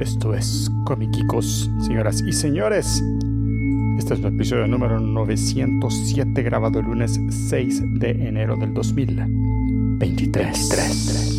Esto es Comiquicos, señoras y señores. Este es el episodio número 907 grabado el lunes 6 de enero del 2023.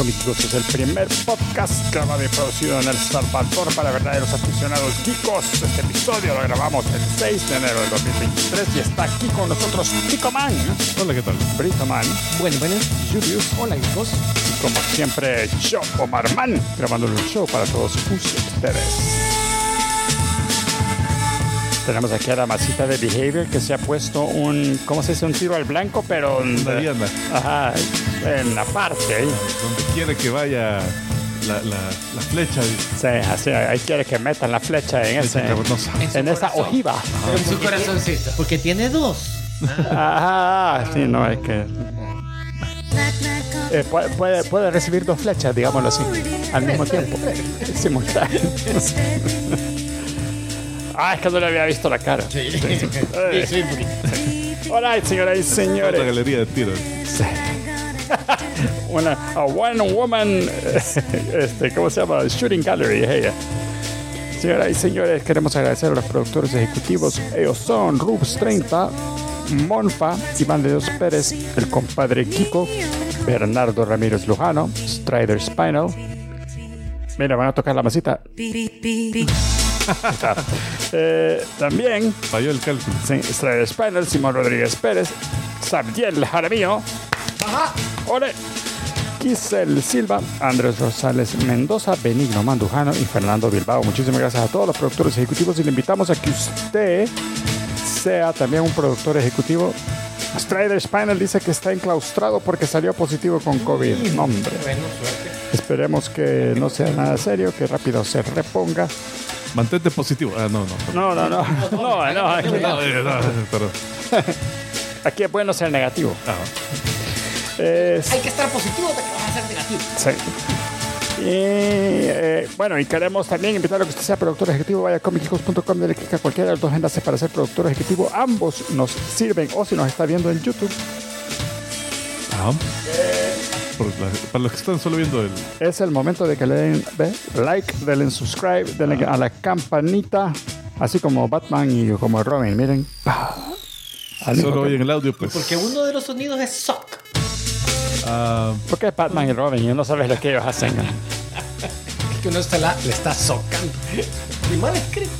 Comiquicos es el primer podcast grabado y producido en El Salvador para verdaderos aficionados geekos. Este episodio lo grabamos el 6 de enero del 2023 y está aquí con nosotros Chico Man, Hola, ¿qué tal? Brito Man, Bueno, bueno. Julius Hola, chicos. y como siempre yo, Omar Man, grabando el show para todos ustedes. Tenemos aquí a la masita de Behavior que se ha puesto un, ¿cómo se dice? Un tiro al blanco, pero... Una diana. Ajá, en la parte. Donde quiere que vaya la, la, la flecha. Sí, así, ahí quiere que metan la flecha en, ese, cavernosa. en esa ojiva. En su corazoncito. Porque tiene dos. Ajá, sí, no, es que... eh, puede, puede, puede recibir dos flechas, digámoslo así, al mismo tiempo, simultáneo. ah, es que no le había visto la cara. Sí. Eh. Sí, porque- Hola, señoras y Otra señores. galería de tiros. Sí. Una a one woman, este, ¿cómo se llama? Shooting gallery, ella. Señoras y señores, queremos agradecer a los productores ejecutivos. Ellos son Rubs 30, Monfa, Iván de Dios Pérez, el compadre Kiko, Bernardo Ramírez Lujano, Strider Spinal. Mira, van a tocar la masita. Eh, también Falló el cálculo. Sí, Strider Spinal, Simón Rodríguez Pérez, Sabiel Jaramillo, Ole, Giselle Silva, Andrés Rosales Mendoza, Benigno Mandujano y Fernando Bilbao. Muchísimas gracias a todos los productores ejecutivos y le invitamos a que usted sea también un productor ejecutivo. Strider Spinal dice que está enclaustrado porque salió positivo con COVID. No, hombre. Bueno, suerte. Esperemos que no sea nada serio, que rápido se reponga. Mantente positivo. Ah, no, no. No, no, no. No, no. Aquí, No, eh, no, perdón. aquí es bueno ser negativo. Ah, Es- Hay que estar positivo de que vas a ser negativo. Sí. Y eh, bueno, y queremos también invitar a que usted sea productor ejecutivo. Vaya a comicicos.com, dele clic a cualquiera de los dos enlaces para ser productor ejecutivo. Ambos nos sirven o si nos está viendo en YouTube. ah. Por la- para los que están solo viendo el. Es el momento de que le den like, denle subscribe, denle a la campanita, así como Batman y como Robin. Miren. Al mismo Solo oyen el audio, pues. Porque uno de los sonidos es sock. Ah, ¿Por qué Batman y Robin? Y no sabes lo que ellos hacen. Es que uno está la- le está socando. Y mal escrito.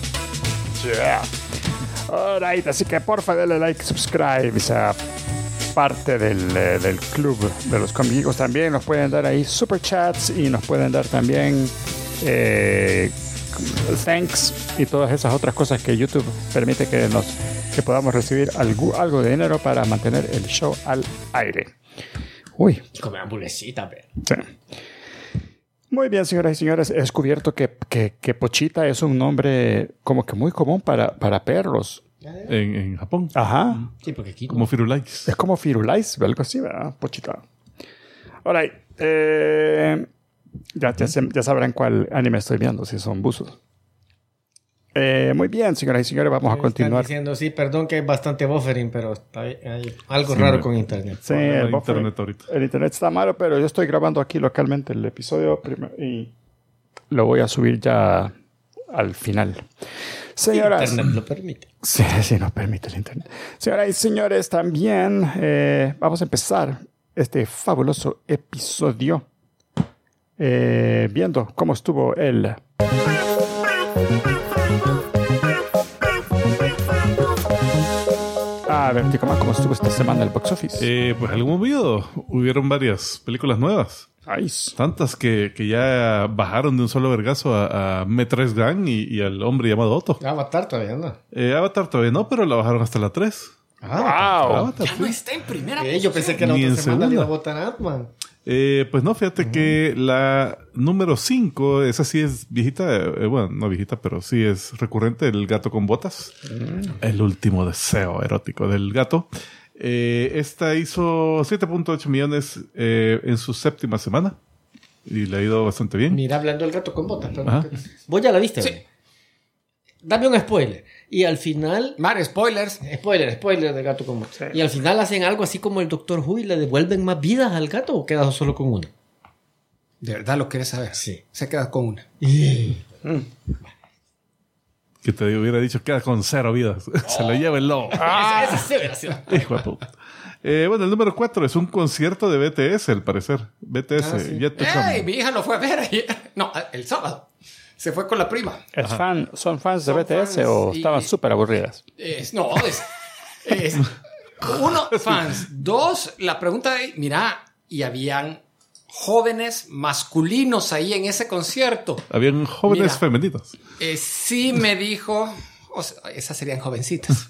Yeah. Alright, así que porfa denle like, subscribe y sea parte del, eh, del club de los convivos también. Nos pueden dar ahí super chats y nos pueden dar también eh, thanks y todas esas otras cosas que YouTube permite que nos que podamos recibir algo, algo de dinero para mantener el show al aire. Uy, Come hamburguesita, ve. Sí. Muy bien, señoras y señores, he descubierto que, que, que Pochita es un nombre como que muy común para, para perros. En, en Japón. Ajá. Sí, porque aquí Como Firulais. Es como Firulais, algo así, ¿verdad? Pochita. Ahora, eh, ya, ya, se- ya sabrán cuál anime estoy viendo, si son buzos. Eh, muy bien, señoras y señores, vamos a Están continuar. diciendo, sí, perdón que hay bastante buffering, pero está- hay algo Sí, raro me- con internet. Sí, el, internet ahorita. el internet está malo, pero yo estoy grabando aquí localmente el episodio y lo voy a subir ya al final. Señoras, Internet lo permite. Sí, sí, nos permite el internet. Señoras y señores, también eh, vamos a empezar este fabuloso episodio eh, viendo cómo estuvo el... A ver, Tico Man, ¿cómo estuvo esta semana el box office? Eh, pues algo movido. Hubieron varias películas nuevas. Nice. Tantas que, que ya bajaron de un solo vergazo a, a Metres Gang y, y al hombre llamado Otto. Avatar todavía no. Eh, Avatar todavía no, pero la bajaron hasta la 3. Ah, ¡Wow! Avatar, ya no está en primera Eh, Yo pensé que la Ni otra semana le iba a votar a Ant-Man. Eh, pues no, fíjate que la número 5, esa sí es viejita, eh, bueno, no viejita, pero sí es recurrente, el gato con botas. El último deseo erótico del gato. Eh, esta hizo 7.8 millones eh, en su séptima semana y le ha ido bastante bien. Mira, hablando del gato con botas. perdón. Ajá. Vos ya la viste, ¿verdad? Dame un spoiler. Y al final, Mario, spoilers. spoiler, spoiler del gato con botas. Y al final hacen algo así como el Doctor Who y le devuelven más vidas al gato o queda solo con una. De verdad lo quieres saber. Sí. Se queda con una. Que te hubiera dicho, queda con cero vidas. Se lo lleva el lobo. Esa, esa sí. Hijo de puta. Eh, bueno, el número 4 es un concierto de BTS, al parecer. BTS, Ah, sí. Yet to Come. ¡Ey! Mi hija lo fue a ver ayer. No, el sábado. Se fue con la prima. ¿Es fan, ¿Son fans de Son BTS fans o y- estaban súper aburridas? Es, no, es, es- uno, fans. Dos, la pregunta de, mira, y habían jóvenes masculinos ahí en ese concierto. Habían jóvenes Mira. femeninos. Eh, sí me dijo, o sea, esas serían jovencitas.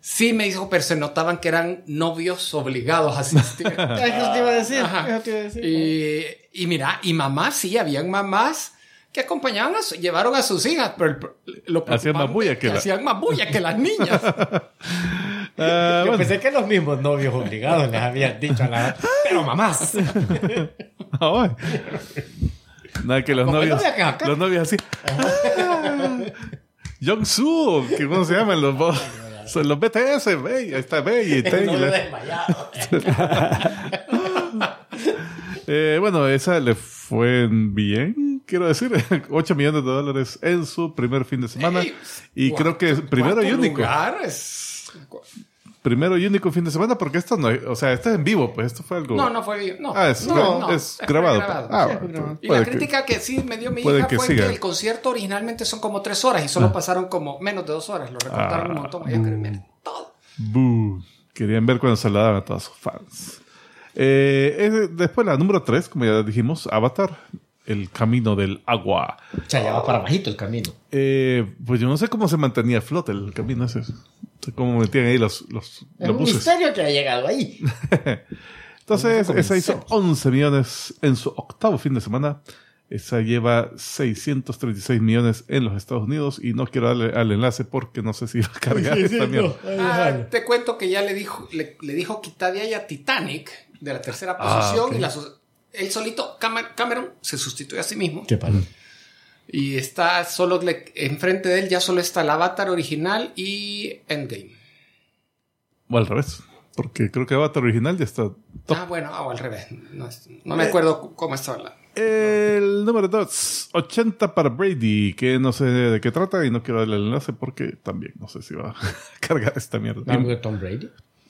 Sí me dijo, pero se notaban que eran novios obligados a asistir. Eso te iba a decir. Eso te iba a decir. Y, y mira, y mamás, sí, habían mamás que acompañaban, a su- llevaron a sus hijas, pero el- lo Hacían más bulla es que la- hacían más bulla que las niñas. Ah, Yo bueno. pensé que los mismos novios obligados les habían dicho a la... Pero mamás. Ay. Nada, que los novios. Los novios así. Jong-soo, que ¿cómo se llaman los bo- Son los BTS, ve, ahí está, ve, y la- desmayado. Eh, bueno, esa le fue bien, quiero decir, 8 millones de dólares en su primer fin de semana. Ey, y creo que primero y único. lugar es- Primero y único fin de semana, porque esto no, es- o sea, esto es en vivo, pues esto fue algo. No, no fue bien. No, Ah, es, no, es grabado. grabado. Ah, Sí, bueno, grabado. Y la crítica que sí me dio mi hija que fue siga. que el concierto originalmente son como tres horas y solo pasaron como menos de dos horas. Lo recortaron Ah. un montón. Ella quería ver todo. Boo. Querían ver cuando se la daban a todos sus fans. Eh, es- después la número 3, como ya dijimos, Avatar, el camino del agua. O sea, ya va para bajito el camino. Eh, pues yo no sé cómo se mantenía a flote el camino ese. Cómo metían ahí los, los, Es los un buses. misterio que ha llegado ahí. Entonces, ¿Cómo esa hizo comencemos? 11 millones en su octavo fin de semana. Esa lleva 636 millones en los Estados Unidos y no quiero darle al enlace porque no sé si va a cargar esta mierda. Ah, te cuento que ya le dijo, le, le dijo quitar de ahí a Titanic de la tercera Ah, posición ok. y la, él solito, Cam- Cameron, se sustituye a sí mismo. Qué palo. Y está solo le- enfrente de él ya solo está el Avatar original y Endgame. O al revés. Porque creo que Avatar original ya está top. Ah, bueno, ah, o al revés. No, me acuerdo cómo estaba la. El número 2, 80 para Brady, que no sé de qué trata y no quiero darle el enlace porque también no sé si va a cargar esta mierda. ¿Algo de Tom Brady?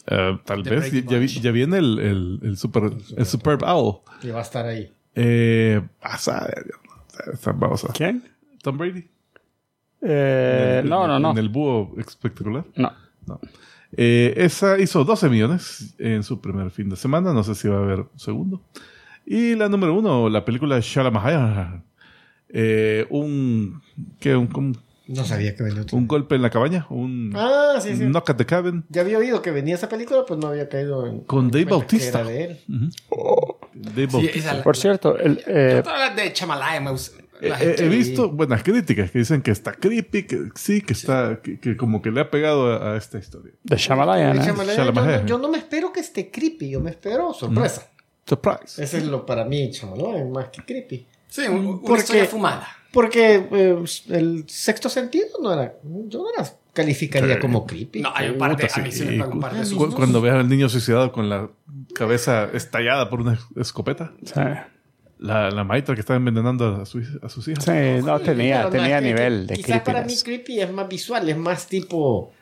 Eh, tal The vez ya, ya viene el, el, el super, el Superb Owl. Que va a estar ahí. Eh, a saber, a ¿Quién? Tom Brady. Eh, el- no, no, no. En el búho espectacular. No. No. Eh, esa hizo 12 millones en su primer fin de semana. No sé si va a haber un segundo. Y la número uno, la película Shalamahaya. Eh, un, ¿qué? Un, un, No sabía que venía un golpe en la cabaña. Un Ah, sí, sí. knock at the cabin. Ya había oído que venía esa película, pues no había caído en. Con Dave en cuenta Bautista. que era de él. Dave Sí, Bautista. esa la- Por cierto, el, eh, Todas las de Chamalaya me gusta. Eh, gente- he visto buenas críticas que dicen que está creepy, que sí, que está, que, que como que le ha pegado a, a esta historia. de Shyamalan, ¿eh? Shyamalan, Shyamalan. Yo, yo no me espero que esté creepy, yo me espero sorpresa. Surprise. Ese es lo para mí, Shyamalan, más que creepy. Sí, un- una Porque- historia fumada. Porque eh, el sexto sentido no era. Yo no la calificaría Sí. como creepy. No, hay un par de. Puta, A mí sí sí. me un par de sustos. Cu- Cuando veas al niño suicidado con la cabeza estallada por una es- escopeta. Sí, La, la maitra que estaba envenenando a, su- a sus hijas. Sí, no tenía, tenía más que- nivel de Quizás para mí creepiness. creepy es más visual, es más tipo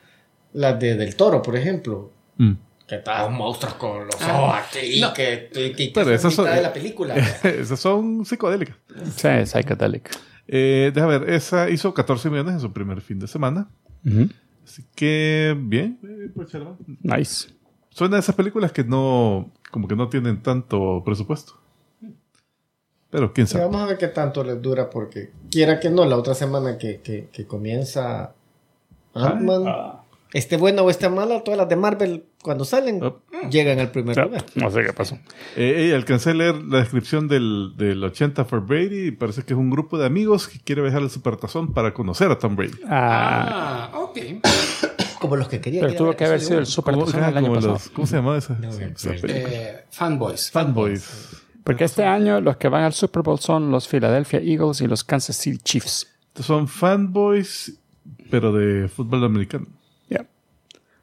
las de Del Toro, por ejemplo. Mm. Que está un monstruo con los Ah. ojos aquí, No. que, que, que, Pero esas son- mitad de la película. Esas son psicodélicas. Sí, psychedelic. Eh, deja ver, esa hizo 14 millones en su primer fin de semana. Así que, bien. eh, pues. Nice. Son de esas películas que no, como que no tienen tanto presupuesto. Pero quién sabe. vamos a ver qué tanto les dura, porque quiera que no, la otra semana que, que, que comienza Ant-Man, Ah. esté buena o esté mala, todas las de Marvel, cuando salen, Oh. llegan al primer lugar. No sé qué pasó. Eh, eh, alcancé a leer la descripción del, del 80 for Brady y parece que es un grupo de amigos que quiere viajar al supertazón para conocer a Tom Brady. Ah, Ah, ok. Como los que querían. pero tuvo que haber sido el uno. super ¿Cómo, el año como pasado. los- ¿cómo se llamaba esa, No? Eh, fanboys. Fanboys. Porque este año los que van al Super Bowl son los Philadelphia Eagles y los Kansas City Chiefs. Son fanboys pero de fútbol americano. Yeah.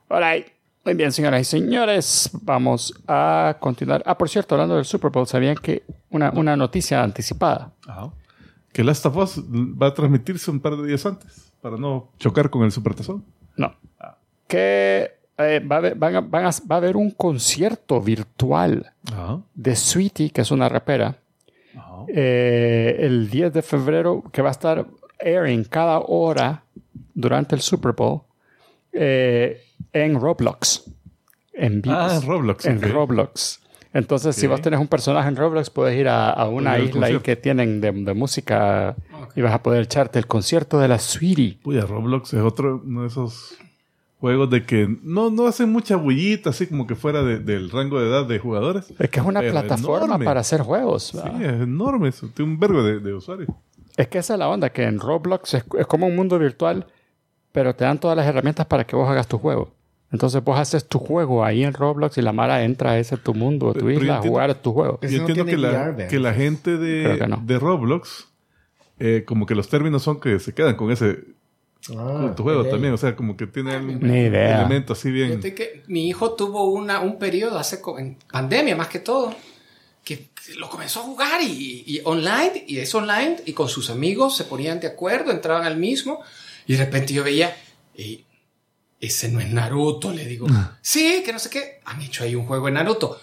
All right. Muy bien, señoras y señores, vamos a continuar. Ah, por cierto, hablando del Super Bowl, ¿sabían que una, una noticia anticipada? Que Last of Us va a transmitirse un par de días antes para no chocar con el Supertazón. No. Que eh, va, a haber, van a- van a- va a haber un concierto virtual Ajá. de Sweetie, que es una rapera, eh, el 10 de febrero, que va a estar airing cada hora durante el Super Bowl eh, en Roblox. En vivos. Ah, en Roblox, En. Roblox. Entonces, si vos tenés un personaje en Roblox, puedes ir a, a una isla ahí que tienen de, de música y vas a poder echarte el concierto de la Sweetie. Uy, Roblox es otro uno de esos juegos de que no, no hacen mucha bullita, así como que fuera de- del rango de edad de jugadores. Es que es una Pero plataforma enorme. para hacer juegos. Sí, es enorme eso. Tiene un vergo de, de usuarios. Es que esa es la onda, que en Roblox es, es como un mundo virtual, pero te dan todas las herramientas para que vos hagas tu juego. Entonces vos haces tu juego ahí en Roblox y la Mara entra a ese tu mundo, a tu Pero yo isla, a entiendo- jugar tu juego. Yo no entiendo que tiene la, VR, ¿verdad? que la gente de, que no. de Roblox, eh, como que los términos son que se quedan con ese Ah, con tu juego también. O sea, como que tiene un elemento así bien. Que mi hijo tuvo una, un periodo hace en pandemia más que todo que lo comenzó a jugar y, y online y es online y con sus amigos se ponían de acuerdo, entraban al mismo y de repente yo veía "Ey, ese no es Naruto, le digo, sí, que no sé qué, han hecho ahí un juego de Naruto.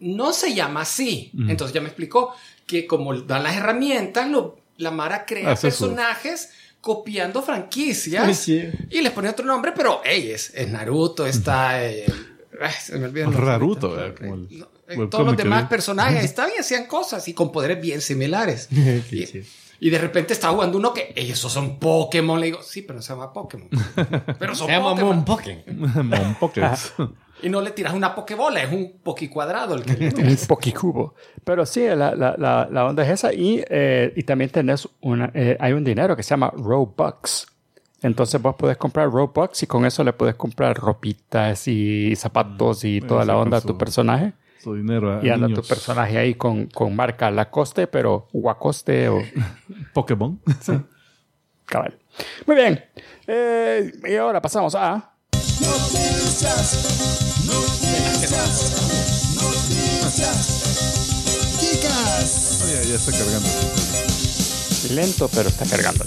No se llama así. Entonces ya me explicó que como dan las herramientas, lo- la Mara crea Hace su- personajes copiando franquicias Sí. y les pone otro nombre, pero hey, es, es Naruto, está. eh, ay, se me olvidan el- eh, el todos los demás personajes estaban y hacían cosas y con poderes bien similares. Sí, y, sí. Y de repente está jugando uno que "Ey, esos son Pokémon. Le digo, sí, pero no se llama Pokémon. pero son Se llama Pokémon. Mon Pokémon. Y no le tiras una Pokébola, es un Pokécuadrado el que le Un poquicubo. Pero sí, la, la, la, la onda es esa. Y, eh, y también tenés una, eh, hay un dinero que se llama Robux. Entonces vos podés comprar Robux y con eso le puedes comprar ropitas y zapatos y toda la onda a tu personaje. Su dinero a Y anda tu niños. personaje ahí con, con marca Lacoste, pero Guacoste o Pokémon. cabal. Muy bien. Eh, y ahora pasamos a... Noticias, noticias, noticias, chicas. Oh, ya, ya está cargando. Lento, pero está cargando.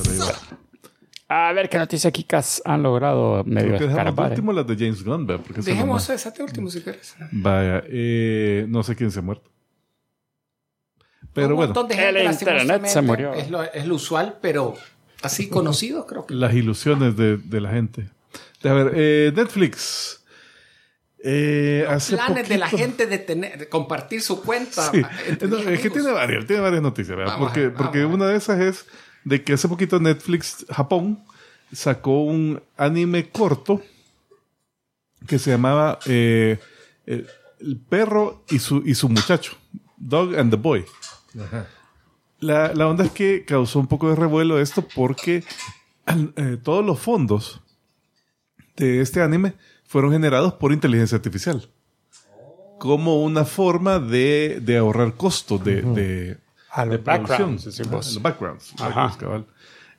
A ver qué noticias Kikas han logrado medio dejamos de escarbar. ¿eh? último las de James Gunn, Dejemos esa de último si quieres. Vaya, eh, no sé quién se ha muerto. Pero un bueno, montón de El gente, internet lastimosamente, se murió. Es lo, es lo usual, pero así conocido, creo que. las ilusiones de, de la gente. A ver, eh, Netflix. Eh, hace planes de la gente de tener de compartir su cuenta. Sí. No, los es que tiene varias, tiene varias noticias, ¿verdad? Vamos porque ver, porque una de esas es de que hace poquito Netflix Japón sacó un anime corto que se llamaba eh, el, el perro y su, y su muchacho, Dog and the Boy. La, la onda es que causó un poco de revuelo esto porque eh, todos los fondos de este anime fueron generados por inteligencia artificial. Como una forma de, de ahorrar costos de, de, A de los backgrounds, producción. decimos. Los backgrounds. Ajá. backgrounds, cabal.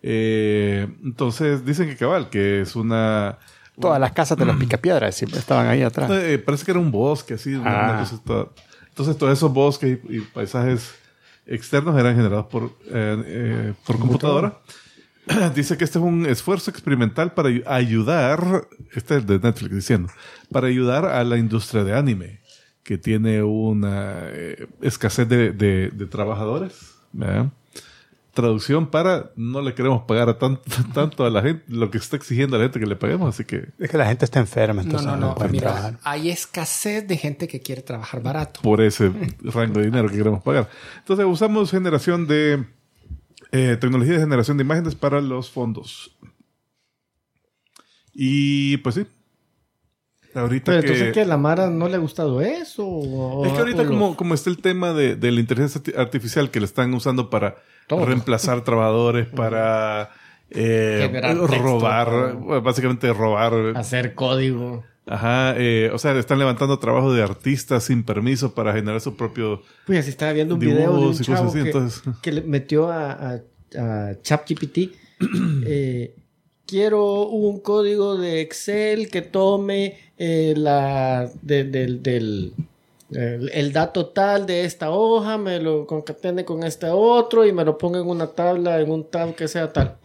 Eh, entonces dicen que cabal, que es una... Todas las casas de los picapiedras siempre estaban ahí atrás. Eh, parece que era un bosque, así. Ah. cosa toda- entonces, todos esos bosques y, y paisajes externos eran generados por, eh, eh, por computadora. Dice que este es un esfuerzo experimental para ayu- ayudar, este es de Netflix diciendo, para ayudar a la industria de anime, que tiene una eh, escasez de, de- de trabajadores. ¿verdad? Traducción para no le queremos pagar a tanto, tanto a la gente, lo que está exigiendo a la gente que le paguemos, así que Es que la gente está enferma, No, entonces no, no, no. pueden Mira, trabajar. hay escasez de gente que quiere trabajar barato. por ese rango de dinero que queremos pagar. Entonces usamos generación de eh, tecnología de generación de imágenes para los fondos. Y pues sí. Ahorita Pero que, entonces, ¿que ¿La Mara no le ha gustado eso? o- es que ahorita como, como está el tema de, de la inteligencia arti- artificial que le están usando para Todo. reemplazar trabajadores, para eh, texto, robar, básicamente robar. Hacer código. Ajá, eh, o sea, están levantando trabajo de artistas sin permiso para generar su propio Pues así estaba viendo un video de un chavo así. que, Entonces, que le metió a, a, a ChatGPT eh, quiero un código de Excel que tome eh, la de- del, del- el, el dato tal de esta hoja, me lo concatene con este otro y me lo ponga en una tabla, en un tab que sea tal.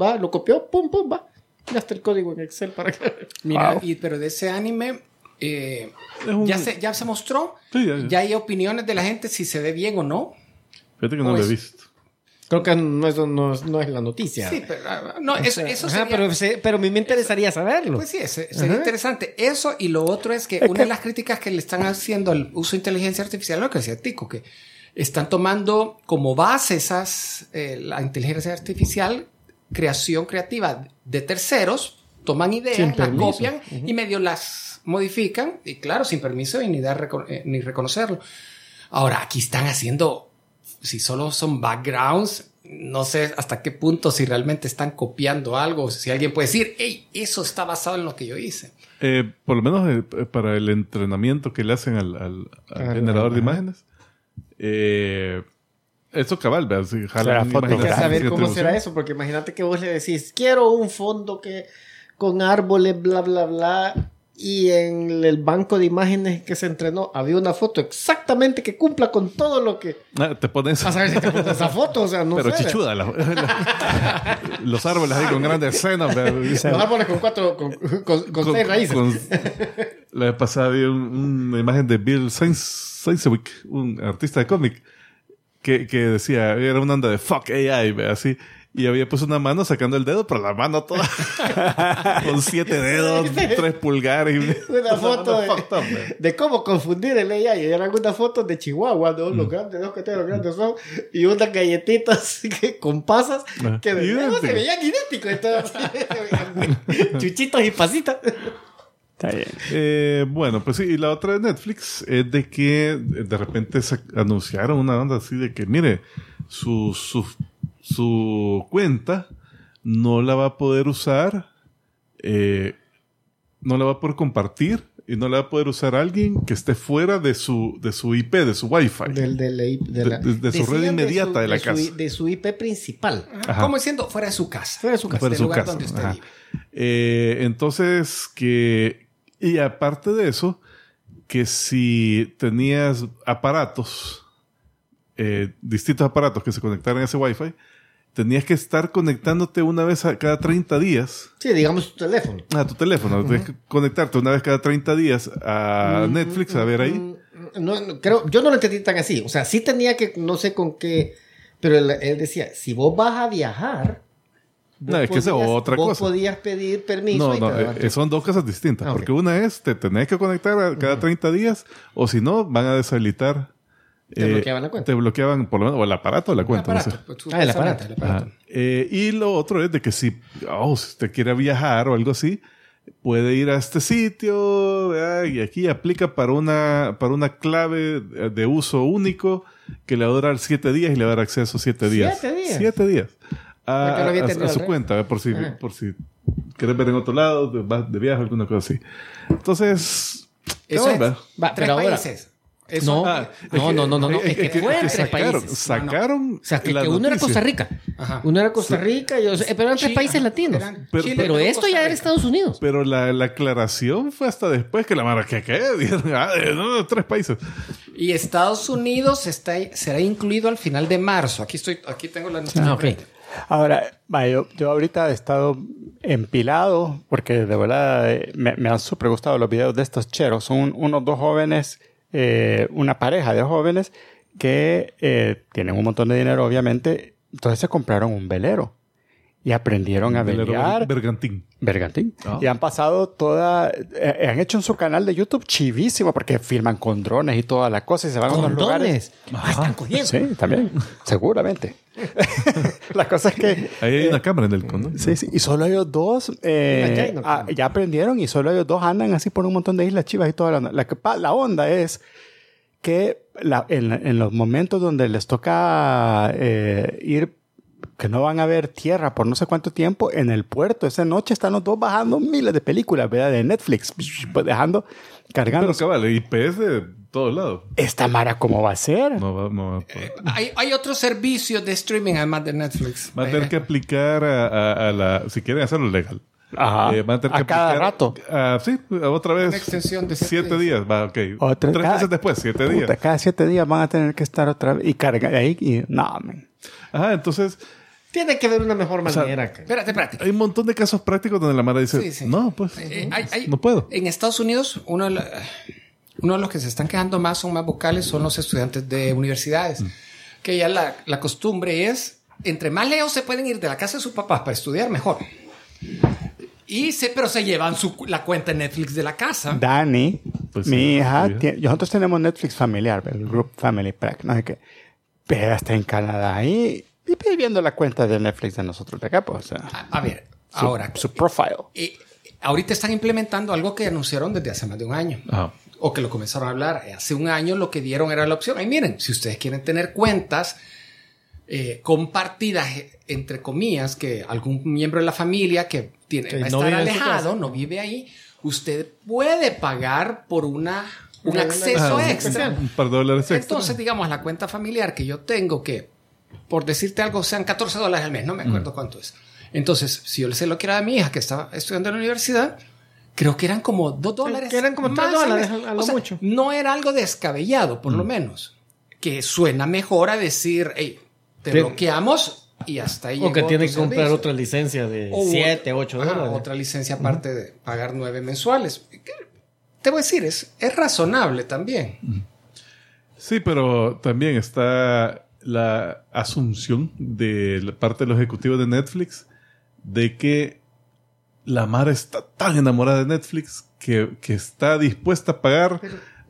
Va, lo copió, pum, pum, va. Ya está el código en Excel para que... Mira, Wow. y, pero de ese anime eh, Es un- ya, se, ya se mostró. Sí, ya, ya. Ya hay opiniones de la gente si se ve bien o no. Fíjate que no lo he visto. Creo que no, eso no, es- no es la noticia. Sí, pero ah, no, eso, eso Ajá, sería- pero, se- pero a mí me interesaría saberlo. Pues sí, sería interesante. Eso y lo otro es que Es una que- de las críticas que le están haciendo al uso de inteligencia artificial, lo que decía Tico, que están tomando como base esas, eh, la inteligencia artificial, creación creativa de terceros, toman ideas, las copian y medio las modifican, y claro, sin permiso y ni, dar eh, ni reconocerlo. Ahora, aquí están haciendo, si solo son backgrounds, no sé hasta qué punto, si realmente están copiando algo, si alguien puede decir, hey, eso está basado en lo que yo hice. Eh, por lo menos eh, para el entrenamiento que le hacen al, al- al Ah, generador de imágenes. Eh, eso cabal, ¿verdad? Si jalan Hay que saber de cómo será eso, porque imagínate que vos le decís, quiero un fondo que con árboles, bla, bla, bla, y en el banco de imágenes que se entrenó había una foto exactamente que cumpla con todo lo que... Ah, te pones... A saber si te pones esa foto, o sea, no pero sé. chichuda. la- la- los árboles ahí con grandes escenas. Los árboles con cuatro, con, con- con seis raíces. con- la vez pasada vi un- una imagen de Bill Sainz- Sainzwick, un artista de cómic, que, que decía, era una onda de fuck AI, así. Y había puesto una mano sacando el dedo, pero la mano toda con siete dedos, tres pulgares. y- Una foto de, cómo confundir el AI. Y eran unas fotos de Chihuahua, ¿no? Mm. Los grandes, dos que tengo, los grandes son. Y unas galletitas que, con pasas Ah, que de se veían idénticos. Entonces, chuchitos y pasitas. Está bien. Eh, bueno, pues sí, y la otra de Netflix es de que de repente se anunciaron una onda así de que, mire, su, su, su cuenta no la va a poder usar, eh, no la va a poder compartir y no la va a poder usar alguien que esté fuera de su, de su IP, de su Wi-Fi. Del, del- de, De- la- de- de su red inmediata de la su- casa. de su IP principal. Ajá. Como diciendo, fuera de su casa. Fuera de su casa. Fuera de del su lugar casa, donde usted ajá. vive. Eh, entonces, que. Y aparte de eso, que si tenías aparatos, eh, distintos aparatos que se conectaran a ese Wi-Fi, tenías que estar conectándote una vez a cada 30 días Sí, digamos tu teléfono. a tu teléfono. Tienes que conectarte una vez cada 30 días a Netflix a ver ahí. Mm, No, no, creo, yo no lo entendí tan así. O sea, sí tenía que, no sé con qué, pero él, él decía, si vos vas a viajar, No, es que es otra vos cosa. podías pedir permiso. No, y no, daban eh, son dos cosas distintas. Ah. Porque una es, te tenés que conectar a cada 30 días, o si no, van a deshabilitar. Te eh, bloqueaban la cuenta. Te bloqueaban, por lo menos, o el aparato o la El cuenta. no sé. aparato, pues, Ah, el aparato. el aparato. Eh, y lo otro es de que si, oh, si usted quiere viajar o algo así, puede ir a este sitio ¿verdad? y aquí aplica para una, para una clave de de uso único que le va a durar siete días y le va a dar acceso siete días. ¿Siete días? Siete días. A, Porque lo había a- a entendido su cuenta, ¿verdad? por si, Ajá. por si quieres ver en otro lado, de, vas de viaje, alguna cosa así. Entonces, Eso cabal, es. Va, Tres pero ahora- países. Eso- No, Ah, no, no, no, no, no, es que fue entre sacaron, países. sacaron O sea, que, uno era. Costa Rica. Ajá. Uno era Costa Rica, y, o sea, pero eran tres países latinos. eran Pero- Chile, Pero esto ya era. Estados Unidos. Pero la, la aclaración fue hasta después que la mara que qué ah, eh, tres países. Y Estados Unidos está, será incluido al final de marzo. Aquí estoy, aquí tengo la noticia. Ah. Ahora, yo, yo ahorita he estado empilado porque de verdad eh, me, me han súper gustado los videos de estos cheros. Son unos dos jóvenes, eh, una pareja de jóvenes que eh, tienen un montón de dinero, obviamente. Entonces se compraron un velero y aprendieron a velear. Bergantín. Bergantín. Ah. Y han pasado toda. eh, han hecho en su canal de YouTube chivísimo porque filman con drones y toda la cosa y se van a unos lugares. Condones. Ah, están cogiendo. Sí, también. Seguramente. la cosa es que. Ahí hay una cámara en el condón. Sí, sí. Y solo ellos dos eh, ah, ya aprendieron y solo ellos dos andan así por un montón de islas chivas y toda la onda. La, onda es que la- en, en los momentos donde les toca eh, ir que no van a ver tierra por no sé cuánto tiempo en el puerto. Esa noche están los dos bajando miles de películas, ¿verdad? De Netflix, pues dejando, cargando. Pero cabal, IP es de todos lados. ¿Esta Mara cómo va a ser? No va, no va a poder. Hay, hay otros servicios de streaming además de Netflix. Va a tener que aplicar a, a- a la... Si quieren hacerlo legal. Ajá. Eh, van a, tener A que cada aplicar- rato. Ah, sí, otra vez. Una extensión de siete siete días. Va, ok. Otra- Tres cada- meses después, siete días. Cada siete días van a tener que estar otra vez y cargar ahí. Y, no, man. Ajá, entonces Tiene que haber una mejor sea, manera. que- Espérate, espérate. hay un montón de casos prácticos donde la Mara dice, Sí, sí. no, pues, Eh, hay- hay- no puedo. En Estados Unidos, uno de, la- uno de los que se están quejando más, son más vocales, son los estudiantes de universidades. Mm. Que ya la, la costumbre es, entre más lejos se pueden ir de la casa de sus papás para estudiar, mejor. Y se, pero se llevan su, la cuenta de Netflix de la casa. Dani, Pues mi sí, hija, tiene- nosotros tenemos Netflix familiar, el Group Family Pack, no sé qué. Pero está en Canadá y, y pues, viendo la cuenta de Netflix de nosotros de acá, pues, o sea, A, a ver, su, ahora, su profile. eh, ahorita están implementando algo que anunciaron desde hace más de un año. Ajá. o que lo comenzaron a hablar. Eh, Hace un año lo que dieron era la opción. Ay, miren, si ustedes quieren tener cuentas eh, compartidas, eh, entre comillas, que algún miembro de la familia que tiene, Que va a no estar alejado, no vive ahí, usted puede pagar por una, un acceso Ajá, extra. Un par de dólares extra. Entonces, digamos, la cuenta familiar que yo tengo, que por decirte algo, sean 14 dólares al mes, no me acuerdo cuánto es. Entonces, si yo se lo quiero a mi hija que estaba estudiando en la universidad, creo que eran como 2 dólares. que eran como tres más al dólares mes. a- lo O sea, mucho. No era algo descabellado, por lo menos. Que suena mejor a decir, hey, te bloqueamos y hasta ahí O que tiene que comprar servicio. otra licencia de O 7, 8 ajá, dólares. Otra licencia aparte de pagar 9 mensuales. Te voy a decir, es, es razonable también. Sí, pero también está la asunción de la parte de los ejecutivos de Netflix de que la Mara está tan enamorada de Netflix que, que está dispuesta a pagar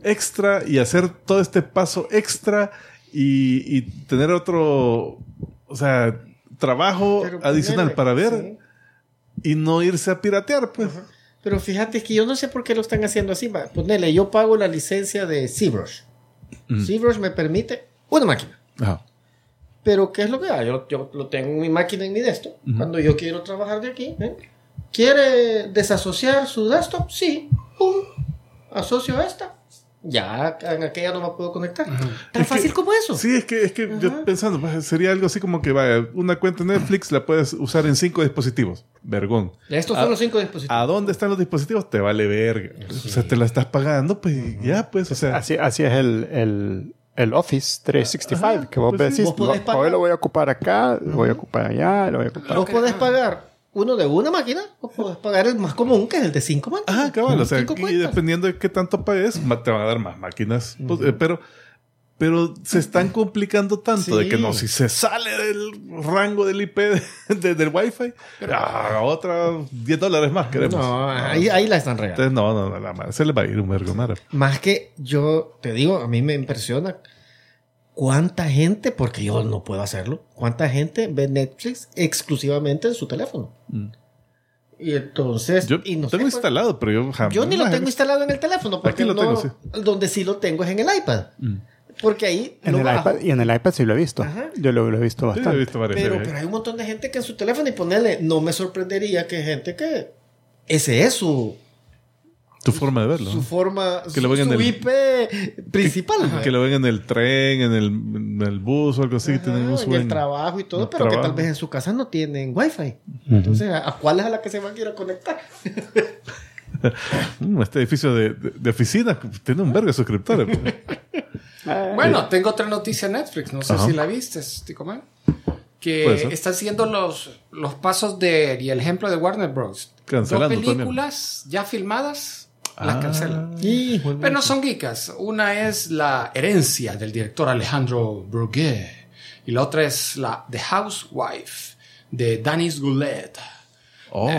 extra y hacer todo este paso extra y, y tener otro, o sea, trabajo Pero adicional para ver sí. y no irse a piratear, pues. Pero fíjate que yo no sé por qué lo están haciendo así. Ponele, yo pago la licencia de ZBrush. Mm. ZBrush me permite una máquina. Ajá. Pero ¿qué es lo que da? Yo, yo lo tengo en mi máquina en mi desktop. Cuando yo quiero trabajar de aquí, ¿eh? ¿quiere desasociar su desktop? Sí. Pum. Asocio esta. Ya en aquella no me puedo conectar. Tan Es que- fácil como eso. Sí, es que, es que yo pensando, pues, sería algo así como que vaya, una cuenta Netflix la puedes usar en cinco dispositivos. Vergón. Estos son los cinco dispositivos. ¿A dónde están los dispositivos? Te vale verga. O sea, te la estás pagando, pues ya, pues, o sea. Así, así es el, el, el Office 365, Ajá, que vos pues sí. decís, Vos podés "Lo- pagar". hoy lo voy a ocupar acá, lo voy a ocupar allá, lo voy a ocupar Vos podés pagar uno de una máquina o podés pagar el más común, que es el de cinco máquinas. Ajá, cabal. O sea, y dependiendo de qué tanto pagues, te van a dar más máquinas. Pues, eh, pero, pero se están complicando tanto de Sí. que no, si se sale del rango del IP de- de- del Wi-Fi, ah, otra 10 dólares más queremos. No, ahí, ahí la están regalando. Entonces, no, no, no, la madre, se les va a ir un vergo. Más que yo te digo, a mí me impresiona cuánta gente, porque yo no puedo hacerlo, cuánta gente ve Netflix exclusivamente en su teléfono. Y entonces, Mm. Yo y no sé, tengo pues, instalado, pero yo jamás. yo ni lo tengo instalado en el teléfono, porque Aquí lo no- tengo, sí. donde sí lo tengo es en el iPad. Porque ahí En lo el bajo. iPad, y en el iPad sí lo he visto. Ajá. Yo lo, lo he visto Sí, bastante. he visto varias Pero, pero hay un montón de gente que en su teléfono y ponerle, no me sorprendería que gente que ese es su, Tu forma de verlo. su forma, Que lo ven su en el- IP principal. Que lo ven en el tren, en el, en el bus o algo así. que tienen Ajá, un en el trabajo y todo, el pero que tal vez en su casa no tienen wifi. Entonces, ¿a, a cuál es a la que se van a ir a conectar? Mm, este edificio de, de, de oficina tiene un vergo de suscriptores. pues. Bueno, tengo otra noticia en Netflix, no sé Ajá. si la viste, Ticoman. Puede Que ser. está haciendo los, los pasos de, y el ejemplo de Warner Bros. Cancelando Dos películas ya filmadas, las Ah. cancelan. Pero no son geekas. Una es la herencia del director Alejandro Brugué. Y la otra es la The Housewife de Danis Goulet. Oh.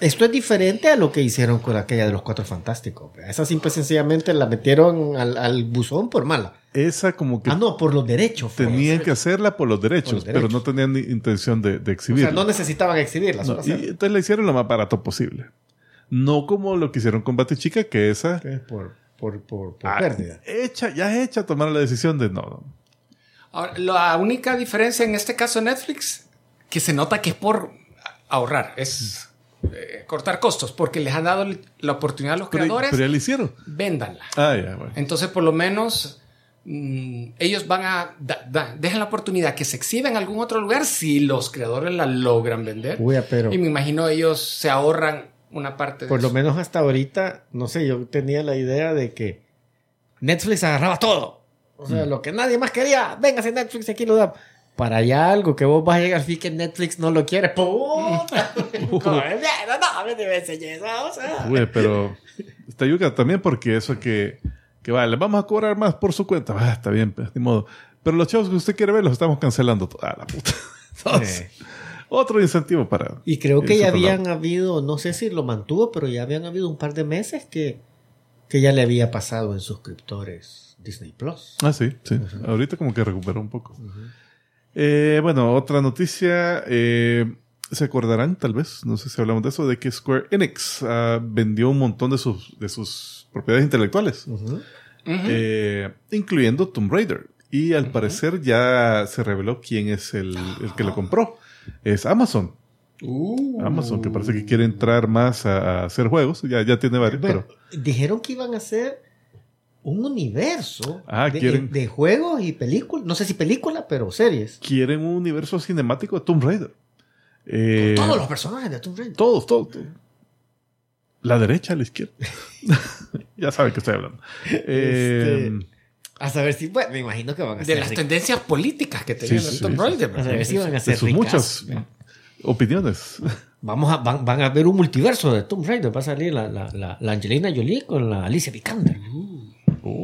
Esto es diferente a lo que hicieron con aquella de los Cuatro Fantásticos. Esa simple y sencillamente la metieron al, al buzón por mala. Esa como que Ah, no, por los derechos. fue. tenían que hacerla por los derechos, Por los pero derechos. no tenían ni intención de, de O exhibirla. sea, no necesitaban exhibirla. No, y entonces la hicieron lo más barato posible. No como lo que hicieron con Batichica, que esa Que es por, por, por, por ah, pérdida. hecha, ya hecha tomar la decisión de no, no. Ahora, la única diferencia en este caso de Netflix, que se nota que es por ahorrar, es eh, cortar costos, porque les han dado la oportunidad a los Pero, creadores, pero ya lo hicieron. véndanla. Ah, ya, bueno. Entonces, por lo menos, mm, ellos van a, da- da- dejan la oportunidad que se exhiba en algún otro lugar si los creadores la logran vender. Uy, pero Y me imagino ellos se ahorran una parte de por lo eso. menos hasta ahorita, no sé, yo tenía la idea de que Netflix agarraba todo. O sea, lo que nadie más quería, véngase Netflix, aquí lo da. Para allá algo que vos vas a llegar, que Netflix no lo quiere. ¡Puta! Como, "Mierda, no, me debe enseñar eso, o sea. Uy, pero está yuca también porque eso que, que vale, vamos a cobrar más por su cuenta. Ah, está bien, pues, ni modo. Pero los shows que usted quiere ver los estamos cancelando. Ah, la puta. Entonces, Eh. Otro incentivo para. Y creo que ya lado. habían habido, no sé si lo mantuvo, pero ya habían habido un par de meses que, que ya le había pasado en suscriptores Disney Plus. Ah, sí, sí. Ahorita como que recuperó un poco. Eh, bueno, otra noticia. eh, se acordarán, tal vez, no sé si hablamos de eso, de que Square Enix ah, vendió un montón de sus, de sus propiedades intelectuales, eh, incluyendo Tomb Raider. Y al parecer ya se reveló quién es el, el que lo compró. Es Amazon. Uh. Amazon, que parece que quiere entrar más a, a hacer juegos. Ya, ya tiene varios, pero dijeron que iban a hacer un universo Ah, de, quieren- de juegos y películas. No sé si película, pero series. quieren un universo cinemático de Tomb Raider. Eh, Todos los personajes de Tomb Raider. Todos, todos. todos. La derecha, la izquierda. ya saben que estoy hablando. Eh, A saber si, bueno, me imagino que van a De hacer. las tendencias políticas que tenían Sí, en sí, a saber si van a de ser sus ricas. muchas opiniones. Vamos a, van, van a ver un multiverso de Tomb Raider. Va a salir la, la, la, la Angelina Jolie con la Alicia Vikander.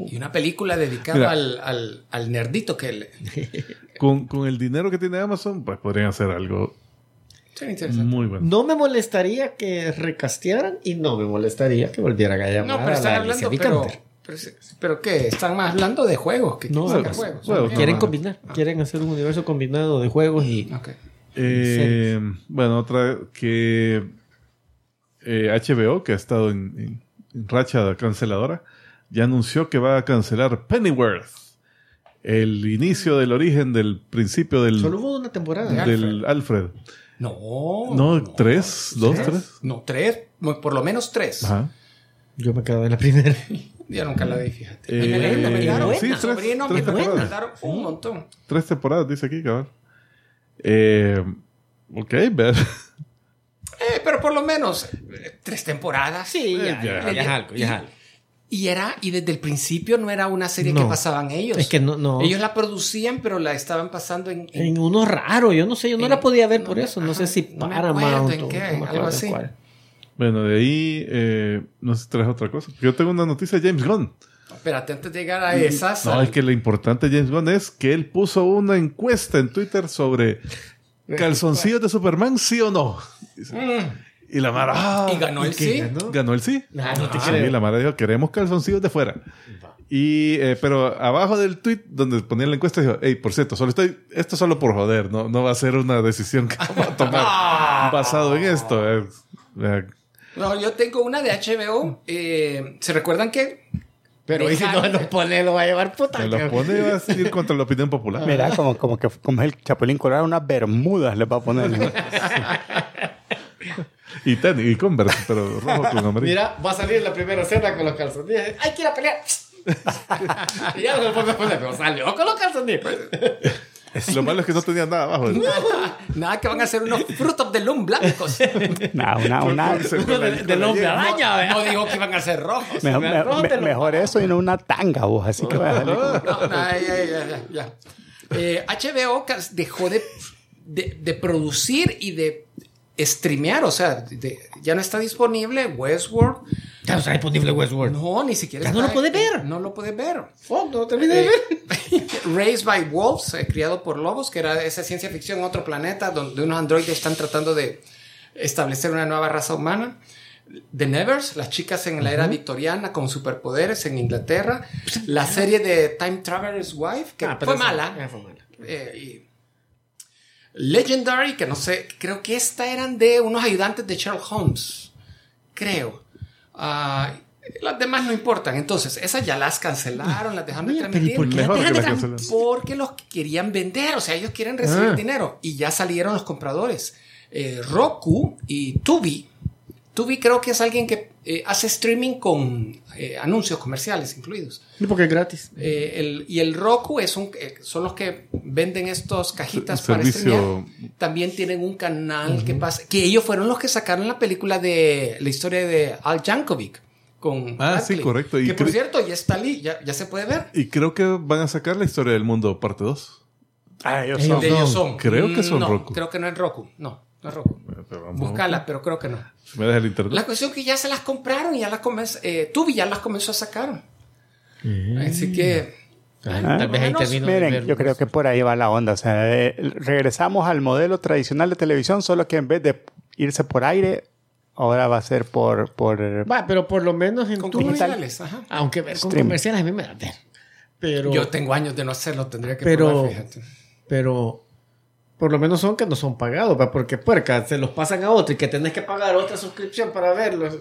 Y una película dedicada Mira. al, al, al nerdito que le... Con, con el dinero que tiene Amazon, pues podrían hacer algo muy bueno. No me molestaría que recastearan y no me molestaría que volvieran a llamar No, pero a la Alicia hablando, pero, Vikander. pero, pero ¿qué? Están más hablando de juegos que No, juegos. Ok. Quieren no. combinar, quieren hacer un universo combinado de juegos y. Eh, bueno, otra que eh, HBO, que ha estado en, en- en racha canceladora, ya anunció que va a cancelar Pennyworth. El inicio del origen del principio del, solo hubo una temporada. De del Alfred. No. No, tres, dos, tres. No, tres. Por lo menos tres. Ajá. Yo me quedé en la primera. Yo nunca la vi, fíjate. Eh, Y me la recomendaron. sí, mi tres- sobrino tres me temporadas. un montón. Tres temporadas, dice aquí, cabrón. Eh, ok, ver. Eh, pero por lo menos eh, tres temporadas. Sí, ya, ya, ya es algo, ya es algo. Y era, y desde el principio no era una serie No. que pasaban ellos. Es que no, no. Ellos la producían, pero la estaban pasando en, en- En uno raro, yo no sé, yo no En- la podía ver no por me- eso. No ajá, sé si no me Paramount acuerdo en qué, no me algo así. cuál. Bueno, de ahí, eh, no sé si traes otra cosa. Yo tengo una noticia de James Gunn. Espérate, antes de llegar a esas. No, es que lo importante de James Gunn es que él puso una encuesta en Twitter sobre calzoncillos de Superman, sí o no. Mm. Y la Mara. ah, Y ganó el sí. ganó? ganó el sí. Ah, no te Sí, creo. la Mara dijo, queremos calzoncillos de fuera. Y, eh, pero abajo del tweet donde ponía la encuesta dijo, hey, por cierto, solo estoy, esto solo por joder, no, no va a ser una decisión que vamos a tomar basado en esto. eh. Eh, No, yo tengo una de HBO. eh, ¿Se recuerdan que? Pero y si no lo pone, lo va a llevar puta. me lo pone y va a ir contra la opinión popular. Mira, como, como que como el Chapulín Colorado, unas bermudas le va a poner. Y tenis, y Converse, pero rojo con amarillo. Mira, va a salir la primera escena con los calzoncillos. ¡Hay que ir a pelear! y ya no se lo poner, pero salió con los calzoncillos. Lo malo es que no tenía nada abajo. Nada, que van a ser unos Fruit of the Loom blancos. Una, una, Uno de- del hombre araña, ¿verdad? No digo que iban a ser rojos. mejor, me- ¿Dónde me- lo- mejor eso y no una tanga, vos. Así que va a salir como- No, no, ya, ya, ya, ya. Eh, HBO cas- dejó de, de, de producir y de streamear, o sea, de- ya no está disponible Westworld. Ya no está disponible Westworld. No, ni siquiera Ya está- no lo puedes ver. No lo puedes ver. Oh, no terminé de ver. Eh, Raised by Wolves, eh, criado por lobos, que era esa ciencia ficción en otro planeta donde unos androides están tratando de establecer una nueva raza humana. The Nevers, las chicas en la era victoriana con superpoderes en Inglaterra. La serie de Time Traveler's Wife, que Ah, fue mala. fue mala. Eh, y Legendary, que no sé, creo que esta eran de unos ayudantes de Sherlock Holmes. Creo. Ah, Las demás no importan. Entonces, esas ya las cancelaron, las dejaron de Mira, pero ¿y transmitir. por qué Mejor las que dejan las de cancelen. Porque los querían vender, o sea, ellos quieren recibir Ah. dinero. Y ya salieron los compradores. Eh, Roku y Tubi. Tubi creo que es alguien que eh, hace streaming con eh, anuncios comerciales incluidos. Sí, Porque es gratis. Eh, el- y el Roku es un, eh, son los que venden estos cajitas para servicio- streamear. También tienen un canal que pasa, que ellos fueron los que sacaron la película de la historia de Al Jankovic con Ah, sí, correcto. Y que por cierto ya está ali, ya, ya se puede ver. Y creo que van a sacar la historia del mundo parte 2. Ah, ellos Ellos son- De ellos son. Creo que son no, Roku. Creo que no es Roku. No, no es Roku. Búscala, pero creo que no. Si me deja el internet. La cuestión es que ya se las compraron y ya las comenzó, eh, Tubi ya las comenzó a sacar. Así que Ah, tal vez ahí de Miren, yo creo que por ahí va la onda. O sea, eh, regresamos al modelo tradicional de televisión, solo que en vez de irse por aire, ahora va a ser por... por Va, pero por lo menos en con tu comerciales. Ajá. Aunque ver con comerciales a mí me da. Pero, Yo tengo años de no hacerlo, tendría que Pero- probar, fíjate. pero por lo menos son que no son pagados, ¿va? porque puerca, se los pasan a otro y que tenés que pagar otra suscripción para verlos.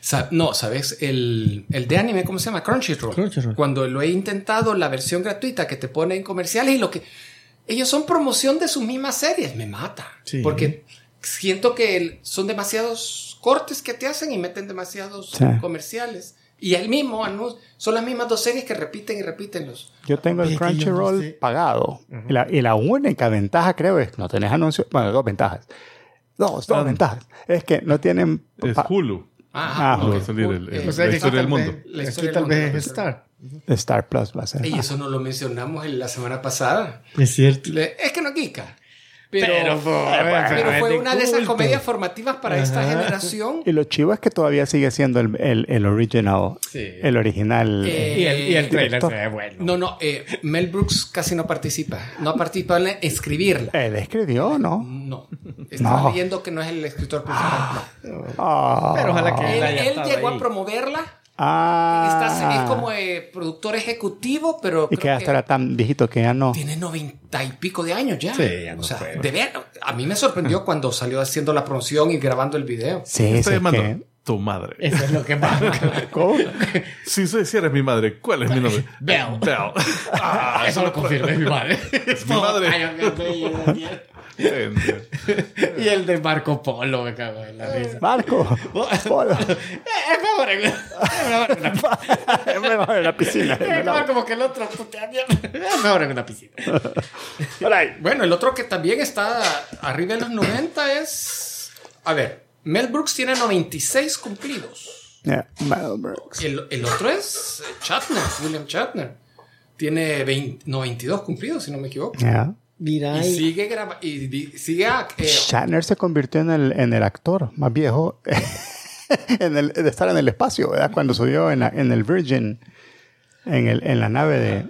Sa- no, ¿sabes? El, el de anime, ¿cómo se llama? Crunchyroll. Crunchyroll. Cuando lo he intentado, la versión gratuita que te ponen comerciales y lo que... Ellos son promoción de sus mismas series. Me mata. Sí. Porque siento que el- son demasiados cortes que te hacen y meten demasiados Sí. comerciales. Y el mismo anuncio. Son las mismas dos series que repiten y repiten los... Yo tengo el yo no Crunchyroll sé. pagado. y, la, y la única ventaja, creo, es que no tenés anuncios. Bueno, dos ventajas. Dos, dos Ah. ventajas. Es que no tienen... Es Hulu. Ah, ok. va a salir el- el- Eh, O sea, la historia del mundo. La aquí historia tal vez es Star. Star Plus va a ser. Y eso no lo mencionamos en la semana pasada. Es cierto. Le- Es que no geeka. Pero, Pero, pero fue una de esas comedias formativas para esta Ajá. generación. Y lo chivo es que todavía sigue siendo el, el, el original. Sí. El original. Eh, Y el, y el trailer se ve bueno. No, no, eh, Mel Brooks casi no participa. No participa en escribirla. Él escribió, ¿no? No. Estaba No. leyendo que no es el escritor principal. no. Ah. Pero ojalá que Él, él estado llegó ahí. a promoverla. Ah. Está- es como eh, productor ejecutivo, pero Y que hasta era tan viejito que ya no. tiene noventa y pico de años ya. Sí, ya no o sea, puede. de ver, a mí me sorprendió cuando salió haciendo la promoción y grabando el video. Sí, ¿Qué es que... Tu madre. Eso es lo que pasa. ¿Cómo? Si, soy- si eres mi madre, ¿cuál es mi nombre? Bell. Bell. Ah, Eso lo confirma es mi madre. Es mi madre. Y el de Marco Polo me cago en la risa. Marco. Polo. Es mejor en- es mejor en una Es mejor en la piscina. Es mejor como que el otro putea. Es mejor en una piscina. Bueno, el otro que también está arriba de los 90 es. A ver, Mel Brooks tiene 96 cumplidos. Yeah, Mel Brooks. El, el otro es Shatner, William Shatner. Tiene 20 92 cumplidos, si no me equivoco. Yeah. Mira, Y y- sigue grabando. Y sigue. eh, Shatner se convirtió en el, en el actor más viejo en el, de estar en el espacio, ¿verdad? Cuando subió en, la- en el Virgin, en, el, en la nave de...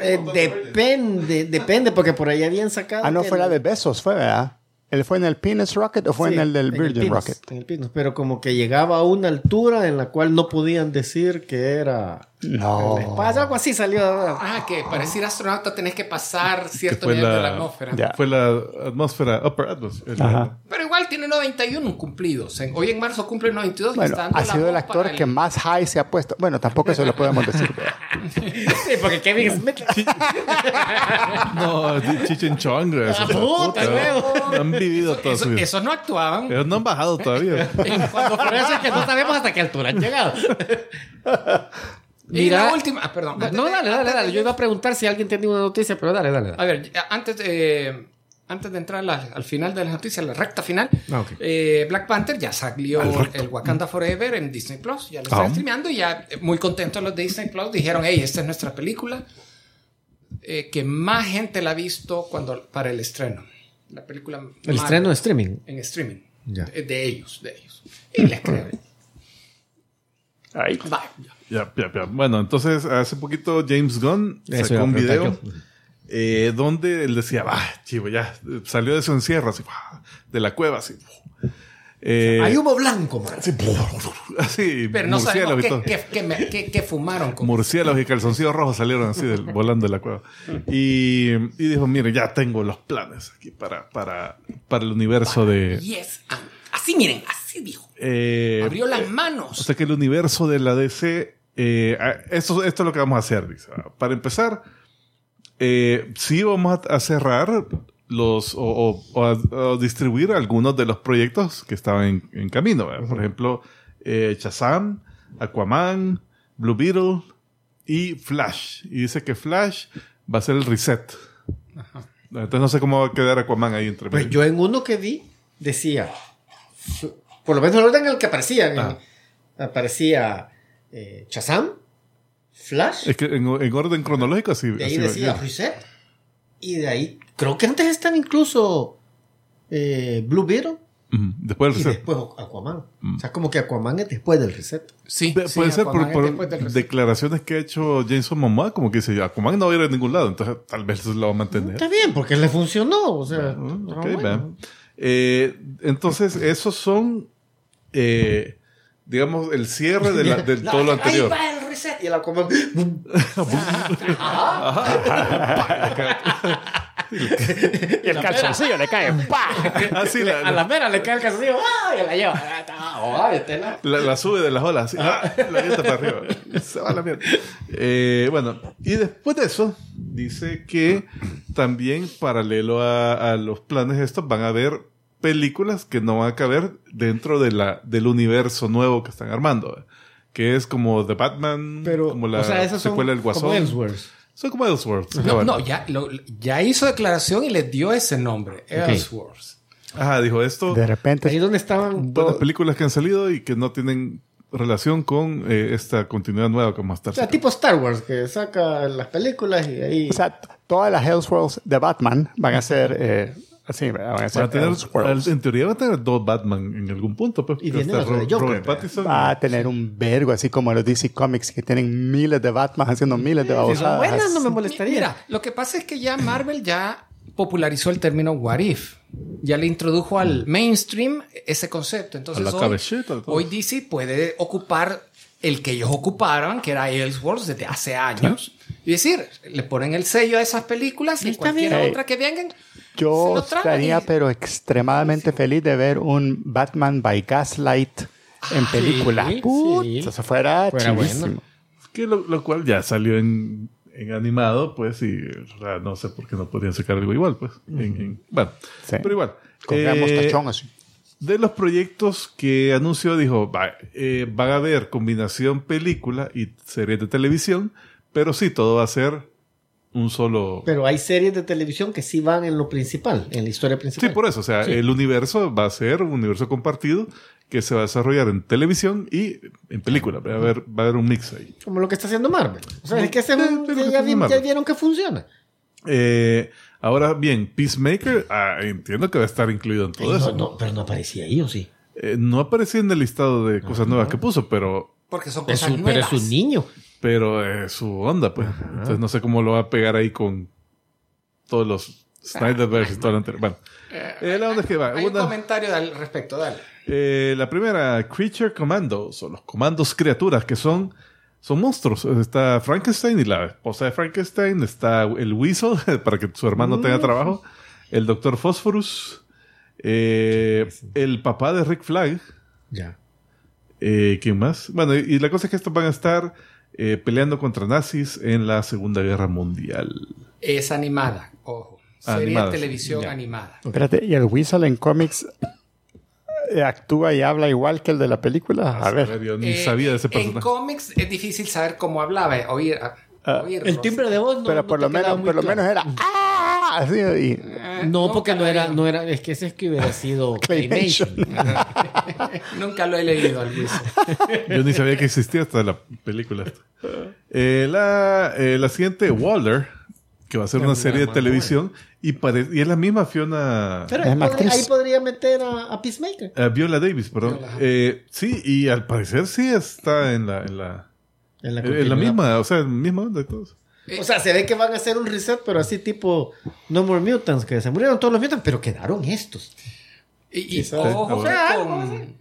eh, depende, depende, porque por ahí habían sacado. Ah, no, fue la de Besos, fue, ¿verdad? ¿Él fue en el Penis Rocket o fue Sí, en el del el Virgin Rocket? en el Pinus, pero como que llegaba a una altura en la cual no podían decir que era No. el espacio, algo así salió. ah, que para ser astronauta tenés que pasar cierto nivel de la- la atmósfera. Ya. Fue la atmósfera, upper atmosphere. Ajá. Pero igual tiene 91 cumplidos. Hoy en marzo cumple 92 y Bueno, está dando ha la sido el actor que más high se ha puesto. Bueno, tampoco eso lo podemos decir. Sí, porque Kevin Smith. No, Chichen Chong, puta, puta, huevo. Han vivido Eso- vida. esos no actuaban. Ellos no han bajado todavía. Cuando Por eso es que no sabemos hasta qué altura han llegado. Y la última, ah, perdón. No, de- dale, dale, dale. de- Yo iba a preguntar si alguien tenía una noticia, pero dale, dale. A ver, antes de, antes de entrar la- al final de las noticias, la recta final, Ah, eh, Black Panther ya salió el Wakanda Forever en Disney Plus. Ya lo están Ah. streameando y ya eh, muy contentos los de Disney Plus dijeron, hey, esta es nuestra película. eh, que más gente la ha visto cuando, para el estreno. La película El más- estreno de streaming. en streaming. Ya. De, de ellos, de ellos. Y les creo. Ahí. Va, ya. Ya, ya. Bueno, entonces hace poquito James Gunn Eso sacó un video eh, donde él decía, va, chivo, ya salió de su encierro, así, ¡buah! de la cueva, así. Eh, Hay humo blanco, man. así, así, Pero no sabemos qué, todo. qué, qué me- qué- qué fumaron. con- Murciélagos y calzoncillos rojos salieron así del- volando de la cueva. Y, y dijo, mire, ya tengo los planes aquí para, para, para el universo de... Yes and. Así, miren, así dijo. Eh, Abrió las o manos. sea que el universo de la DC, eh, esto, esto es lo que vamos a hacer, dice. Para empezar, eh, sí vamos a, cerrar los o, o- o a, o distribuir algunos de los proyectos que estaban en, en camino. ¿verdad? Por ejemplo, eh, Shazam, Aquaman, Blue Beetle y Flash. Y dice que Flash va a ser el reset. Entonces no sé cómo va a quedar Aquaman ahí entre Pues medio. yo en uno que vi decía, por lo menos el orden en el que aparecía, en- Ah. aparecía eh, Shazam, Flash, Es que en, en orden cronológico así. de ahí así decía Reset, y de ahí, creo que antes estaba incluso eh, Blue Beetle Después del y reset. después Aquaman. O sea, como que Aquaman es después del Reset. Sí, sí, puede ser por, Aquaman declaraciones que ha hecho Jason Momoa, como que dice, Aquaman no va a ir a ningún lado, entonces tal vez lo va a mantener. Está bien, porque le funcionó. O sea, Mm, bueno. Eh, entonces, esos son, eh, digamos, el cierre de, la- de No, todo lo Ahí anterior. va el Reset y Aquaman. Y el calzoncillo le cae. ¡pa! Ah, la, a la mera le cae el calzoncillo. ¡ay! Y la lleva. Ah, este la- la- sube de las olas, así, ah, la avienta para arriba. Se va la mierda. Eh, bueno, y después de eso, dice que también, paralelo a, a los planes estos, van a haber películas que no van a caber dentro de la, del universo nuevo que están armando. Que es como The Batman, Pero, como la o sea, esas secuela del Guasón. como Son como Ellsworth. No, no, ya, lo- ya hizo declaración y le dio ese nombre, Ellsworth. Ajá, dijo esto. De repente. Ahí donde estaban Buenas todo- películas que han salido y que no tienen relación con eh, esta continuidad nueva que vamos a estar O sea, tipo Star Wars, que saca las películas y ahí... O sea, todas las Elseworlds de Batman van a ser eh, van a ser Va a tener, en teoría va a tener dos Batman en algún punto. Pues, Y viene Joker, Robert ¿verdad? Pattinson. Va a tener un vergo, así como los DC Comics que tienen miles de Batman haciendo miles de si babosadas. buenas, no me molestaría. Mira, lo que pasa es que ya Marvel ya popularizó el término what if. Ya le introdujo al mainstream ese concepto. Entonces A la hoy, hoy DC puede ocupar el que ellos ocuparon, que era Ellsworth desde hace años. Y decir, le ponen el sello a esas películas y cualquier bien. otra que vengan. Yo estaría, y- pero extremadamente feliz de ver un Batman by Gaslight en película. sí, eso fuera, Fuera bueno. Que lo, lo cual ya salió en, en animado, pues, y no sé por qué no podrían sacar algo igual, pues. en- en- bueno, Sí. pero igual. Con Eh, así. de los proyectos que anunció, dijo, va, eh, van a haber combinación película y series de televisión, pero sí, todo va a ser un solo... Pero hay series de televisión que sí van en lo principal, en la historia Sí, principal. por eso. O sea, el universo va a ser un universo compartido que se va a desarrollar en televisión y en película. Va a haber, va a haber un mix ahí. Como lo que está haciendo Marvel. O sea, es que Sí, sí, ya, vi- vieron que funciona. Eh, ahora bien, Peacemaker, ah, entiendo que va a estar incluido en todo Ay, eso. no, no, pero no aparecía ahí, ¿o sí? Eh, no aparecía en el listado de cosas nuevas que puso, pero, Porque son Es cosas un- pero es nuevas. un niño. Pero es su onda, pues. Entonces no sé cómo lo va a pegar ahí con todos los Snyderverse y todo lo anterior. Bueno, eh, la onda es que va. Hay un una- comentario al respecto, dale. Eh, la primera, Creature Commandos, o los comandos criaturas, que son, son monstruos. Está Frankenstein y la esposa de Frankenstein, está el Weasel, para que su hermano tenga trabajo, el Doctor Phosphorus, eh, el papá de Rick Flag, Ya. eh, ¿quién más? Bueno, y, y la cosa es que estos van a estar eh, peleando contra nazis en la Segunda Guerra Mundial. Es animada, ojo. Serie animada, de televisión Ya. animada. Espérate, ¿y el Weasel en cómics eh, actúa y habla igual que el de la película? A ver. yo ni Eh, sabía de ese En personaje. cómics es difícil saber cómo hablaba, eh, oír, Ah, oírlo. El timbre de voz no. pero por lo menos, muy por lo menos era ¡Ah! Y- Eh, No, porque no era, no era, es que ese es que hubiera sido Claymation. Claymation. Nunca lo he leído al Luis. Yo ni sabía que existía hasta la película. esta. Eh, la, eh, la siguiente, Waller, que va a ser una serie de televisión y, pare- y es la misma Fiona... Pero ahí, podría, actriz. ahí podría meter a, a Peacemaker. eh, Viola Davis, perdón. Viola. Eh, sí, y al parecer sí está en la, en la, En la, en la misma, o sea, en la misma onda y todo. O sea, se ve que van a hacer un reset, pero así tipo No More Mutants, que se murieron todos los mutants, pero quedaron estos. Y, y ojo con,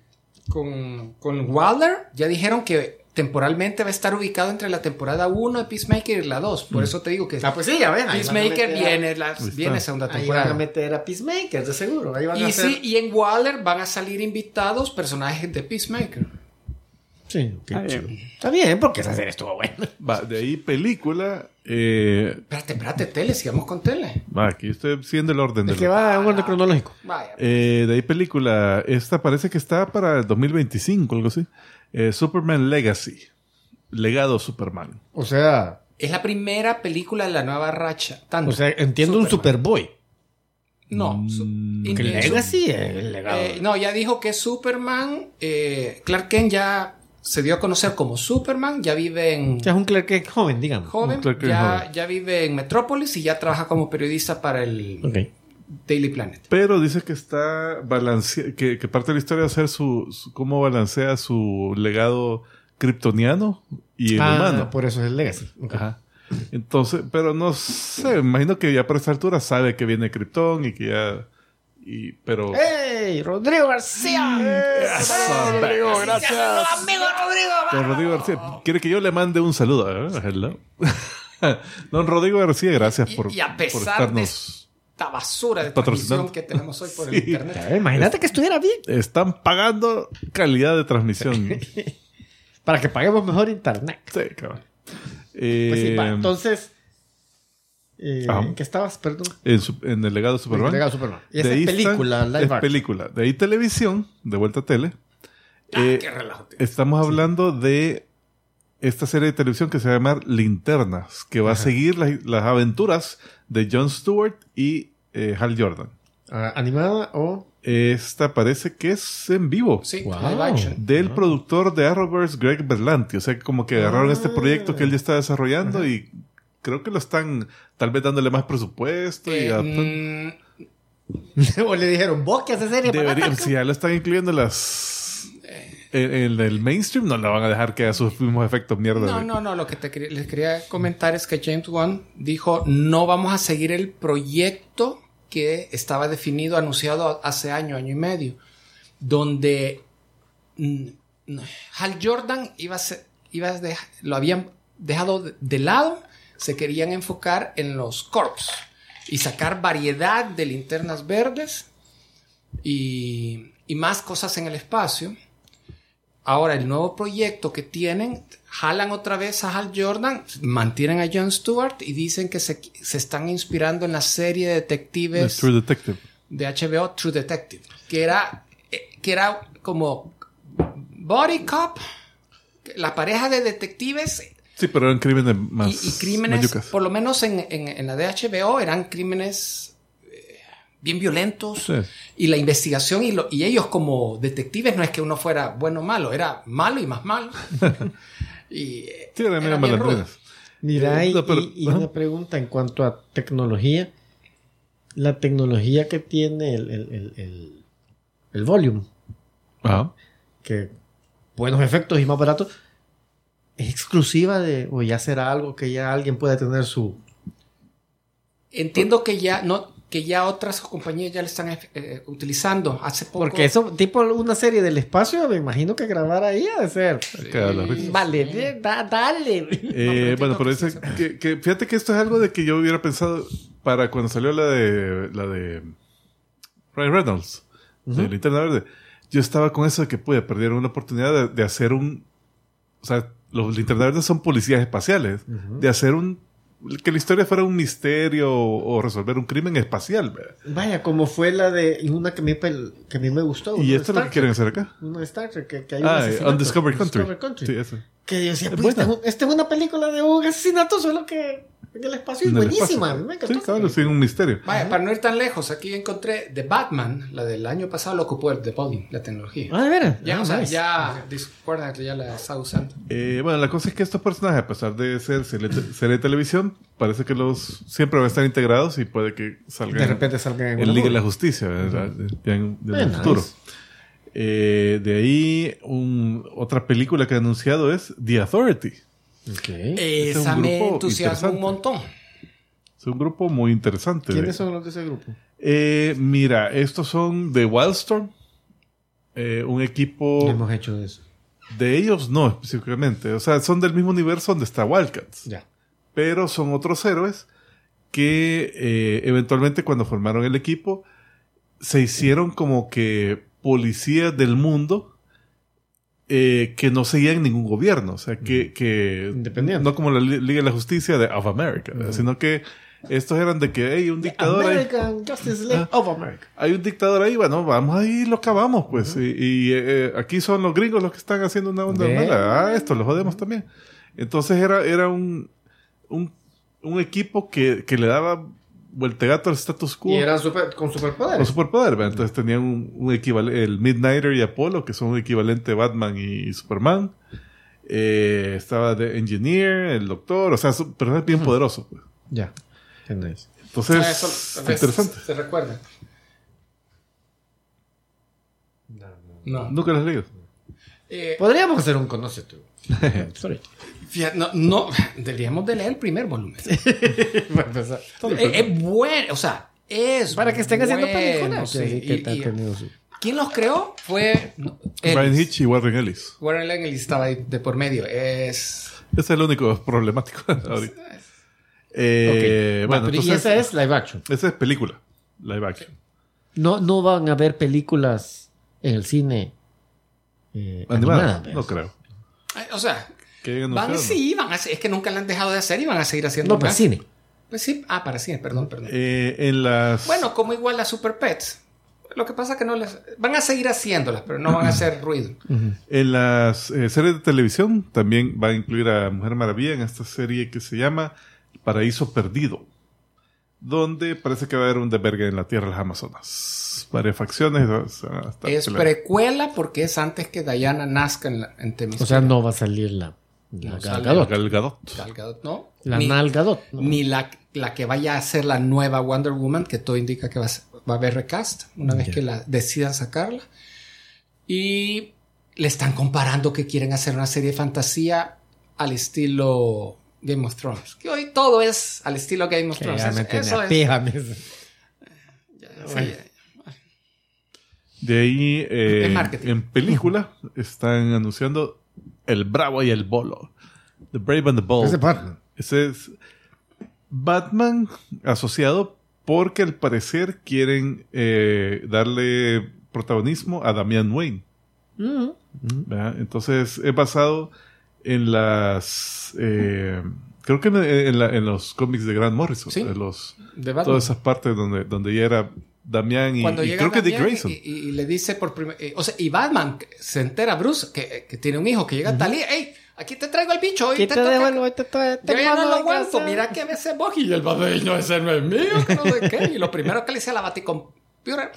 con, con Wilder ya dijeron que temporalmente va a estar ubicado entre la temporada 1 de Peacemaker y la 2. Por eso te digo que Ah, pues sí, ya ven. Peacemaker viene, la, viene segunda Ahí van a temporada. meter a Peacemaker, de seguro. Ahí van a Y hacer... sí, y en Waller van a salir invitados personajes de Peacemaker. Sí, ok, Está chido. bien. Está bien, porque esa serie estuvo buena. Va, de ahí película. Eh, Espérate, espérate, tele, sigamos con tele. va, aquí estoy siguiendo el orden de Es que va en orden cronológico. Vaya. Eh, de ahí película. Esta parece que está para el 2025, algo así. Eh, Superman Legacy. Legado Superman. O sea, Es la primera película de la nueva racha. Tanto. o sea entiendo un. Superboy. No. su- Mm, Que Legacy es el legado. Eh, no, ya dijo que Superman, eh, Clark Kent ya se dio a conocer como Superman, ya vive en Ya es un Clark Kent joven, digamos. joven, Clark Kent ya, joven. ya vive en Metrópolis y ya trabaja como periodista para el. Daily Planet. Pero dice que está balancea que, que parte de la historia va a ser su, su- cómo balancea su legado kryptoniano y el Ah, humano. por eso es el Legacy. Ajá. Entonces, pero no sé, me imagino que ya para esta altura sabe que viene Krypton y que ya y pero ¡Ey! ¡Rodrigo García! Rodrigo, gracias. ¡Amigo Rodrigo! Don Rodrigo García quiere que yo le mande un saludo. ¿eh? Hello. Don Rodrigo García, gracias Y- por, y a por pesar estarnos. Esta basura de transmisión que tenemos hoy por Sí. el internet. Imagínate que estuviera bien. Están pagando calidad de transmisión. Para que paguemos mejor internet. sí, cabrón. Eh, Pues sí, va. Entonces, eh, Ajá. ¿en qué estabas? Perdón. en, su- en el legado de Superman. Legado Superman. Y De esa ahí es película, están- live es action. película. De ahí televisión, de vuelta a tele. Ah, Eh, qué relajo. tío. estamos hablando de esta serie de televisión que se va a llamar Linternas, que va a seguir las, las aventuras de Jon Stewart y eh, Hal Jordan. Ah, ¿Animada o...? Esta parece que es en vivo. Sí, Wow. live action. Del productor de Arrowverse, Greg Berlanti. O sea, que como que agarraron este proyecto que él ya está desarrollando y creo que lo están tal vez dándole más presupuesto y Eh, mm, o le dijeron, vos que haces serie Debería- si ya lo están incluyendo en las en, en el mainstream, no le van a dejar que haga sus mismos efectos mierda. No, de- no, no. Lo que te les quería comentar es que James Wan dijo no vamos a seguir el proyecto que estaba definido, anunciado hace año, año y medio, donde mm, Hal Jordan iba a ser, iba a dej- lo habían dejado de, de lado, se querían enfocar en los corps y sacar variedad de linternas verdes y, y más cosas en el espacio. Ahora, el nuevo proyecto que tienen, jalan otra vez a Hal Jordan, mantienen a Jon Stewart y dicen que se, se están inspirando en la serie de de detectives True Detective. de HBO True Detective, que era, eh, que era como Body Cop, la pareja de detectives Sí, pero eran crímenes más. y, y crímenes, mayucas. por lo menos en, en- en la de HBO, eran crímenes eh, bien violentos. Sí. Y la investigación y, lo- y ellos como detectives no es que uno fuera bueno o malo, era malo y más malo. y eh, Sí, eran medio era bien. Mira, Eh, y, no, pero- y- una pregunta en cuanto a tecnología. La tecnología que tiene el, el, el, el, el Volume, Ajá. que buenos efectos y más barato, es exclusiva de, o ya será algo que ya alguien puede tener su... Entiendo que ya no que ya otras compañías ya le están eh, utilizando. Hace poco Porque eso, tipo una serie del espacio, me imagino que grabar ahí ha de ser. Vale, da- dale. Eh, pero bueno, pero ese, que, que- fíjate que esto es algo de que yo hubiera pensado para cuando salió la de la de Ryan Reynolds, de Linterna Verde. Yo estaba con eso de que pude perder una oportunidad de, de hacer un, o sea, los Linterna Verdes son policías espaciales, de hacer un que la historia fuera un misterio o, resolver un crimen espacial. Vaya, como fue la de una que, me, que a mí me gustó. Y esto es lo que quieren hacer acá. Una Star Trek, que, que hay un Ah. Undiscovered Country. Discovered Country. Sí, eso. Que yo decía, Es pues, esta, buena. es un- esta es una película de un asesinato, solo que el espacio es En el buenísima. espacio. Me encantó. Sí, claro, sí, un misterio. Vaya, para no ir tan lejos, aquí encontré The Batman, la del año pasado, lo ocupó el The Volume, la tecnología. Ah, de veras. ya, Ah, o sea, nice. ya Discord ya la está usando. Eh, bueno, la cosa es que estos personajes, a pesar de ser serie, de televisión, parece que los siempre van a estar integrados y puede que salgan De repente salgan en Liga de la. Justicia ¿verdad? ya en, en Eh, el nice. futuro. Eh, de ahí, un- otra película que ha anunciado es The Authority. Ok. es un Esa me entusiasma un montón. Es un grupo muy interesante. ¿Quiénes son los de ese grupo? Eh, mira, estos son de Wildstorm, eh, un equipo Hemos hecho de eso. De ellos no específicamente. O sea, son del mismo universo donde está Wildcats. Ya. Pero son otros héroes que eh, eventualmente cuando formaron el equipo se hicieron como que policías del mundo eh, que no seguían ningún gobierno. O sea, que... que Independiente. No como la Li- Liga de la Justicia de of America, sino que estos eran de que hay un dictador ahí. American Justice League of America. Hay un dictador ahí, bueno, vamos ahí y lo acabamos, pues. Y, y, eh, aquí son los gringos los que están haciendo una onda Bien. mala. Ah, esto, lo jodemos también. Entonces era, era un, un, un equipo que, que le daba vueltegato al status quo Y eran super, con con superpoderes. superpoder. ¿verdad? Entonces tenían un, un equivalente, el Midnighter y Apollo, que son un equivalente Batman y Superman. Eh, estaba The Engineer, el Doctor, o sea, son personajes bien poderosos. pues. Ya. Entonces, sea, eso. ¿Se recuerda? No. Nunca las he leído. Eh, Podríamos hacer un conoce tú. Fíjate, no, no, deberíamos de leer el primer volumen. Es, es bueno, o sea, es Para que estén haciendo películas. ¿Quién los creó? Fue no, Brian. Hitch y Warren Ellis. Warren Ellis estaba ahí de por medio. Es Ese es el único problemático ahorita. Eh, bueno, pero y entonces, esa es live action. esa es película, live action. No, no van a ver películas en el cine eh, Animada, animadas, ¿ves? no creo. o sea, Que van sí, van a hacer- es que nunca la han dejado de hacer y van a seguir haciendo No, para más. cine. Pues sí, ah, para cine, perdón, perdón. Eh, en las. Bueno, como igual las Super Pets. Lo que pasa es que no las van a seguir haciendo pero no van a hacer ruido. En las eh, series de televisión también va a incluir a Mujer Maravilla en esta serie que se llama Paraíso Perdido, donde parece que va a haber un desvergue en la Tierra de las Amazonas. Varias facciones. o sea, hasta Es precuela porque es antes que Diana nazca en, la, en. O sea, no va a salir la, la No Gal sale. Gadot. Gal Gadot. Gal Gadot, ¿no? La ni, Nalgadot. ¿no? ni la, la que vaya a ser la nueva Wonder Woman, que todo indica que va a, ser- va a haber recast una vez Ya. que la decidan sacarla. Y le están comparando que quieren hacer una serie de fantasía al estilo Game of Thrones. Que hoy todo es al estilo Game of Que Thrones. ya me Eso- tiene eso a es- me- sí. De ahí, eh, en película, están anunciando El Bravo y el Bolo. The Brave and the Bold. Ese Batman. Ese es Batman asociado porque al parecer quieren eh, darle protagonismo a Damian Wayne. Mm. ¿verdad? Entonces es basado en las... eh, creo que en, en la- en los cómics de Grant Morrison. Sí. de los, De Batman. todas esas partes donde, donde ya era Damian y, Cuando y llega creo que Dick Damián Grayson. y, y- le dice por primera o sea, y Batman se entera Bruce que, que tiene un hijo que llega tal y hey, aquí te traigo el bicho y ¿Qué te, te toca- devuelvo? Te te Yo ya no lo aguanto, mira que veces vos y el Batman no ese no es mío, que no sé qué. Y lo primero que le dice a la Baticomputer,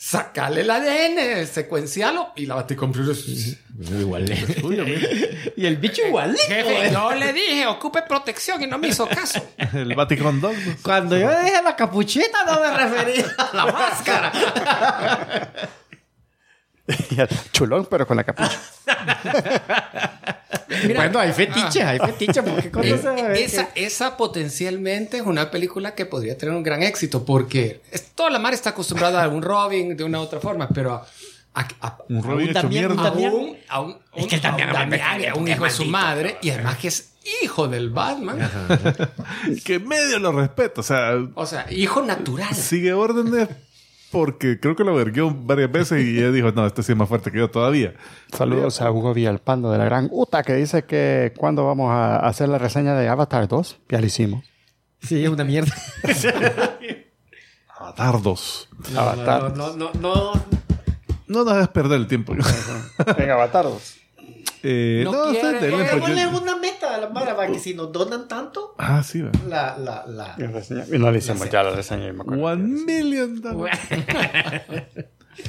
sacale el ADN, secuencialo y la Baticomputer Igual. Uy, amigo, y el bicho igualito. Jefe, yo le dije, ocupe protección y no me hizo caso. el. ¿no? Cuando yo dije la capuchita no me refería a la máscara. Chulón, pero con la capucha. Mira, bueno, hay fetiches, hay fetiches. porque Eh, ve esa, que- esa potencialmente es una película que podría tener un gran éxito porque es- toda la mar está acostumbrada a un Robin de una u otra forma, pero a, a- a- Un Robin un a Damián. un, Es que el a un hijo de su madre y además que es hijo del Batman. Que medio lo respeto. O sea, O sea, hijo natural. sigue órdenes porque creo que lo verguió varias veces y ella dijo, no, este sí es más fuerte que yo todavía. Saludos a Hugo Villalpando de la Gran Uta que dice que cuando vamos a hacer la reseña de Avatar 2, ya lo hicimos. Sí, es una mierda. Avatar 2. Avatar. No, no, no. No nos hagas perder el tiempo. Venga, Avatar 2. Eh, No no, quiere- está bien, Oiga, porque- Ponle una meta a la Mara para que si nos donan tanto, Ah, sí, va. la, la, la. Y no le hicimos ya la reseña. yo me acuerdo. One million dollars.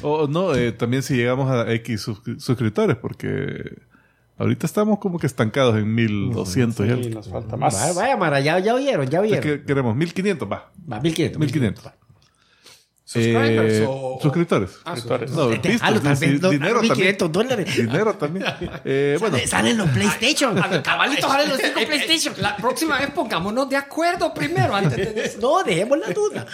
O no, eh, también si llegamos a X suscri- suscriptores, porque ahorita estamos como que estancados en 1200 y Sí, algo. nos falta más. Vaya, vaya, Mara, ya, ya oyeron, ya oyeron. ¿qué queremos? 1500, va. Va, 1500. 1500. va. Subscribers Eh, o- suscriptores. Ah, Suscriptores. No, vistos, no, dinero también. 1500 dólares. Dinero también. Eh, bueno, Salen los PlayStation. Cabalitos salen los cinco Eh, eh, PlayStation. La próxima vez pongámonos de acuerdo primero antes de No, dejemos la duda.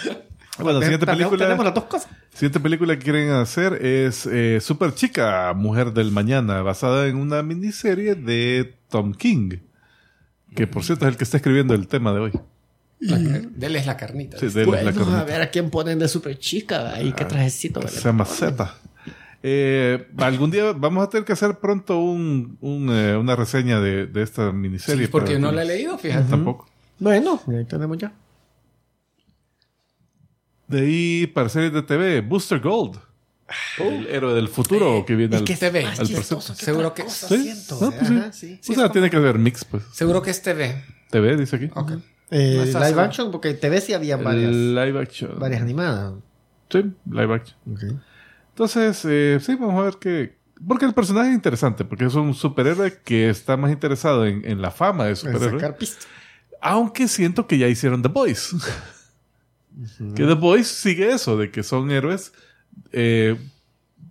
Bueno, siguiente película. Tenemos las dos cosas. Siguiente película que quieren hacer es eh, Super Chica, Mujer del Mañana, basada en una miniserie de Tom King. Que por cierto es el que está escribiendo el tema de hoy. La, Dele la carnita. Sí, la Bueno, a ver a quién ponen de super chica. Ahí qué trajecito. Se llama Z. Eh, algún día vamos a tener que hacer pronto un, un, eh, una reseña de, de esta miniserie. Sí, porque no que- la he leído, fíjate. Tampoco. Bueno, ahí tenemos ya. De ahí, para series de TV, Booster Gold. El héroe del futuro que viene Es al, que se ve. al presente. Seguro que, ¿Sí? No, pues sí. Ajá, sí. o sea, tiene que haber mix, pues. seguro que es TV. TV, dice aquí. Ok. Eh, No está live action, porque TV sí había varias, Live action. varias animadas. Sí, live action. Entonces, eh, sí, vamos a ver qué. Porque el personaje es interesante, porque es un superhéroe que está más interesado en, en la fama de superhéroe. Aunque siento que ya hicieron The Boys. que The Boys sigue eso, de que son héroes eh,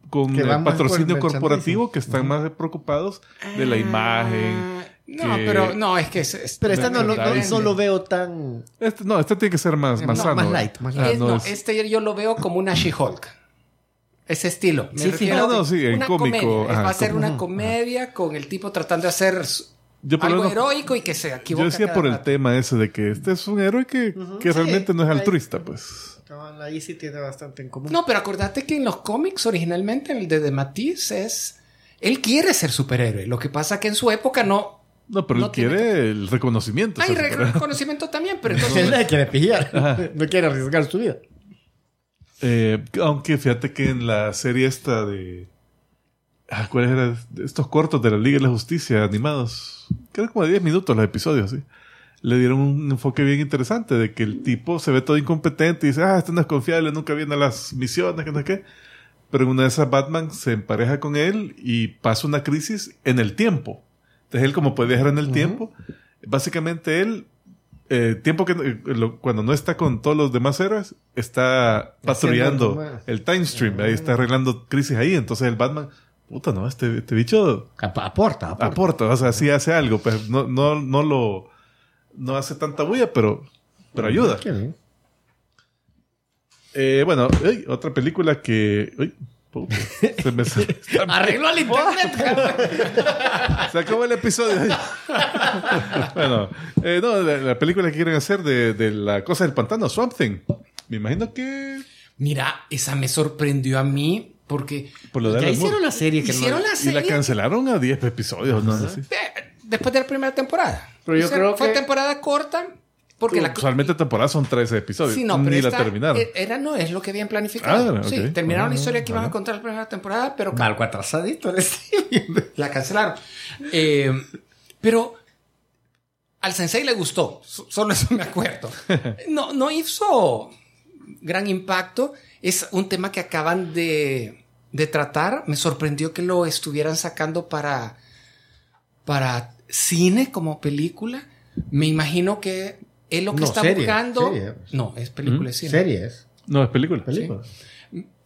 con eh, más patrocinio por el corporativo, que están más preocupados de la imagen. Ah, No, que- pero no, es que es, es- Pero esta no, lo- no- no lo veo tan... Este, no, este tiene que ser más, más No, sano. más light, más Ah, es- no no, es- este yo lo veo como una She-Hulk. Ese estilo. Me Sí, refiero fíjate. a No, no, sí, en una cómico, ajá, Va a ser como- una comedia con el tipo tratando de hacer Yo algo menos- heroico y que se equivoca. Yo decía por el rato. tema ese de que este es un héroe que, que Sí, realmente no es altruista, pues. Cabal, Ahí sí tiene bastante en común. No, pero acordate que en los cómics originalmente el de, de Matisse es... Él quiere ser superhéroe. Lo que pasa que en su época no... No, pero No él tiene quiere el reconocimiento. Hay re- reconocimiento también, pero Él entonces... nadie quiere pillar. No quiere arriesgar su vida. Eh, aunque fíjate que en la serie esta de... Ah, ¿Cuáles eran? De Estos cortos de la Liga de la Justicia animados. Que eran como de 10 minutos los episodios, ¿sí? Le dieron un enfoque bien interesante de que el tipo se ve todo incompetente y dice, ah, este no es confiable, nunca viene a las misiones, que no sé qué. Pero en una de esas Batman se empareja con él y pasa una crisis en el tiempo. Entonces él como puede viajar en el tiempo, básicamente él, eh, tiempo que eh, lo- cuando no está con todos los demás héroes, está patrullando el time stream, ahí está arreglando crisis ahí. Entonces el Batman, puta, no, este, este bicho Aporta, aporta. aporta, o sea, sí hace algo, pues no, no, no lo, no hace tanta bulla, pero, pero ayuda. Qué bien. Eh, bueno, otra película que, uy, puta, se me se, Arregló el internet. se acabó el episodio. bueno, eh, no, la, la película que quieren hacer de, de la cosa del pantano, Swamp Thing. Me imagino que Mira, esa me sorprendió a mí porque por lo de Ya hicieron la serie que hicieron no... la Y serie la cancelaron a 10 episodios, ¿no? Eh, después de la primera temporada. Pero yo Hicieron- creo fue que- temporada corta porque la Usualmente temporada son 13 episodios. Sí, no, pero Ni la terminaron. e- Era, no, es lo que habían planificado. Ah. Sí, terminaron la historia que iban Ah, a contar la primera temporada, pero Algo atrasadito la cancelaron. Eh, pero al sensei le gustó, so- solo eso me acuerdo. No, no hizo gran impacto. Es un tema que acaban de, de tratar. Me sorprendió que lo estuvieran sacando para, para cine como película. Me imagino que él lo que No, está serie, buscando. serie. No, es película de cine. Series. No, es película. Película.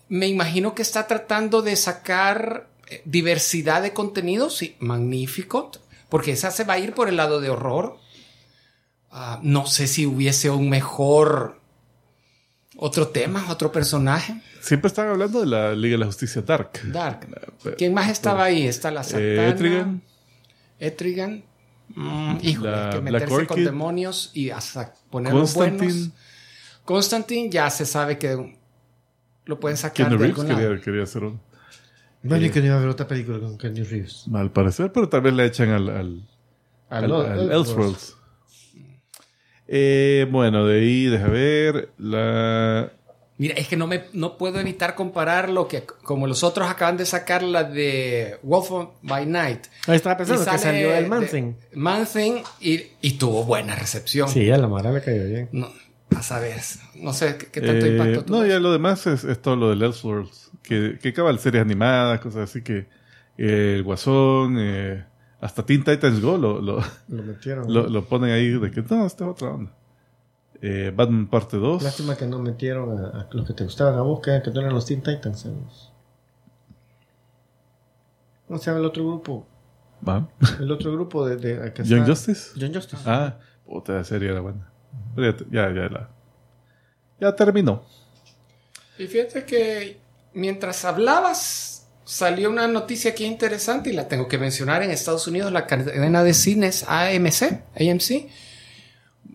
Me imagino que está tratando de sacar eh, diversidad de contenidos, sí, magnífico, porque esa se va a ir por el lado de horror. Ah, no sé si hubiese un mejor otro tema, otro personaje. Siempre están hablando de la Liga de la Justicia Dark. Dark. pero- ¿Quién más estaba ahí? Está la Eh, Satana. Etrigan. Etrigan. Mm, híjole, La que Black meterse con demonios y hasta ponerlos buenos. Constantine. Constantine ya se sabe que lo pueden sacar Keanu de Reeves algún lado. quería, quería hacer un. Bueno, y que no iba a haber otra película con Kenny Reeves. Al parecer, pero tal vez le echan al, al, Al- al- al- al Elseworlds. Eh, bueno, de ahí, deja ver. La. Mira, es que no me no puedo evitar comparar lo que como los otros acaban de sacar la de Wolf of- by Night. Ahí estaba pensando Y que salió el de- Manson. Manson y, y tuvo buena recepción. Sí, a la Mara le cayó bien. No, a saber, no sé qué, qué tanto eh, impacto tuvo. no, ya lo demás es, es todo lo del Elseworlds. Que, que cabal series animadas, cosas así que. eh, el Guasón, eh, hasta Teen Titans Go lo, lo, Lo metieron. lo, lo ponen ahí de que no, esta es otra onda. Eh, Batman parte 2. Lástima que no metieron a, a los que te gustaban a vos, que, que no eran los Teen Titans. en los- ¿Cómo se llama el otro grupo? Va. El otro grupo de... de que Young está- Justice. Young Justice. Ah, puta, serie era buena. Pero ya, ya, ya la. Ya terminó. Y fíjate que mientras hablabas, salió una noticia aquí interesante y la tengo que mencionar. En Estados Unidos, la cadena de cines AMC, AMC,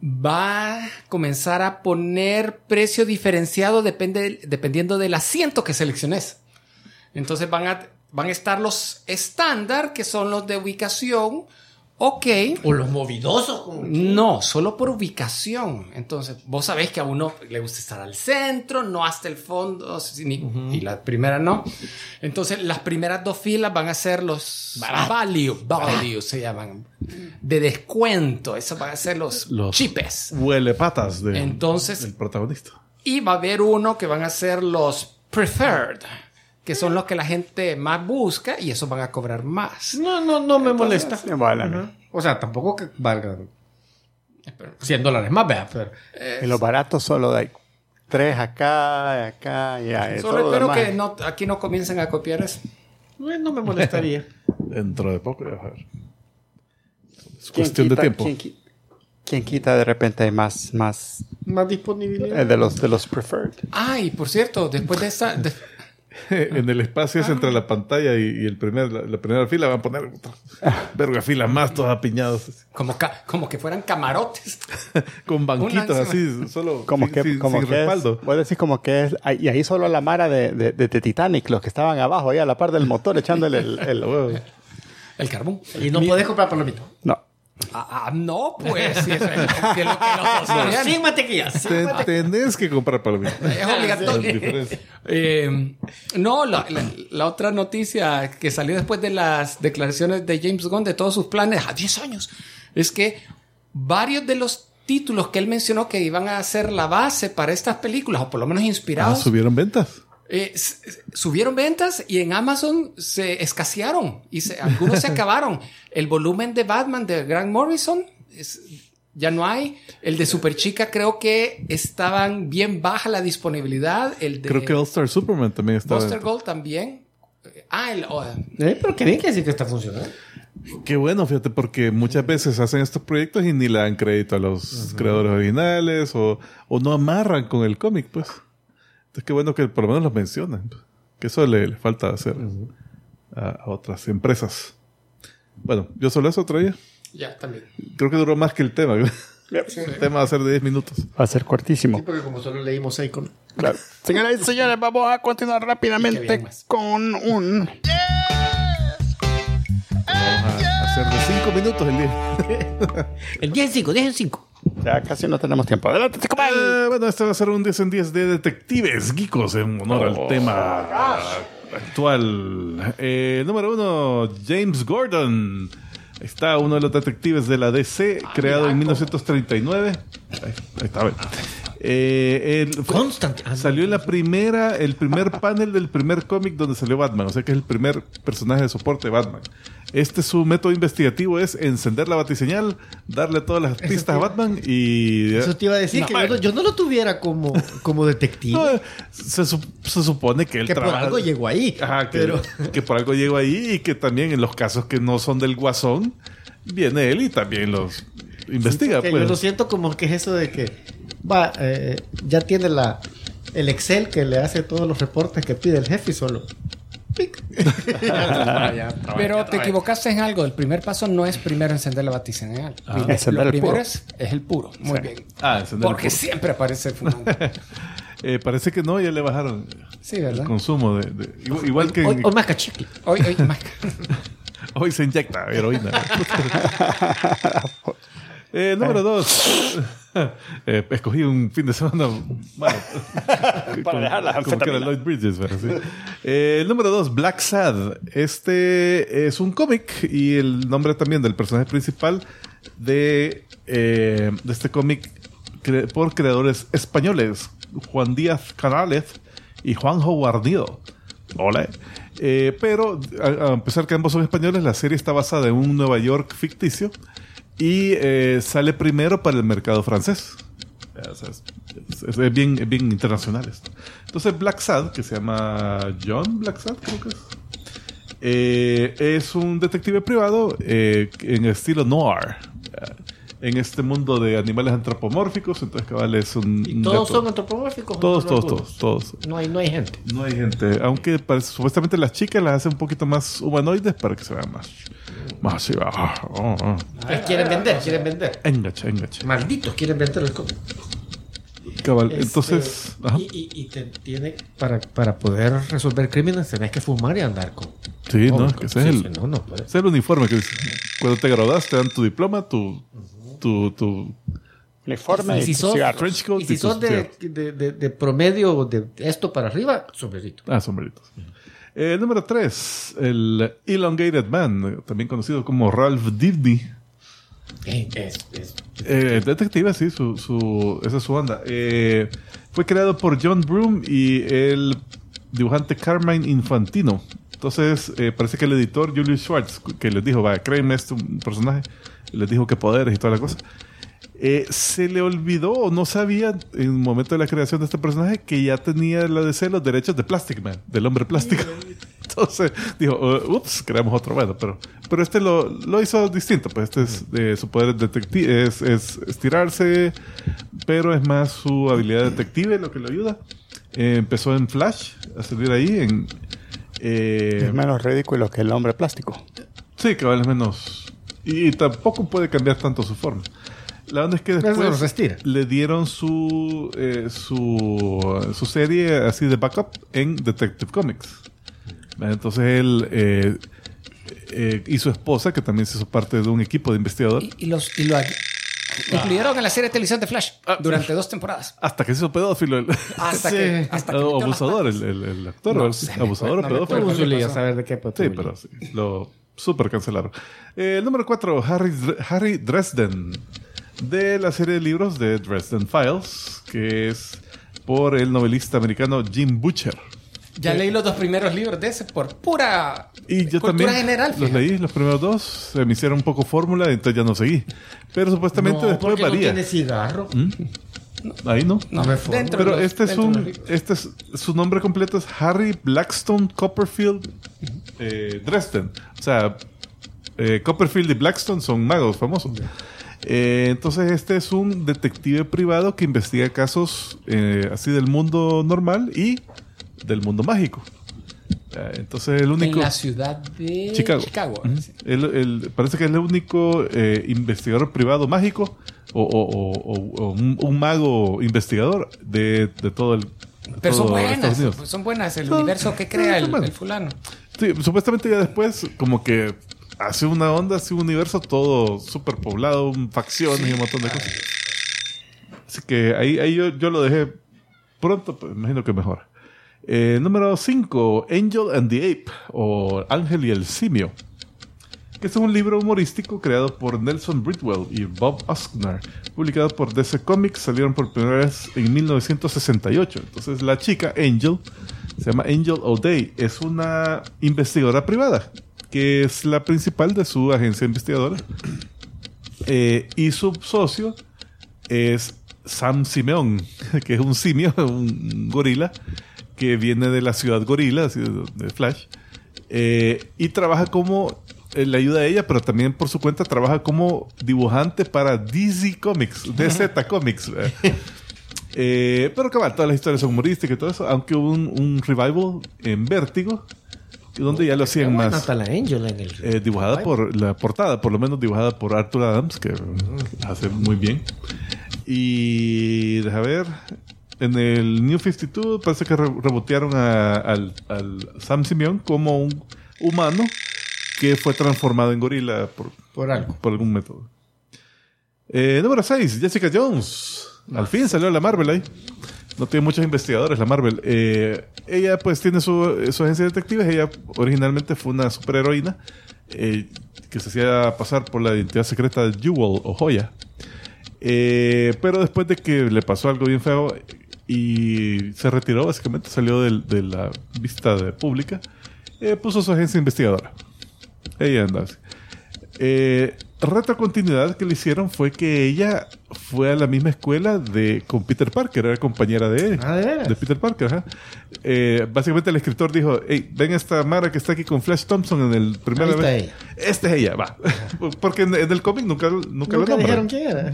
va a comenzar a poner precio diferenciado depende, dependiendo del asiento que selecciones. Entonces van a, van a estar los estándar, que son los de ubicación. Ok, O los movidosos. como- no, solo por ubicación. Entonces, vos sabés que a uno le gusta estar al centro, no hasta el fondo, ni- y la primera no. Entonces, las primeras dos filas van a ser los value, value se llaman, de descuento. Esos van a ser los, Los- chipes. Huele patas de, Entonces- del protagonista. Y va a haber uno que van a ser los preferred, que son los que la gente más busca y esos van a cobrar más. No, no, no me molesta. A mí. Ajá. O sea, tampoco que valga 100 dólares más, vea, pero Y los baratos solo de tres acá, acá, ya. y Solo todo espero demás. que no, aquí no comiencen a copiar eso. eh, no me molestaría. Dentro de poco, a ver. Es ¿Quién cuestión de quita- tiempo. ¿quién, qui- quién quita de repente más, más Más disponibilidad. eh, de los de los preferred? Ah, y por cierto, después de esta... de- en el espacio es entre la pantalla y, y el primer, la, la primera fila van a poner otra verga fila más todos apiñados como, ca- como que fueran camarotes. con banquitos así solo Como sin, que, sin- como sin que respaldo es, decís como que es, y ahí solo la mara de, de, de- de Titanic, los que estaban abajo, ahí a la par del motor, echándole el, el- Huevo. El carbón. Y no puedes comprar palomitas. No. Ah, ah, no, pues. Si es, lo que. Sin mantequilla. sin Te- mantequilla. tenés que comprar palomitas Es La obligatorio. Eh, no, la, la- la otra noticia que salió después de las declaraciones de James Gunn de todos sus planes a 10 años es que varios de los títulos que él mencionó que iban a ser la base para estas películas, o por lo menos ah, inspirados, subieron ventas eh, subieron ventas y en Amazon se escasearon y se- algunos se acabaron. El volumen de Batman de Grant Morrison es- ya no hay. El de Superchica creo que estaban bien baja la disponibilidad. El de creo que All Star Superman también está Buster Gold también. Ah, el, oh, Eh, pero que bien que sí que está funcionando. Qué bueno, fíjate, porque muchas veces hacen estos proyectos y ni le dan crédito a los creadores originales o, o no amarran con el cómic, pues. Entonces, qué bueno que por lo menos los mencionan. pues. Que eso le, le falta hacer a, a otras empresas. Bueno, yo solo eso traía. ya también. Creo que duró más que el tema. el tema va a ser de 10 minutos. Va a ser cortísimo. Sí, porque como solo leímos ahí con... Claro. Señoras y señores, vamos a continuar que rápidamente con un... Vamos a hacer de 5 minutos el día. El 10 en 5, 10 en 5. Ya casi no tenemos tiempo. Adelante, Tecomán. Eh, bueno, este va a ser un 10 en 10 de detectives geekos en honor al tema actual. Eh, número uno, James Gordon. Ahí Está uno de los detectives de la DC, creado en 1939. Ahí, ahí está. ve. Eh, el-. Ah. Salió en la primera, el primer panel del primer cómic donde salió Batman, o sea que es el primer personaje de soporte de Batman. Este su método investigativo es encender la batiseñal, darle todas las pistas a Batman y Eso te iba a decir No, que yo no, yo no lo tuviera como, como detective. no, se, se supone que él que por algo llegó ahí. Ajá, que, pero que por algo llegó ahí y que también en los casos que no son del guasón, viene él y también los investiga. que pues. yo lo siento como que es eso de que va, eh, ya tiene la el Excel que le hace todos los reportes que pide el jefe y solo. pic. Pero te equivocaste en algo. El primer paso no es primero encender la batiseñal. Encender lo el primero puro. es, es el puro. Muy bien. Ah, encender el Porque puro. siempre aparece fumando. Eh, parece que no, ya le bajaron Sí, el ¿verdad? consumo de, de- igual, igual que Hoy, más cachicle. Hoy, hoy. Hoy se inyecta heroína. Eh, número dos. Eh, escogí un fin de semana malo. Para dejar la como que era. Lloyd Bridges, pero sí. Eh, el número dos, Black Sad. Este es un cómic y el nombre también del personaje principal de, eh, de este cómic cre- por creadores españoles, Juan Díaz Canales y Juanjo Guarnido. Hola. Eh, pero a, a pesar que ambos son españoles, la serie está basada en un Nueva York ficticio y eh, sale primero para el mercado francés. Es, bien, bien internacional esto. Entonces Black Sad, que se llama John Black Sad, creo que es. eh, es un detective privado eh, en estilo noir. En este mundo de animales antropomórficos. Entonces, cabal es un. ¿Y todos son antropomórficos? Todos, todos, todos, todos. No hay, no hay gente. No hay gente. Aunque supuestamente las chicas las hacen un poquito más humanoides para que se vean más. Más así. ah, ah, ah. Quieren vender, quieren vender. Engache, engache. Malditos, quieren vender el cómic. Cabal. Este, Entonces. ajá. Y, y, y te tiene, para, para poder resolver crímenes tenés que fumar y andar con. Sí, no, con- que ese sí, es el, no, no puedes. ese es el uniforme que. Cuando te graduas te dan tu diploma, tu, tu, tu Uniforme Y y, si sos- coat Y si y sos de, de, de, de promedio de esto para arriba, sombrerito. Ah, sombreritos. Eh, número 3, el Elongated Man, también conocido como Ralph Dibny. Eh, Eh, detective, sí, su, su, esa es su onda. Eh, fue creado por John Broom y el dibujante Carmine Infantino. Entonces, eh, parece que el editor Julius Schwartz, que les dijo, va, créeme este un personaje, les dijo que poderes y toda la cosa. Eh, se le olvidó o no sabía en el momento de la creación de este personaje que ya tenía la DC los derechos de Plastic Man, del hombre plástico. Entonces dijo, uh, ups, creamos otro bueno, pero, pero este lo, lo hizo distinto, pues este es de su poder detective, es, es estirarse, pero es más su habilidad detective lo que le ayuda. Eh, empezó en Flash a salir ahí en... eh, Es menos ridículo que el hombre plástico. Sí, que vale menos. Y, tampoco puede cambiar tanto su forma. La onda es que después le dieron su, eh, su su serie así de backup en Detective Comics. Entonces él eh, eh, y su esposa, que también se hizo parte de un equipo de investigadores, Y, y los y lo incluyeron en la serie de televisión de Flash durante dos temporadas. hasta que se hizo pedófilo. El, Hasta Sí. que, hasta que o abusador, el, el- el actor, No o abusador no o pedófilo. saber de qué Sí, pero sí, lo super cancelaron. Eh, el número 4, Harry, Harry Dresden, de la serie de libros de Dresden Files, que es por el novelista americano Jim Butcher. Ya leí los dos primeros libros de ese por pura Y yo cultura también general. los fíjate. leí, los primeros dos, se me hicieron un poco fórmula, entonces ya no seguí. Pero supuestamente no, después porque no varía. tiene cigarro. Ahí no. No, No me dentro Pero de los- este es un, este es, su nombre completo es Harry Blackstone Copperfield eh, Dresden. O sea, eh, Copperfield y Blackstone son magos famosos. Eh, entonces este es un detective privado que investiga casos eh, así del mundo normal y del mundo mágico. Entonces el único... En la ciudad de Chicago. Sí. Parece que es el único eh, investigador privado mágico o, un, un mago investigador de, de todo el. Pero son buenas, son buenas. El universo que crea el, fulano. Sí, supuestamente ya después, como que hace una onda, hace un universo todo súper poblado, un- facciones y un montón de cosas. Así que ahí, ahí yo, yo lo dejé pronto, pues imagino que mejor. Eh, número 5, Angel and the Ape, o Ángel y el Simio. Que es un libro humorístico creado por Nelson Bridwell y Bob Oskner, publicado por DC Comics, salieron por primera vez en 1968. Entonces la chica, Angel, se llama Angel O'Day, es una investigadora privada, que es la principal de su agencia investigadora. Eh, y su socio es Sam Simeón, que es un simio, un gorila, que viene de la ciudad gorila, de, Flash, eh, y trabaja como, le ayuda a ella, pero también por su cuenta trabaja como dibujante para DC Comics, DZ Comics. eh. Eh, pero cabal, todas las historias son humorísticas y todo eso, aunque hubo un, un revival en Vértigo, donde ya lo hacían más hasta la Angel en el. eh, dibujada por la portada, por lo menos dibujada por Arthur Adams, que mm, hace muy bien. Y deja ver, en el New 52 parece que re- rebotearon a- al, al Sam Simeon como un humano que fue transformado en gorila por, Por algo. por algún método. Eh, número 6, Jessica Jones. Al fin salió la Marvel ahí. No tiene muchos investigadores la Marvel. Eh, ella pues tiene su, su agencia de detectives. Ella originalmente fue una superheroína eh, que se hacía pasar por la identidad secreta de Jewel o Joya. Eh, pero después de que le pasó algo bien feo y se retiró, básicamente salió de, la vista de pública, puso su agencia investigadora. Ella anda así. Eh, retrocontinuidad que le hicieron fue que ella fue a la misma escuela de con Peter Parker, era compañera de él. Ah, ¿de de Peter Parker, ajá. Eh, básicamente el escritor dijo, hey, ven esta Mara que está aquí con Flash Thompson en el primer Ahí está ella. Esta es ella, va. Porque en, en el cómic nunca, nunca, lo Nunca nombran. dijeron quién era.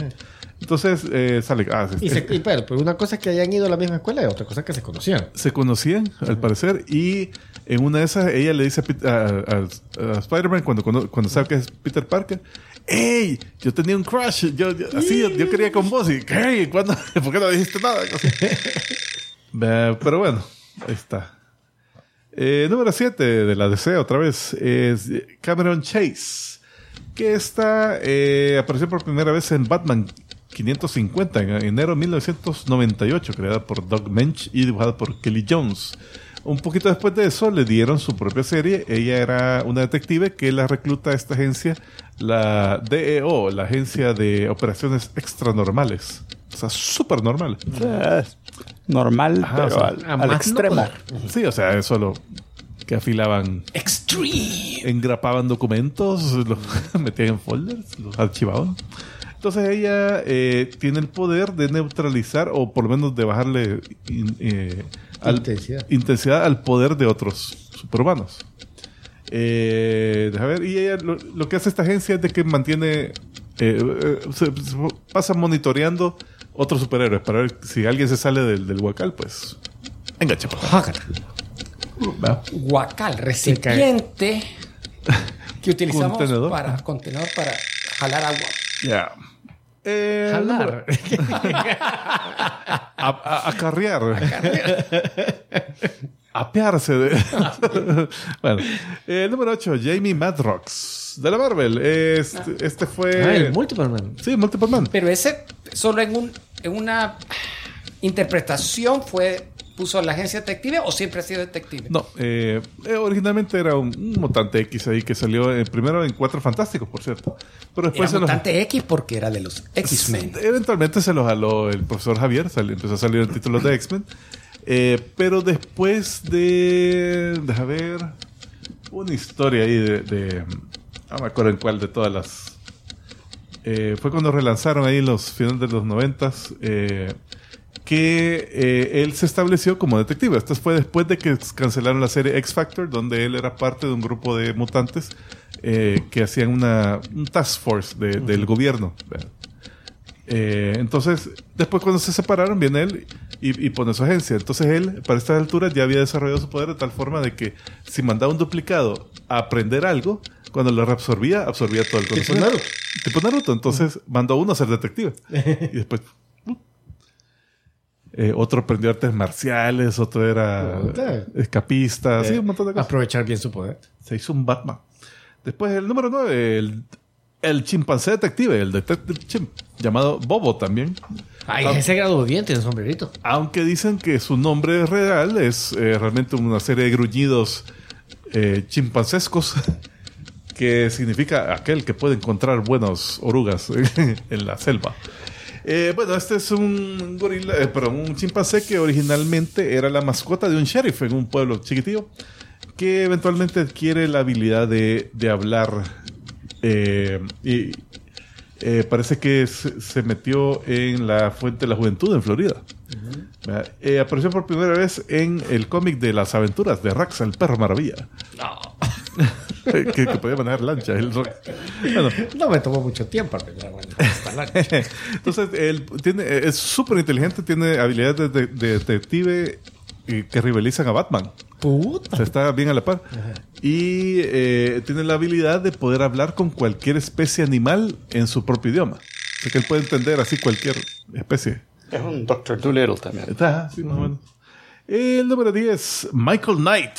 Entonces eh, sale, ah, Y, se, y pero, pero una cosa es que hayan ido a la misma escuela y otra cosa es que se conocían. se conocían, al parecer, y en una de esas ella le dice a, a- a- a Spider-Man cuando, cono- cuando sabe que es Peter Parker, ¡Ey! Yo tenía un crush, yo, yo- así, yo, yo quería con vos, y ¿qué? ¿Cuándo? ¿Por qué no dijiste nada? Pero bueno, ahí está. Eh, número 7 de la DC, otra vez, es Cameron Chase, que está, eh, apareció por primera vez en Batman 550 en enero de 1998, creada por Doug Mensch y dibujada por Kelly Jones. Un poquito después de eso le dieron su propia serie. Ella era una detective que la recluta a esta agencia, la DEO, la Agencia de Operaciones Extranormales. O sea, súper normal. O sea, es normal, Ajá, pero o sea, al, al no extremo. Sí, o sea, es solo que afilaban, Extreme. engrapaban documentos, los metían en folders, los archivaban. Entonces ella eh, tiene el poder de neutralizar o por lo menos de bajarle in- eh, al- Intensidad. intensidad al poder de otros superhumanos. Eh, deja ver, y ella lo, lo que hace esta agencia es de que mantiene, eh, eh, se, se pasa monitoreando otros superhéroes para ver si alguien se sale del, del huacal, pues engancha. Guacal, recipiente que utilizamos Contenedor. para contenedor para jalar agua. Ya. Eh, Jalar. A, a- acarrear. Apearse de. bueno. Eh, número 8, Jamie Madrox. De la Marvel. Este, este fue. Ah, el Multiple Man. sí, Multiple Man. Pero ese solo en un en una interpretación fue puso la agencia detective o siempre ha sido detective. No, eh, eh, originalmente era un, un mutante X ahí que salió eh, primero en Cuatro Fantásticos, por cierto. Pero Era después los- mutante X porque era de los X-Men. Eventualmente se lo jaló el profesor Javier, sal- empezó a salir en títulos de X-Men. Eh, pero después de. Deja ver. Una historia ahí de. de- no me acuerdo en cuál de todas las. eh, fue cuando relanzaron ahí en los finales de los noventas. eh, que eh, él se estableció como detective. Esto fue después de que cancelaron la serie X Factor, donde él era parte de un grupo de mutantes eh, que hacían una un task force de- del gobierno. Eh, entonces, después cuando se separaron, viene él y, y pone su agencia. Entonces él, para estas alturas, ya había desarrollado su poder de tal forma de que si mandaba un duplicado a aprender algo, cuando lo reabsorbía, absorbía todo el conocimiento. Naruto. Tipo Naruto. Entonces mandó a uno a ser detective. y después... Eh, otro aprendió artes marciales, otro era escapista, sí, Eh, un montón de cosas. Aprovechar bien su poder. Se hizo un Batman. Después el número 9, el, el chimpancé detective, el Detective Chimp, llamado Bobo también. Ay, Ah. ese grado bien tiene sombrerito. Aunque dicen que su nombre real es eh, realmente una serie de gruñidos chimpancescos, que significa aquel que puede encontrar buenas orugas en la selva. Eh, bueno, este es un gorila, eh, perdón, un chimpancé que originalmente era la mascota de un sheriff en un pueblo chiquitillo, que eventualmente adquiere la habilidad de, de hablar eh, y eh, parece que se, se metió en la Fuente de la Juventud en Florida. Eh, apareció por primera vez en el cómic de las aventuras de Rax, el perro maravilla. que, que podía manejar lancha. el. Bueno, No me tomó mucho tiempo aprender a entonces, él tiene, es súper inteligente, tiene habilidades de, de- de detective que rivalizan a Batman. O Puta. sea, está bien a la par. Y eh, tiene la habilidad de poder hablar con cualquier especie animal en su propio idioma. O sea, que él puede entender así cualquier especie. Es un Doctor Dolittle también. Está, sí, más o menos. El número 10, Michael Knight.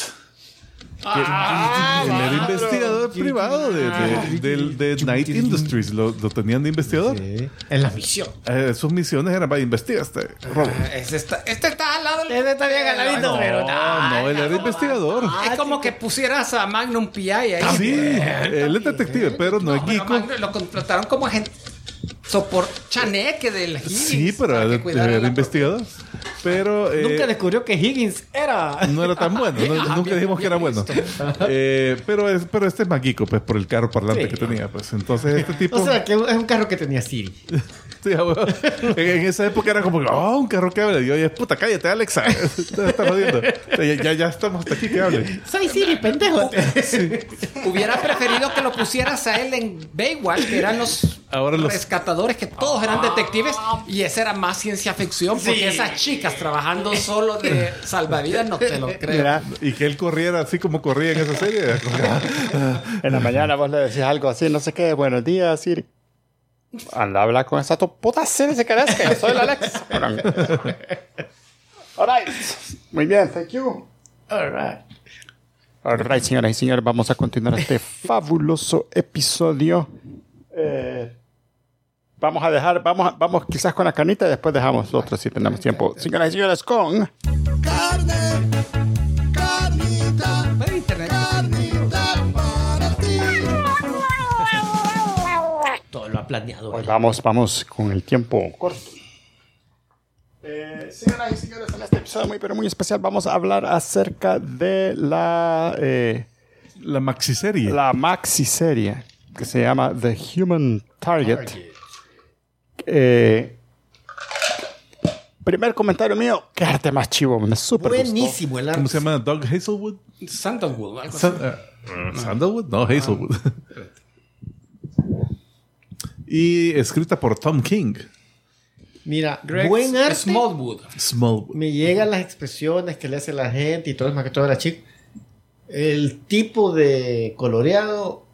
Ah, Él era investigador privado de, de- del- de Knight Industries. Lo, lo tenían de investigador. Sí. En la misión. Eh, sus misiones eran para investigar este robo. Este está, este está al lado del. Este está bien al ladito, No, pero- No, no, él era investigador. Es como que pusieras a Magnum PI ahí. Sí, él es detective, pero no es pero geeko. Magnum lo contrataron como agente. Sopor chaneque del Sí, pero la- investigador. Pero eh, Nunca descubrió que Higgins era. no era tan bueno. no- Ah, nunca bien, dijimos que era bueno. Eh, pero, es, pero este es más geeko, pues, por el carro parlante Sí. que tenía. Pues. Entonces, este tipo... O sea, que es un carro que tenía Siri. Sí, en, en esa época era como, oh, un carro que habla. Y yo, oye, puta, cállate, Alexa. Jodiendo. Ya, ya, ya estamos hasta aquí que hable. Soy Siri, pendejo. Hubiera preferido que lo pusieras a él en Baywatch, que eran los, Ahora los- rescatadores, que todos eran detectives, y esa era más ciencia ficción, porque esas chicas trabajando solo de salvavidas no te lo creo. Mira, Y que él corriera así como corría en esa serie. Ah, en la mañana vos le decís algo así, no sé qué, buenos días, Siri. Anda a hablar con esa Siri si querés, que yo soy la Alexa. Alright. Muy bien, thank you. Alright. Alright, señoras y señores, vamos a continuar este fabuloso episodio. Eh, vamos a dejar, vamos, a- vamos quizás con la canita y después dejamos los otros si tenemos tiempo. Señoras y señores, con Carne, carnita planeado. Pues vamos, vamos con el tiempo corto. Eh, señoras y señores, en este episodio muy pero muy especial vamos a hablar acerca de la, eh, la maxiserie. la maxi serie que se llama The Human Target. Eh, primer comentario mío, qué arte más chivo, me súper gustó. Buenísimo el arte. ¿Cómo se llama? Doug Hazelwood. Sandalwood. San- eh, ¿Sandalwood? No, Hazelwood. Y escrita por Tom King. Mira, Greg buen arte. Smallwood. Smallwood. Me llegan las expresiones que le hace la gente y todo es más que todo era chico. El tipo de coloreado.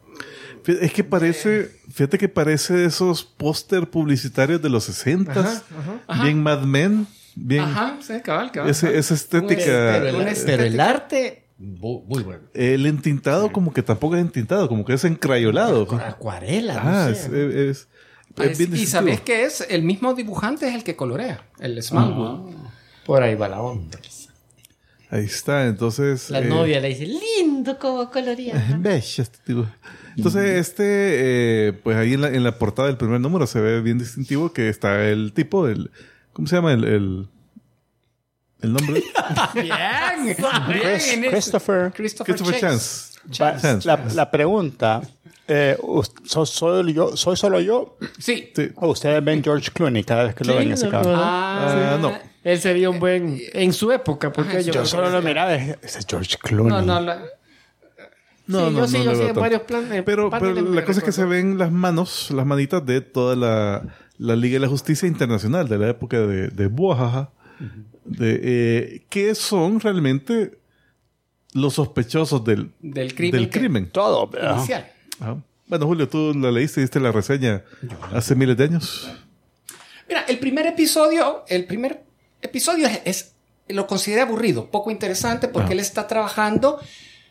Es que parece, fíjate que parece de esos póster publicitarios de los 60 Bien Mad Men, bien Ajá, sí, cabal, cabal. ese- esa estética. Pero el, pero el arte, muy bueno. El entintado como que tampoco es entintado, como que es encrayolado. Con acuarela, Ah, no es, sé. es- Ah, es es- bien y sabes que es el mismo dibujante es el que colorea, el Smallwood. Por ahí va la onda. Ahí está, entonces. La eh, novia le dice, lindo como coloreado. Bello este tipo. Entonces, este, eh, pues ahí en la, en la portada del primer número se ve bien distintivo que está el tipo, el. ¿Cómo se llama? El. El, el nombre. Bien, Chris- bien. en Christopher, Christopher, Christopher Chance. Chance. Chance. la, la pregunta, eh, ¿soy, soy yo, ¿soy solo yo? Sí. Sí. ¿O ustedes ven George Clooney cada vez que lo ven ese no, cabrón? no, Ah, no. Él sería un buen. En su época, porque Ajá, yo. Yo solo lo miraba y dije, ese es George Clooney. No, no, la- No, Sí, no, yo sí, no yo sí, en varios planes- Pero, pero la cosa es que se ven las manos, las manitas de toda la, la Liga de la Justicia Internacional de la época de, de Buajaja, de, eh, que son realmente los sospechosos del, Del crimen. Todo, ¿verdad? inicial. Ajá. Bueno, Julio, tú la leíste, diste la reseña hace miles de años. Mira, el primer episodio, el primer episodio es, es- lo consideré aburrido, poco interesante, porque Ah. él está trabajando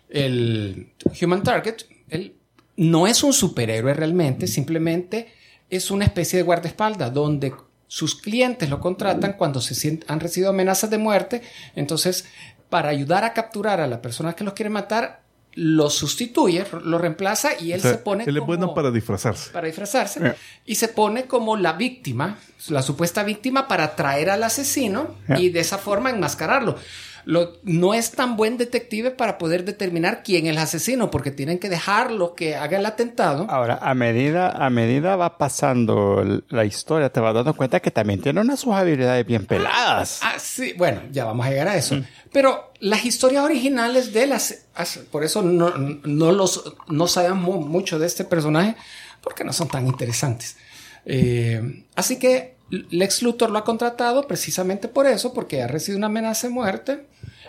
el Human Target. Él no es un superhéroe realmente, simplemente es una especie de guardaespaldas donde sus clientes lo contratan cuando se han recibido amenazas de muerte. Entonces, para ayudar a capturar a la persona que los quiere matar, lo sustituye, lo reemplaza y él O sea, se pone él es bueno para disfrazarse. para disfrazarse Yeah. y se pone como la víctima, la supuesta víctima para atraer al asesino Yeah. y de esa forma enmascararlo. Lo- no es tan buen detective para poder determinar quién es el asesino porque tienen que dejarlo que haga el atentado. Ahora, a medida, a medida va pasando la historia, te vas dando cuenta que también tiene unas sus habilidades bien peladas. Ah, sí, bueno, ya vamos a llegar a eso. Pero las historias originales de las... as- Por eso no, no, los, no sabemos mucho de este personaje, porque no son tan interesantes. Eh, así que Lex Luthor lo ha contratado precisamente por eso, porque ha recibido una amenaza de muerte.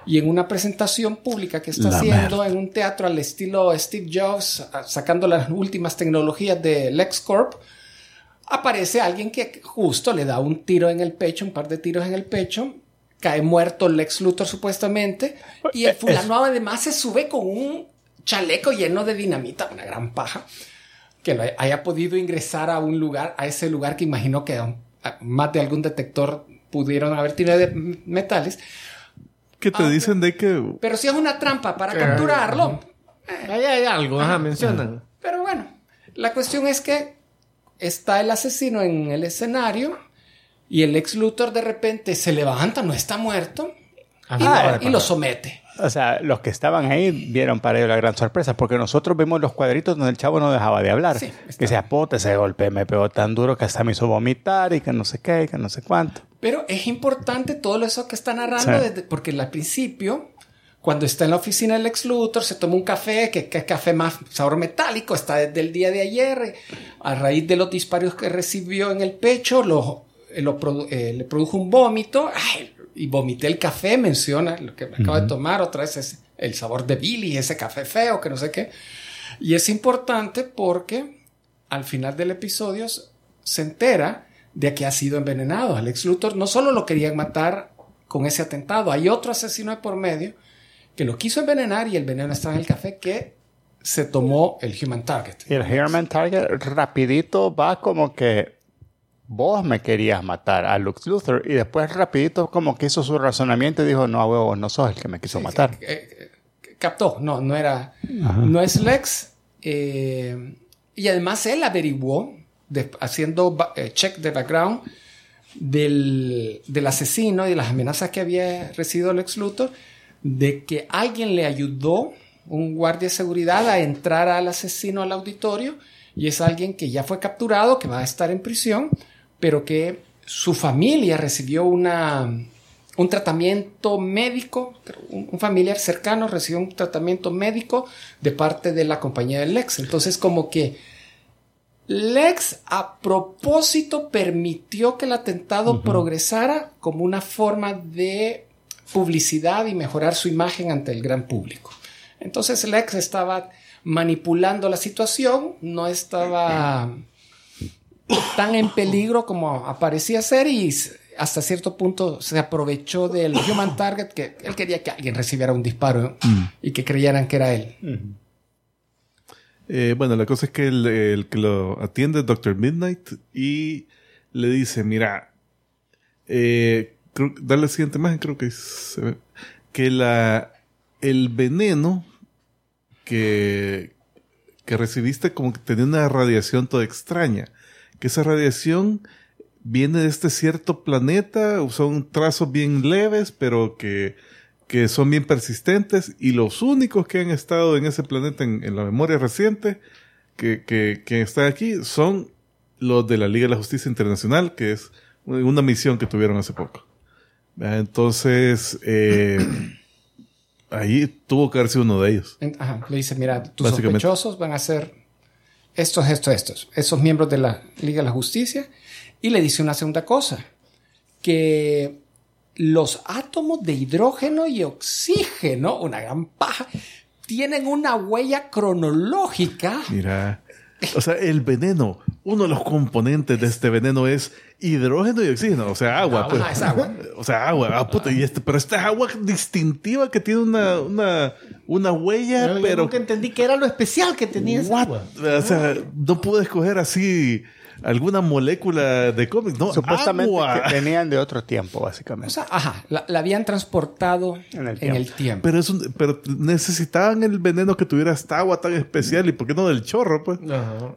Y en una presentación pública que está La haciendo en un teatro al estilo Steve Jobs, a- sacando las últimas tecnologías de LexCorp, aparece alguien que justo le da un tiro en el pecho, un par de tiros en el pecho, cae muerto Lex Luthor supuestamente, y el fulano además se sube con un chaleco lleno de dinamita, una gran paja, que lo haya podido ingresar a un lugar, a ese lugar que imagino que más de algún detector pudieron haber tirado de metales, Que te Ah, dicen de que pero si es una trampa para capturarlo, Ahí hay algo, ajá, mencionan. Pero bueno, la cuestión es que está el asesino en el escenario Y el ex Luthor de repente se levanta, no está muerto, y, Ajá. lo, y lo somete. O sea, los que estaban ahí vieron para ellos la gran sorpresa, porque nosotros vimos los cuadritos donde el chavo no dejaba de hablar. Sí, que decía, puta, ese golpe me pegó tan duro que hasta me hizo vomitar y que no sé qué, y que no sé cuánto. Pero es importante todo eso que está narrando, Sí. desde- porque al principio, cuando está en la oficina del ex Luthor, se toma un café, que, es café más sabor metálico, está desde el día de ayer, a raíz de los disparos que recibió en el pecho, lo, eh, lo eh, le produjo un vómito, ay, y vomité el café, menciona lo que me acabo de tomar, otra vez es el sabor de Billy, ese café feo, que no sé qué. Y es importante porque al final del episodio se entera de que ha sido envenenado. Al ex Luthor no solo lo querían matar con ese atentado, hay otro asesino de por medio que lo quiso envenenar y el veneno estaba en el café que se tomó el Human Target. Y el Herman Target rapidito va como que vos me querías matar a Lux Luthor y después rapidito como que hizo su razonamiento y dijo, no, huevo, vos no sos el que me quiso matar. Eh, eh, captó, no, no era, no es Lex. eh, y además él averiguó, de- haciendo eh, check de background del, del asesino y de las amenazas que había recibido Lex Luthor, de que alguien le ayudó, un guardia de seguridad, a entrar al asesino al auditorio y es alguien que ya fue capturado, que va a estar en prisión, pero que su familia recibió una, un tratamiento médico, un, un familiar cercano recibió un tratamiento médico de parte de la compañía de Lex. Entonces como que Lex a propósito permitió que el atentado progresara como una forma de publicidad y mejorar su imagen ante el gran público. Entonces Lex estaba manipulando la situación, no estaba tan en peligro como aparecía ser y hasta cierto punto se aprovechó del human target que él quería que alguien recibiera un disparo y que creyeran que era él. Eh, bueno, la cosa es que el, el que lo atiende Dr. Midnight y le dice, mira, eh, creo- dale la siguiente imagen, creo que se ve, que la, el veneno que, que recibiste como que tenía una radiación toda extraña, que esa radiación viene de este cierto planeta, son trazos bien leves, pero que, que son bien persistentes, y los únicos que han estado en ese planeta en, en la memoria reciente, que, que, que están aquí, son los de la Liga de la Justicia Internacional, que es una misión que tuvieron hace poco. Ah, Entonces, eh, ahí tuvo que haber sido uno de ellos. Ajá, le dice, mira, tus sospechosos van a ser estos, estos, estos, esos miembros de la Liga de la Justicia. Y le dice una segunda cosa, que los átomos de hidrógeno y oxígeno, una gran paja, tienen una huella cronológica. Mira, o sea, el veneno, uno de los componentes de este veneno es hidrógeno y oxígeno, o sea, agua. Ajá, pues. es agua. O sea, agua. Ah, puta, y este, pero esta es agua distintiva que tiene una, una, una huella, Pero yo nunca entendí qué era lo especial que tenía esa agua. O sea, no pude escoger así alguna molécula de cómic, no, Supuestamente agua. que venían de otro tiempo, O básicamente. sea, ajá, la, la habían transportado En el en el tiempo. tiempo. Pero, es un- pero necesitaban el veneno que tuviera esta agua tan especial y por qué no del chorro, pues. Ajá. O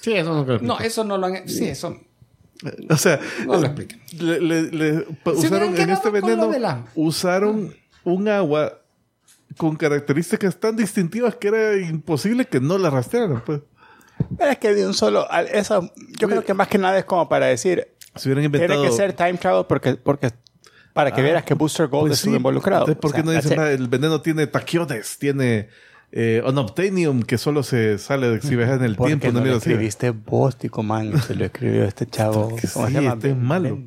Sí, eso no creo. No, eso no lo han... Sí, eso... O sea, No lo explican. le- le- usaron en este veneno, la- usaron un agua con características tan distintivas que era imposible que no la rastrearan. Pues. Pero es que de un solo... Eso, yo creo que más que nada es como para decir, Si hubieran inventado... tiene que ser time travel porque, porque para que vieras que Booster Gold Pues estuvo sí, involucrado. entonces, ¿Por qué O sea, no dicen nada? El veneno tiene taquiones, tiene eh, unobtainium, que solo se sale de- si viajas en el ¿Por tiempo. qué no una lo escribiste vos, Tico Man? Se lo escribió este chavo. Que ¿Cómo sí, se llama? este es malo.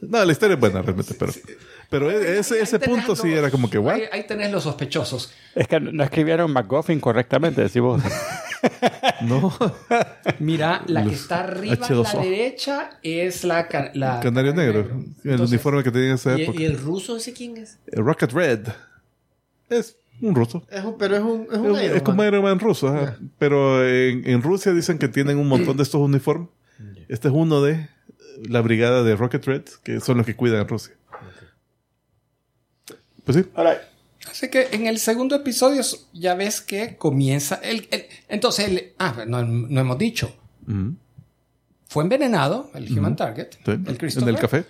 No, la historia es buena realmente, pero... Pero e- ese, ese punto sí los- era como que, ¿what? Ahí, ahí tenés los sospechosos. Es que no escribieron McGuffin correctamente, decís vos. No. Mira, la que está arriba a H2O. la derecha es la, ca- la Canario negro. El Entonces, uniforme que tenía en esa ¿Y, época. y el ruso ese quién es? Eh, Rocket Red. Es un ruso. Es un- pero es un, es Es, un Iron es como Man. Iron Man ruso. Pero en, en Rusia dicen que tienen un montón de estos uniformes. Este es uno de la brigada de Rocket Red, que son los que cuidan a Rusia. Pues sí. Así que en el segundo episodio ya ves que comienza el, el- entonces el- ah no, no hemos dicho Ujú. fue envenenado, el Human Target, Sí, el en Christopher, el café.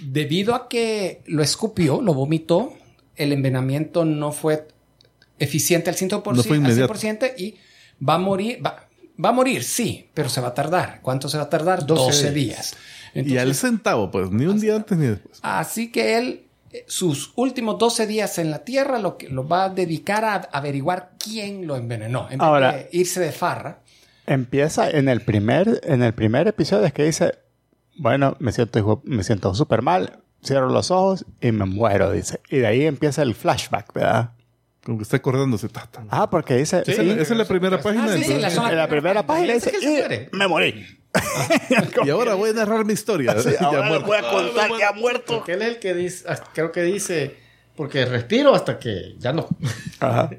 debido a que lo escupió, lo vomitó, el envenenamiento no fue eficiente al 100%, No fue al inmediato. 100% y va a morir, va, va a morir, sí, pero se va a tardar. ¿Cuánto se va a tardar? 12, 12 días. y Entonces, al centavo, pues, ni un día antes ni después. Así que él, sus últimos 12 días en la Tierra, lo, que, lo va a dedicar a averiguar quién lo envenenó. En vez Ahora- de irse de farra. Empieza en el primer, en el primer episodio es que dice, bueno, me siento, me siento súper mal, cierro los ojos y me muero, dice. Y de ahí empieza el flashback, ¿verdad? Como que está acordándose. ta, ta. Ah, porque dice, Esa, es la- esa es la primera página. Ah, sí, sí, la en la primera página dice, y me morí. y ahora voy a narrar mi historia. Ya Ahora muerto. voy a contar que ha muerto. Porque él es el que dice, ah, creo que dice, porque respiro hasta que ya no. Ajá.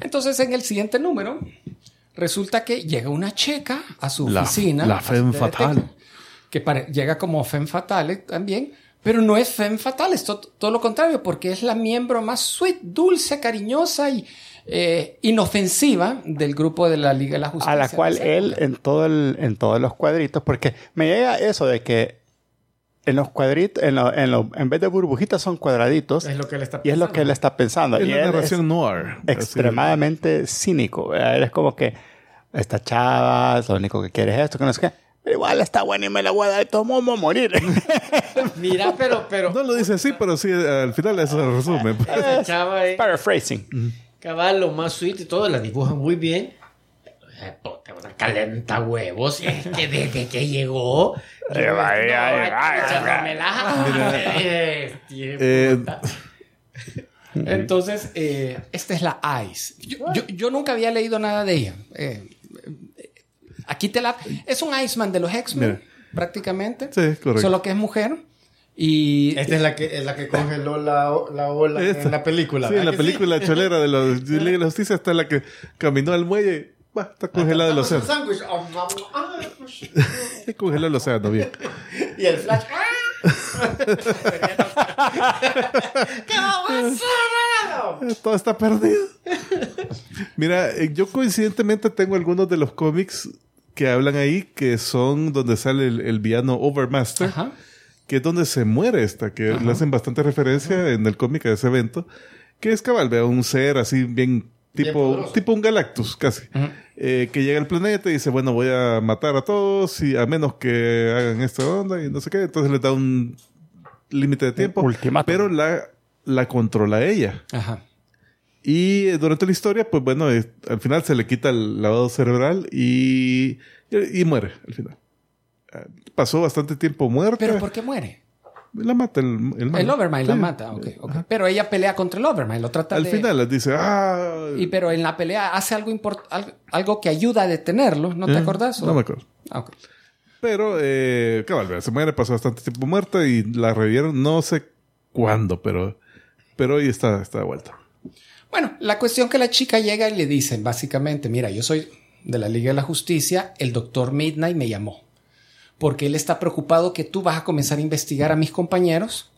Entonces, en el siguiente número, resulta que llega una checa a su La- oficina. la detective, fatale. Que pare- llega como femme fatale también. Pero no es femme fatale, es to- todo lo contrario, porque es la miembro más sweet, dulce, cariñosa y eh, inofensiva del grupo de la Liga de la Justicia. A la cual él en todo el, en todos los cuadritos, porque me llega eso de que en los cuadritos, en, lo- en, lo- en vez de burbujitas son cuadraditos Es lo que él está y es lo que él está pensando. Es y la narración noir. Así. extremadamente cínico. ¿verdad? Él es como que esta chava, lo único que quiere es esto, que no sé qué. Pero igual está buena y me la voy a dar de todo voy a morir. Mira, pero, pero, No lo dice así, pero sí, al final eso se resume. esa chava es Paraphrasing. cabal, lo más sweet y todo, la dibujan muy bien. Eh, puta, una calenta huevos. Es que desde que llegó. Entonces, eh, esta es la Ice. Yo, yo- yo nunca había leído nada de ella. Eh, aquí te la... Es un Iceman de los X-Men, prácticamente. Sí, correcto. Solo que es mujer. Y Esta es la que, es la que congeló la, la ola Esta. en la película. Sí, en la ¿verdad que película cholera de los de la Justicia está la que caminó al muelle. Bah, está congelado el océano. Ah. Ah, pues. Está congelado el océano, bien. Y el flash. ¿Qué vamos a hacer? Todo está perdido. Mira, eh, yo coincidentemente tengo algunos de los cómics que hablan ahí que son donde sale el, el villano Overmaster, Ajá. Que es donde se muere esta, que le hacen bastante referencia en el cómic a ese evento, que es cabal, vea, un ser así bien tipo, tipo un Galactus casi, eh, que llega al planeta y dice, bueno, voy a matar a todos y a menos que hagan esta onda y no sé qué, entonces les da un límite de tiempo, pero la, la controla ella. Ajá. Y eh, durante la historia, pues bueno, eh, al final se le quita el lavado cerebral y, y, y muere al final. Pasó bastante tiempo muerta. ¿Pero por qué muere? La mata el, el. El Overmind la mata. ok, ok. Pero ella pelea contra el Overmind. Lo trata Al de... final les dice, ah... Y pero en la pelea hace algo, import- algo, que ayuda a detenerlo. ¿No te eh, acordás? No me acuerdo. Ah. Pero, eh, cabal, se muere, pasó bastante tiempo muerta y la revivieron, no sé cuándo, pero, pero hoy está, está de vuelta. Bueno, la cuestión que la chica llega y le dicen básicamente, mira, yo soy de la Liga de la Justicia, el doctor Midnight me llamó, porque él está preocupado que tú vas a comenzar a investigar a mis compañeros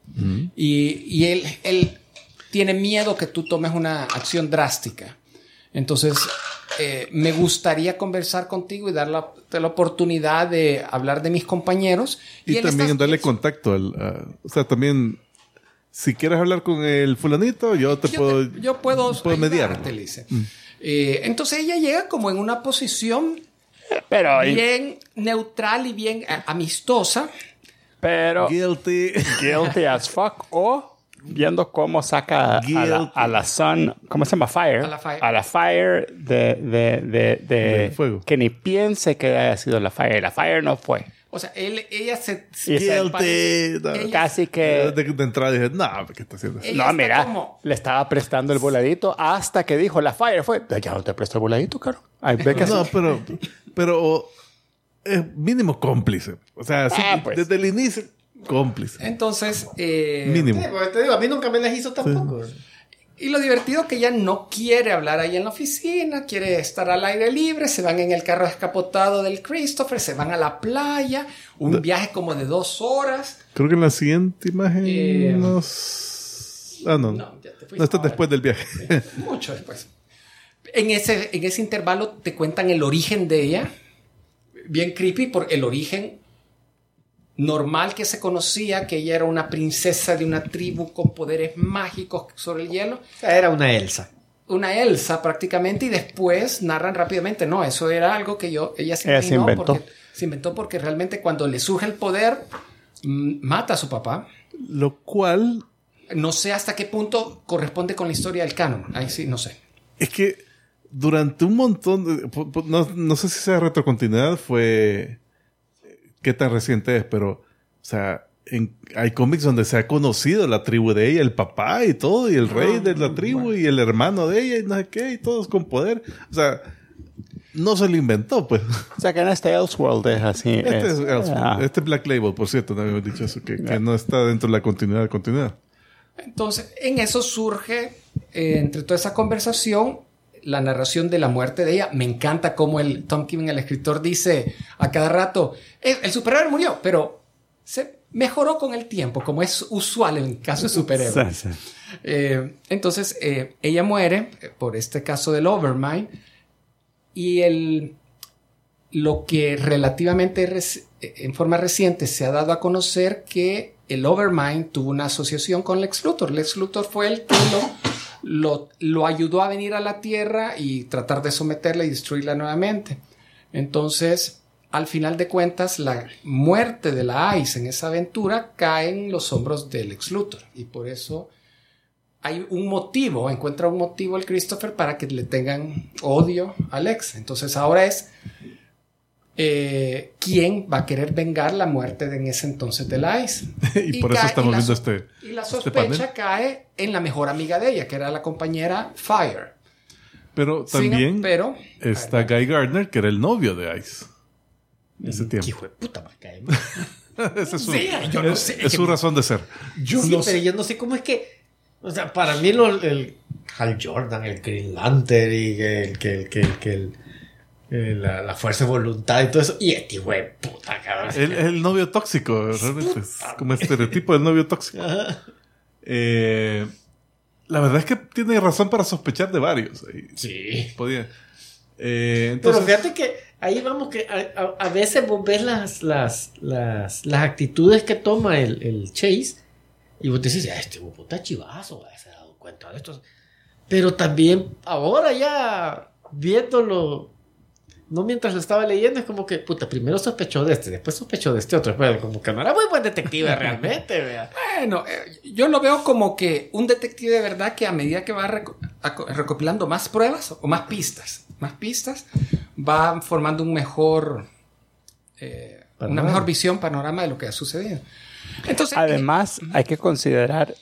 y, y él, él tiene miedo que tú tomes una acción drástica. Entonces, eh, me gustaría conversar contigo y dar la, oportunidad de hablar de mis compañeros. Y, también está- darle contacto al... a- o sea, también, si quieres hablar con el fulanito, yo te yo puedo... te- yo puedo, puedo mediar. dice. Eh, entonces ella llega como en una posición Pero, bien neutral y bien eh, amistosa. pero Guilty. guilty as fuck o viendo cómo saca a la, Guilty. a la Sun, ¿cómo se llama? Fire. A la Fire. A la Fire de, de, de, de- Del fuego. que ni piense que haya sido la Fire. La Fire no fue. O sea, él, ella se... Y se Guilty. parece- No. ella- Casi De, que... de entrada dije, no, ¿qué está haciendo? Ella No, está mira, como- le estaba prestando el voladito hasta que dijo la Fire fue. Ya no te presto el voladito, caro. Ay, ve que No, sí. pero, pero es mínimo cómplice. O sea, sí, Ah, pues. desde el inicio, cómplice. Entonces, eh, Mínimo. Sí, porque te digo, a mí nunca me las hizo tampoco. Y lo divertido que ella no quiere hablar ahí en la oficina, quiere estar al aire libre, se van en el carro descapotado del Christopher, se van a la playa, un viaje como de dos horas. Creo que en la siguiente imagen Eh, nos... Ah, no. no, No, ya te fuiste está después del viaje. Mucho después. En ese, en ese intervalo te cuentan el origen de ella. bien creepy por el origen normal que se conocía, que ella era una princesa de una tribu con poderes mágicos sobre el hielo. Era una Elsa. Una Elsa prácticamente y después narran rápidamente, no, eso era algo que yo, ella se, Ella se imaginó inventó. porque se inventó porque realmente cuando le surge el poder, mm, mata a su papá. Lo cual No sé hasta qué punto corresponde con la historia del canon. Ahí sí, no sé. es que durante un montón de... No, no sé si sea retrocontinuidad, fue... ¿Qué tan reciente es? Pero, o sea, en- hay cómics donde se ha conocido la tribu de ella, el papá y todo, y el rey de la tribu, y el hermano de ella, y no sé qué, y todos con poder. O sea, no se lo inventó, pues. O sea que en este Elseworld es así. Este es- es Elseworld. ah. Este Black Label, por cierto, no habíamos dicho eso, que, que no está dentro de la continuidad de continuidad. Entonces, en eso surge, eh, entre toda esa conversación, la narración de la muerte de ella. Me encanta cómo el Tom King, el escritor, dice a cada rato, "Eh, el superhéroe murió, pero se mejoró con el tiempo, como es usual en el caso de superhéroes. Eh, entonces, eh, ella muere eh, por este caso del Overmind y el, lo que relativamente en forma reciente se ha dado a conocer que el Overmind tuvo una asociación con Lex Luthor. Lex Luthor fue el que lo, lo, ayudó a venir a la Tierra y tratar de someterla y destruirla nuevamente. Entonces, al final de cuentas, la muerte de la Ice en esa aventura cae en los hombros de Lex Luthor y por eso hay un motivo, encuentra un motivo el Christopher para que le tengan odio a Lex. Entonces ahora es eh, quién va a querer vengar la muerte de en ese entonces de la Ice. y, por eso estamos la viendo este. Y la este sospecha cae en la mejor amiga de ella, que era la compañera Fire. Pero Sin- también pero está Guy Gardner, que era el novio de Ice. Ese tiempo. Hijo de puta, me cae. Esa es su, Sí, yo no es- sé. es su razón de ser. yo sí, no pero sé. yo no sé cómo es que. O sea, para mí lo- el Hal Jordan, el Green Lantern y el que el, que el, que el- eh, la, la fuerza de voluntad y todo eso. Y este güey, puta, cabrón. El, el novio tóxico, realmente. Es como estereotipo del novio tóxico. Eh, la verdad es que tiene razón para sospechar de varios. Sí. Podía. Eh, Pero entonces, fíjate que ahí vamos que a, a- a veces vos ves las, las, las, las actitudes que toma el, el Chase y vos decís, "Ah, este puta chivazo, se ha dado cuenta de esto. Pero también ahora ya viéndolo, no mientras lo estaba leyendo, es como que, puta, primero sospechó de este, después sospechó de este otro, pero como que no era muy buen detective realmente, vea. Bueno, eh, yo lo veo como que un detective de verdad que a medida que va reco- recopilando más pruebas o más pistas, más pistas, va formando un mejor, eh, una Panorama. mejor visión, panorama de lo que ha sucedido. Entonces, Además, hay que considerar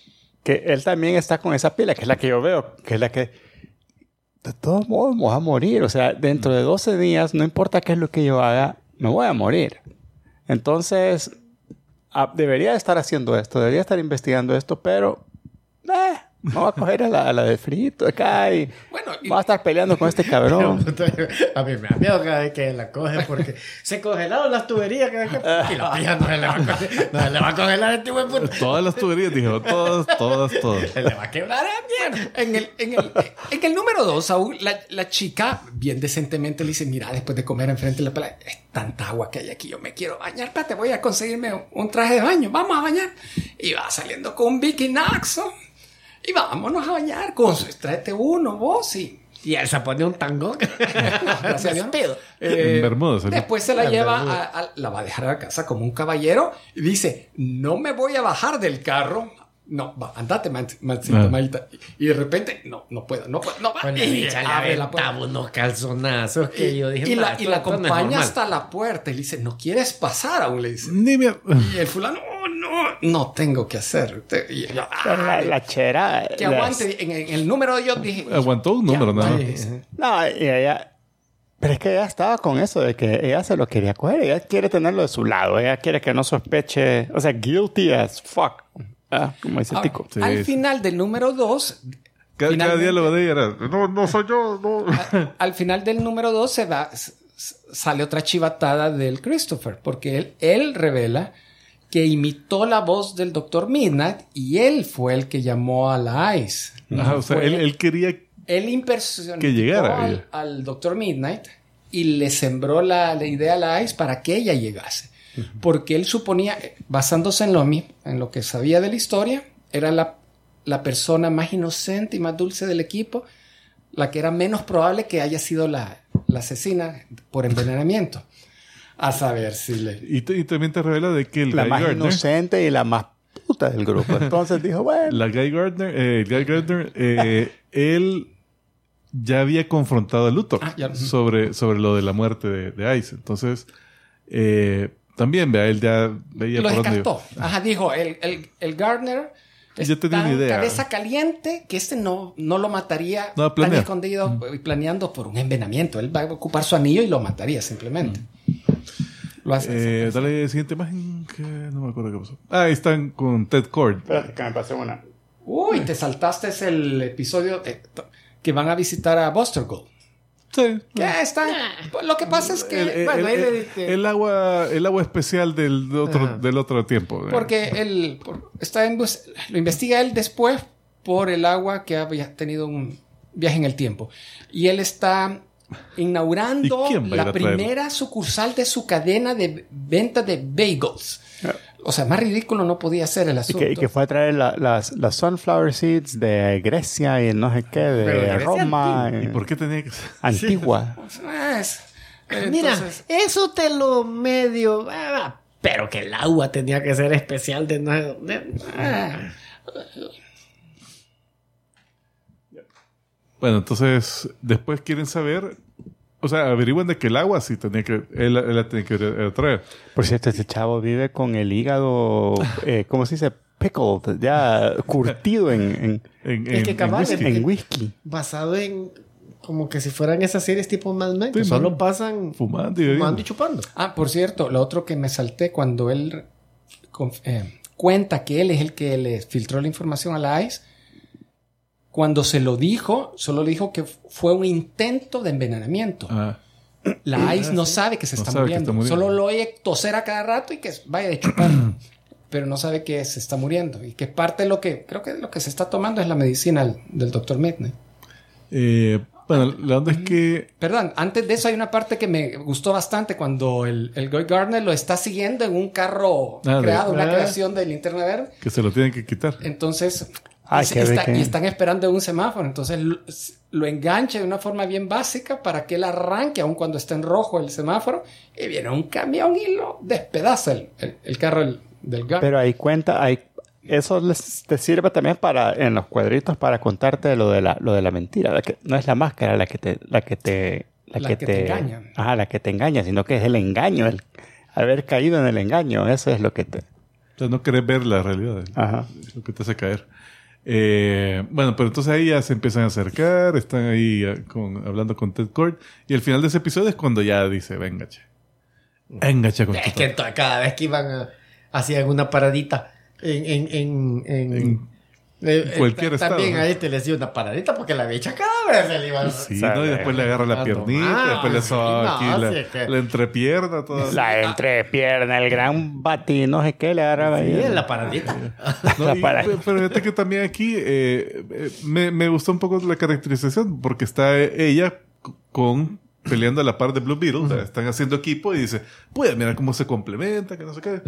que él también está con esa pila, que es la que yo veo, que es la que de todos modos me voy a morir. O sea, dentro de 12 días, no importa qué es lo que yo haga, me voy a morir. Entonces, ah, debería estar haciendo esto, debería estar investigando esto, pero eh, voy a coger a la, a la de frito acá y Bueno, y- voy a estar peleando con este cabrón. A mí me da miedo cada vez que la coge porque se congelaron las tuberías cada vez que... Y la pilla no se le va a, conge- no se le va a congelar este buen puto. todas las tuberías, dijo, todas, todas, todas. Se le va a quebrar a mierda. en el, en el, en el número dos, aún la, la chica bien decentemente le dice, mira, después de comer enfrente de la playa, es tanta agua que hay aquí, yo me quiero bañar, espérate, voy a conseguirme un, un traje de baño, vamos a bañar. Y va saliendo con un bikinaxo y vámonos a bañar con su, tráete uno, vos, y Y él se pone un tango. gracias a Dios. Pedo. Eh, después se la lleva, a, a- la va a dejar a la casa como un caballero y dice, no me voy a bajar del carro. No, va, andate, man, mancito, Ah. Y de repente, no, no puedo, no puedo, no la Y le abre la puerta. unos calzonazos que yo dije, y "Ma, la, y la no acompaña normal". hasta la puerta y le dice, ¿no quieres pasar aún? Le dice. Ni me- Y el fulano, oh, no, no tengo que hacer. Y yo, la, "Ah, la chera. que las- aguante. En, en el número yo dije. Aguantó un número, más. No, y ella. Pero es que ella estaba con eso de que ella se lo quería coger. Ella quiere tenerlo de su lado. Ella quiere que no sospeche. O sea, guilty as fuck. Ah, como dice Ahora, Tico. Sí, al sí. final del número 2, Cada, cada diálogo de ella era, no, no soy yo, no. al final del número 2 se s- sale otra chivatada del Christopher, porque él, él revela que imitó la voz del Dr. Midnight y él fue el que llamó a la ICE. Ajá, o sea, él, él quería él que llegara al, al Dr. Midnight y le sembró la, la idea a la Ice para que ella llegase. Porque él suponía, eh, basándose en lo, mi- en lo que sabía de la historia, era la, la persona más inocente y más dulce del equipo, la que era menos probable que haya sido la, la asesina por envenenamiento. A saber si le... Y, te- y también te revela de que el La Guy más Gardner, inocente y la más puta del grupo. Entonces dijo, bueno, la Guy Gardner, eh, el Guy Gardner, eh, él ya había confrontado a Luthor Ah, ya. sobre, sobre lo de la muerte de, de Ice. Entonces, eh, también, vea, él ya veía lo por dónde descartó. Ajá, dijo, el, el, el Gardner es Ya tenía tan una idea. cabeza caliente que este no, no lo mataría No, tan escondido y planeando por un envenenamiento. Él va a ocupar su anillo y lo mataría simplemente. Lo hace. Eh, dale siguiente imagen que no me acuerdo qué pasó. Ah, ahí están con Ted Cord. espérate que me pasé una. Uy, te saltaste el episodio eh, que van a visitar a Buster Gold. Sí. Que están. pues, Lo que pasa es que. El, el- bueno, el- ahí le el- diste- el agua, el agua especial del, de otro, Ajá. del otro tiempo. eh. Porque él por- está en lo investiga él después por el agua que había tenido un viaje en el tiempo. Y él está inaugurando ¿Y quién va a ir la primera sucursal de su cadena de venta de bagels. O sea, más ridículo no podía ser el Y asunto. que, y que fue a traer la- las, las sunflower seeds de Grecia y no sé qué, de Pero Roma. ¿Y eh, por qué tenía que ser? Antigua. Ah, es- Mira, eso te lo medio. ah, pero que el agua tenía que ser especial de. no- de- ah, Bueno, entonces después quieren saber, o sea, averiguan de que el agua sí tenía que, él, él la tenía que eh, traer. Por cierto, este chavo vive con el hígado, eh, ¿cómo se dice? Pickled, ya curtido en, en, En, Es en- que en cabal, whisky. es- en whisky. basado en. Como que si fueran esas series tipo Mad Men, que Sí, solo man. pasan Fumando y bebiendo. fumando y chupando. Ah, por cierto, lo otro que me salté cuando él eh, cuenta que él es el que le filtró la información a la ICE, cuando se lo dijo, solo le dijo que fue un intento de envenenamiento. Ah, La ICE no sabe que se No está, que muriendo. está muriendo. Solo lo oye toser a cada rato y que vaya de chupar. pero no sabe que se está muriendo. Y que parte de lo que, creo que lo que se está tomando es la medicina del, del doctor Midnight. eh, bueno, la onda es que Perdón, antes de eso hay una parte que me gustó bastante cuando el, el Guy Gardner lo está siguiendo en un carro Ah, creado, una Ah. creación de linterna verde. que se lo tienen que quitar. Entonces, Ah, y, qué está- rico. y están esperando un semáforo. Entonces lo, lo engancha de una forma bien básica para que él arranque, aun cuando está en rojo el semáforo. Y viene un camión y lo despedaza el, el- el carro del, del. Pero ahí cuenta, ahí, eso les, te sirve también para, en los cuadritos, para contarte lo de la, lo de la mentira. La que, no es la máscara la que te, la que te, La que te engaña. Ajá, la que te engaña, sino que es el engaño, el haber caído en el engaño. Eso es lo que te. O sea, no querés ver la realidad. Ajá. Es lo que te hace caer. Eh, bueno, pero entonces ahí ya se empiezan a acercar, están ahí eh, con- hablando con Ted Cord. Y el final de ese episodio es cuando ya dice, venga, che. Venga, che, con Es tu que cada vez que iban a, hacían una paradita en, en, en, En eh, cualquier eh, También estado, a este le hacía una paradita porque la bicha cada vez se le iba a... Sí. ¿no? Y después le agarra la Ah, piernita, no, después le ah, soba sí, aquí no, la, es que- la entrepierna, toda. La entrepierna, el gran bati, no sé qué, le agarraba Sí, ahí. la paradita. No, La y- pero fíjate que también aquí eh, eh, me, me gustó un poco la caracterización porque está ella con peleando a la par de Blue Beetle, o sea, están haciendo equipo y dice, pues mira cómo se complementa, que no sé qué,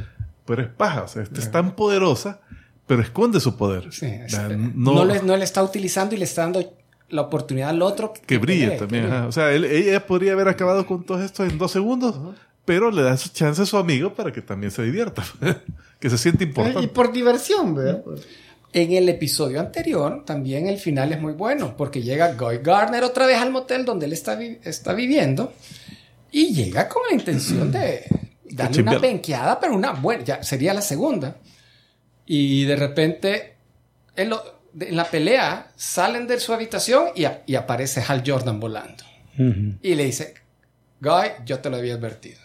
pero es paja, o sea, esta es tan poderosa, pero esconde su poder. Sí, O es- sea, no, no, le, no le está utilizando y le está dando la oportunidad al otro que brille también. que ajá. brille. O sea, él- ella podría haber acabado con todo esto en dos segundos, pero le da su chance a su amigo para que también se divierta, que se siente y importante. por diversión, ¿verdad? En el episodio anterior, también el final es muy bueno, porque llega Guy Gardner otra vez al motel donde él está, vi- está viviendo y llega con la intención de darle una penqueada, pero una buena, ya sería la segunda. Y de repente, en, lo- de- en la pelea, salen de su habitación y, a- y aparece Hal Jordan volando. Y le dice, Guy, yo te lo había advertido.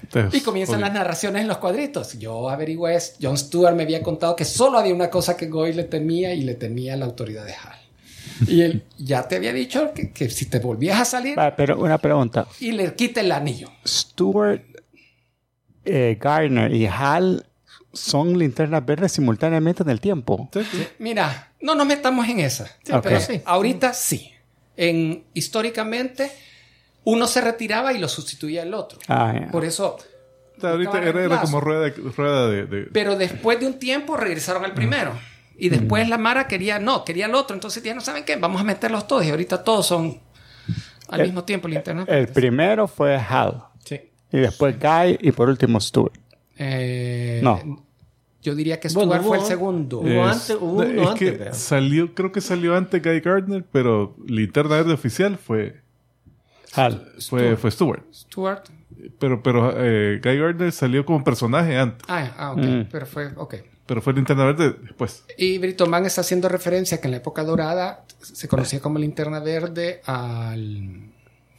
Este Y comienzan las narraciones en los cuadritos. Yo averigüé. John Stewart me había contado que solo había una cosa que Goy le temía y le temía la autoridad de Hal. Y él ya te había dicho que, que si te volvías a salir Va, pero una pregunta. y le quita el anillo. Stuart, eh, Gardner y Hal son linternas verdes simultáneamente en el tiempo. Sí, sí. Mira, no nos metamos en esa. Ok. Pero sí, ahorita sí. En, históricamente, uno se retiraba y lo sustituía el otro. Ah. Por eso. O sea, ahorita era, como rueda, de- rueda de, de- Pero después de un tiempo regresaron al primero. Y después la Mara quería, no, quería el otro. Entonces ya no saben qué, vamos a meterlos todos. Y ahorita todos son al mismo tiempo el internet. El primero fue Hal. Sí. Y después Guy y por último Stuart. Eh, No. Yo diría que Stuart fue el segundo. hubo- Es- antes- hubo es uno antes, que salió, creo que salió antes Guy Gardner, pero linterna verde oficial fue, Hal. fue, fue Stewart. Stuart. Pero, pero eh, Guy Gardner salió como personaje antes, Ah, ah, ok. Mm. Pero fue, ok. pero fue linterna verde después. Y Britoman está haciendo referencia que en la época dorada se conocía como linterna verde al.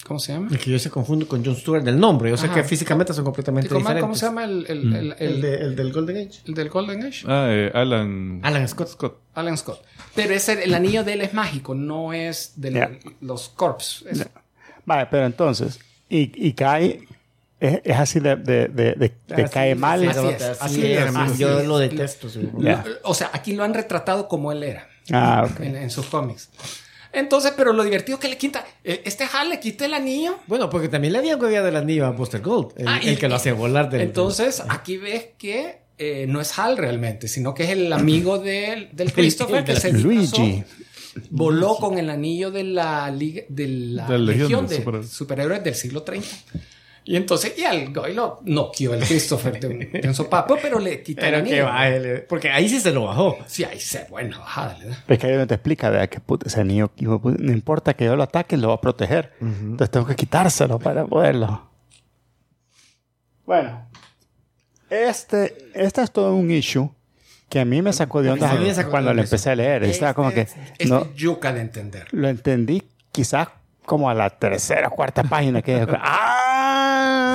¿Cómo se llama? Es que yo se confundo con John Stewart del nombre. Yo sé Ajá. que físicamente son completamente ¿Cómo, diferentes. cómo se llama el, el, el, el- El, de- el del Golden Age. el del Golden Age? Ah, eh, Alan, Alan Scott. Scott. Alan Scott. Pero ese, el anillo de él es mágico, no es de Ya. los corps. Es- Vale, pero entonces, y, y Guy es, es así de, de, de, de- de Así cae mal. así es, Así es, así Yo es. lo detesto. sí. Ya. O sea, aquí lo han retratado como él era Ah, ok. en, en sus cómics. Entonces, pero lo divertido es que le quita. eh, Este Hal le quita el anillo. Bueno, porque también le habían hueviado el anillo a Buster Gold. El, Ah, y- el que lo hacía volar del... Entonces, aquí ves que eh, no es Hal realmente, sino que es el amigo del, del Christopher el que se Luigi. voló con el anillo de la, liga, de la, De la Legión Legión de de Superhéroes. Superhéroes del siglo 30. Y entonces, y al Goy lo noqueó el Christopher de un, de un sopapo, pero le quita el Pero anillo. que él- porque ahí sí se lo bajó. Sí, ahí se, bueno, bajada le da. Es que ahí no te explica, ¿verdad? Que puta, ese anillo, hijo no importa que yo lo ataque, lo va a proteger. Entonces tengo que quitárselo para poderlo. Bueno, este, este es todo un issue que a mí me sacó de onda me sacó cuando lo empecé a leer. Estaba como que Es no, yuca de entender. lo entendí quizás como a la tercera o cuarta página que ¡Ah!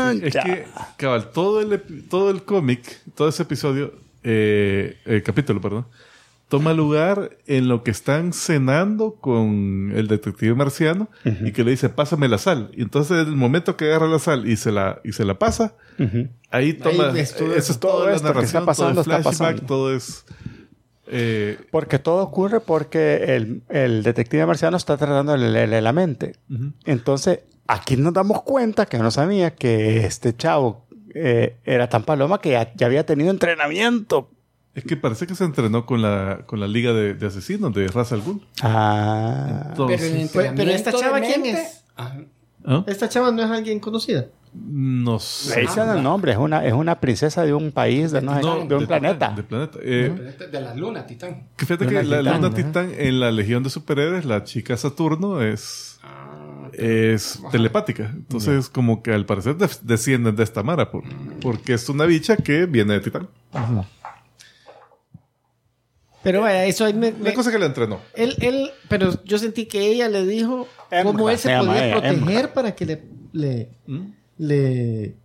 Es que, cabal, todo el, todo el cómic, todo ese episodio, eh, el capítulo, perdón, toma lugar en lo que están cenando con el detective marciano y que le dice, pásame la sal. Y entonces, en el momento que agarra la sal y se la, y se la pasa, ahí toma. todo eso es todo toda la esto que está narración, pasando, todo el está flashback, pasando. todo es. Eh, Porque todo ocurre porque el, el detective marciano está tratando de leerle la mente. Entonces, aquí nos damos cuenta que no sabía que este chavo eh, era tan paloma que ya, ya había tenido entrenamiento. Es que parece que se entrenó con la, con la Liga de, de Asesinos de Ra's al Ghul. Ah. Entonces, Pero, esta chava, ¿quién es? Ah, ¿ah? Esta chava no es alguien conocida. No sé. Le dicen el nombre, es una, es una princesa de un país, de, no de un planeta. De planeta. Eh, de la luna, Titán. que Fíjate Luna que la Titán, Luna. Titán en la Legión de Superhéroes, la chica Saturno es, Ah, es telepática. Entonces, como que al parecer des- descienden de esta mara, por- porque es una bicha que viene de Titán. Pero vaya, eso ahí me... me- La cosa que la entrenó. él, él, pero yo sentí que ella le dijo cómo él se podía ella, proteger para que le, le, ¿Mm? Le...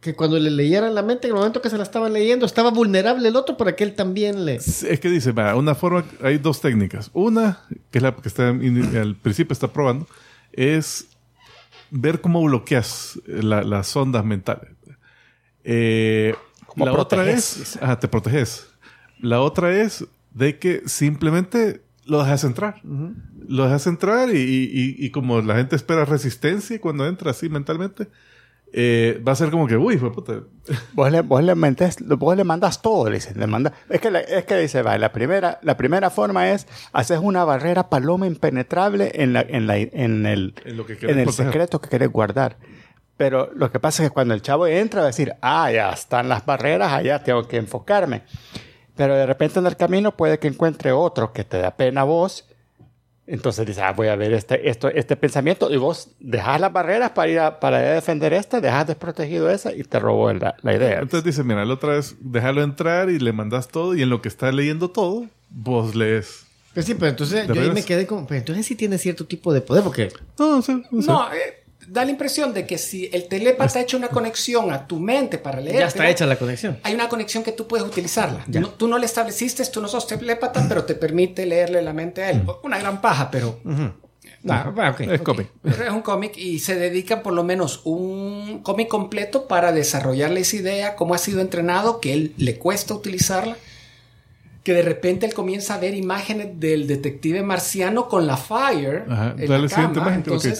Que cuando le leyeran la mente, en el momento que se la estaba leyendo, estaba vulnerable el otro para que él también le... Es que dice, va, una forma, hay dos técnicas. Una, que es la que está in- al principio está probando, es ver cómo bloqueas la- las ondas mentales. Eh, ¿Cómo la otra es, ah, te proteges. La otra es de que simplemente lo dejas entrar. Lo dejas entrar y, y- y- como la gente espera resistencia cuando entra así mentalmente, eh, va a ser como que, uy, fue puta. Vos le, vos le, vos le mandas todo, le dices, le manda, es que, la- es que dice, va, la primera, la primera forma es, haces una barrera paloma impenetrable en, la, en, la, en el, En lo que en el proteger. secreto que querés guardar. Pero lo que pasa es que cuando el chavo entra va a decir, ah, ya están las barreras, allá tengo que enfocarme. Pero de repente en el camino puede que encuentre otro que te da pena a vos. Entonces dices, ah, voy a ver este, esto, este pensamiento. Y vos dejas las barreras para ir a, para ir a defender esta, dejas desprotegido esa y te robó la, la idea. Entonces dice, mira, la otra vez déjalo entrar y le mandas todo y en lo que está leyendo todo, vos lees. Pues sí, pero entonces yo ahí me quedé como... Pero entonces sí tiene cierto tipo de poder, porque... No, no sé, no sé. No, eh, da la impresión de que si el telépata ha hecho una conexión a tu mente para leer. Ya está hecha la conexión. Hay una conexión que tú puedes utilizarla. No- tú no le estableciste, tú no sos telépata, pero te permite leerle la mente a él. Una gran paja, pero, Ah, ah, es cómic. pero es un cómic y se dedica por lo menos un cómic completo para desarrollarle esa idea, cómo ha sido entrenado, que él le cuesta utilizarla. Que de repente él comienza a ver imágenes del detective marciano con la Fire. Ajá. en la la siguiente cama. imagen, que Entonces.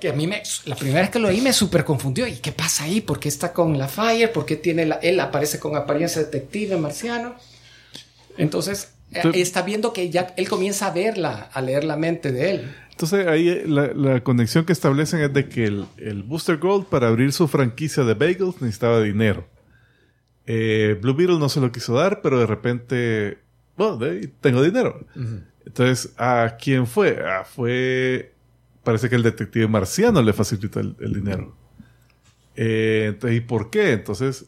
Que a mí me, la primera vez que lo oí me súper confundió. ¿Y qué pasa ahí? ¿Por qué está con la Fire? ¿Por qué tiene la, él aparece con apariencia de detective marciano? Entonces, eh, Tú- está viendo que ya él comienza a verla, a leer la mente de él. Entonces ahí eh, la, la conexión que establecen es de que el, el Booster Gold para abrir su franquicia de bagels necesitaba dinero. Eh, Blue Beetle no se lo quiso dar, pero de repente, bueno, de ahí tengo dinero. Entonces, ¿a quién fue? Ah, fue, parece que el detective marciano le facilitó el, el dinero. Eh, entonces, ¿y por qué? Entonces,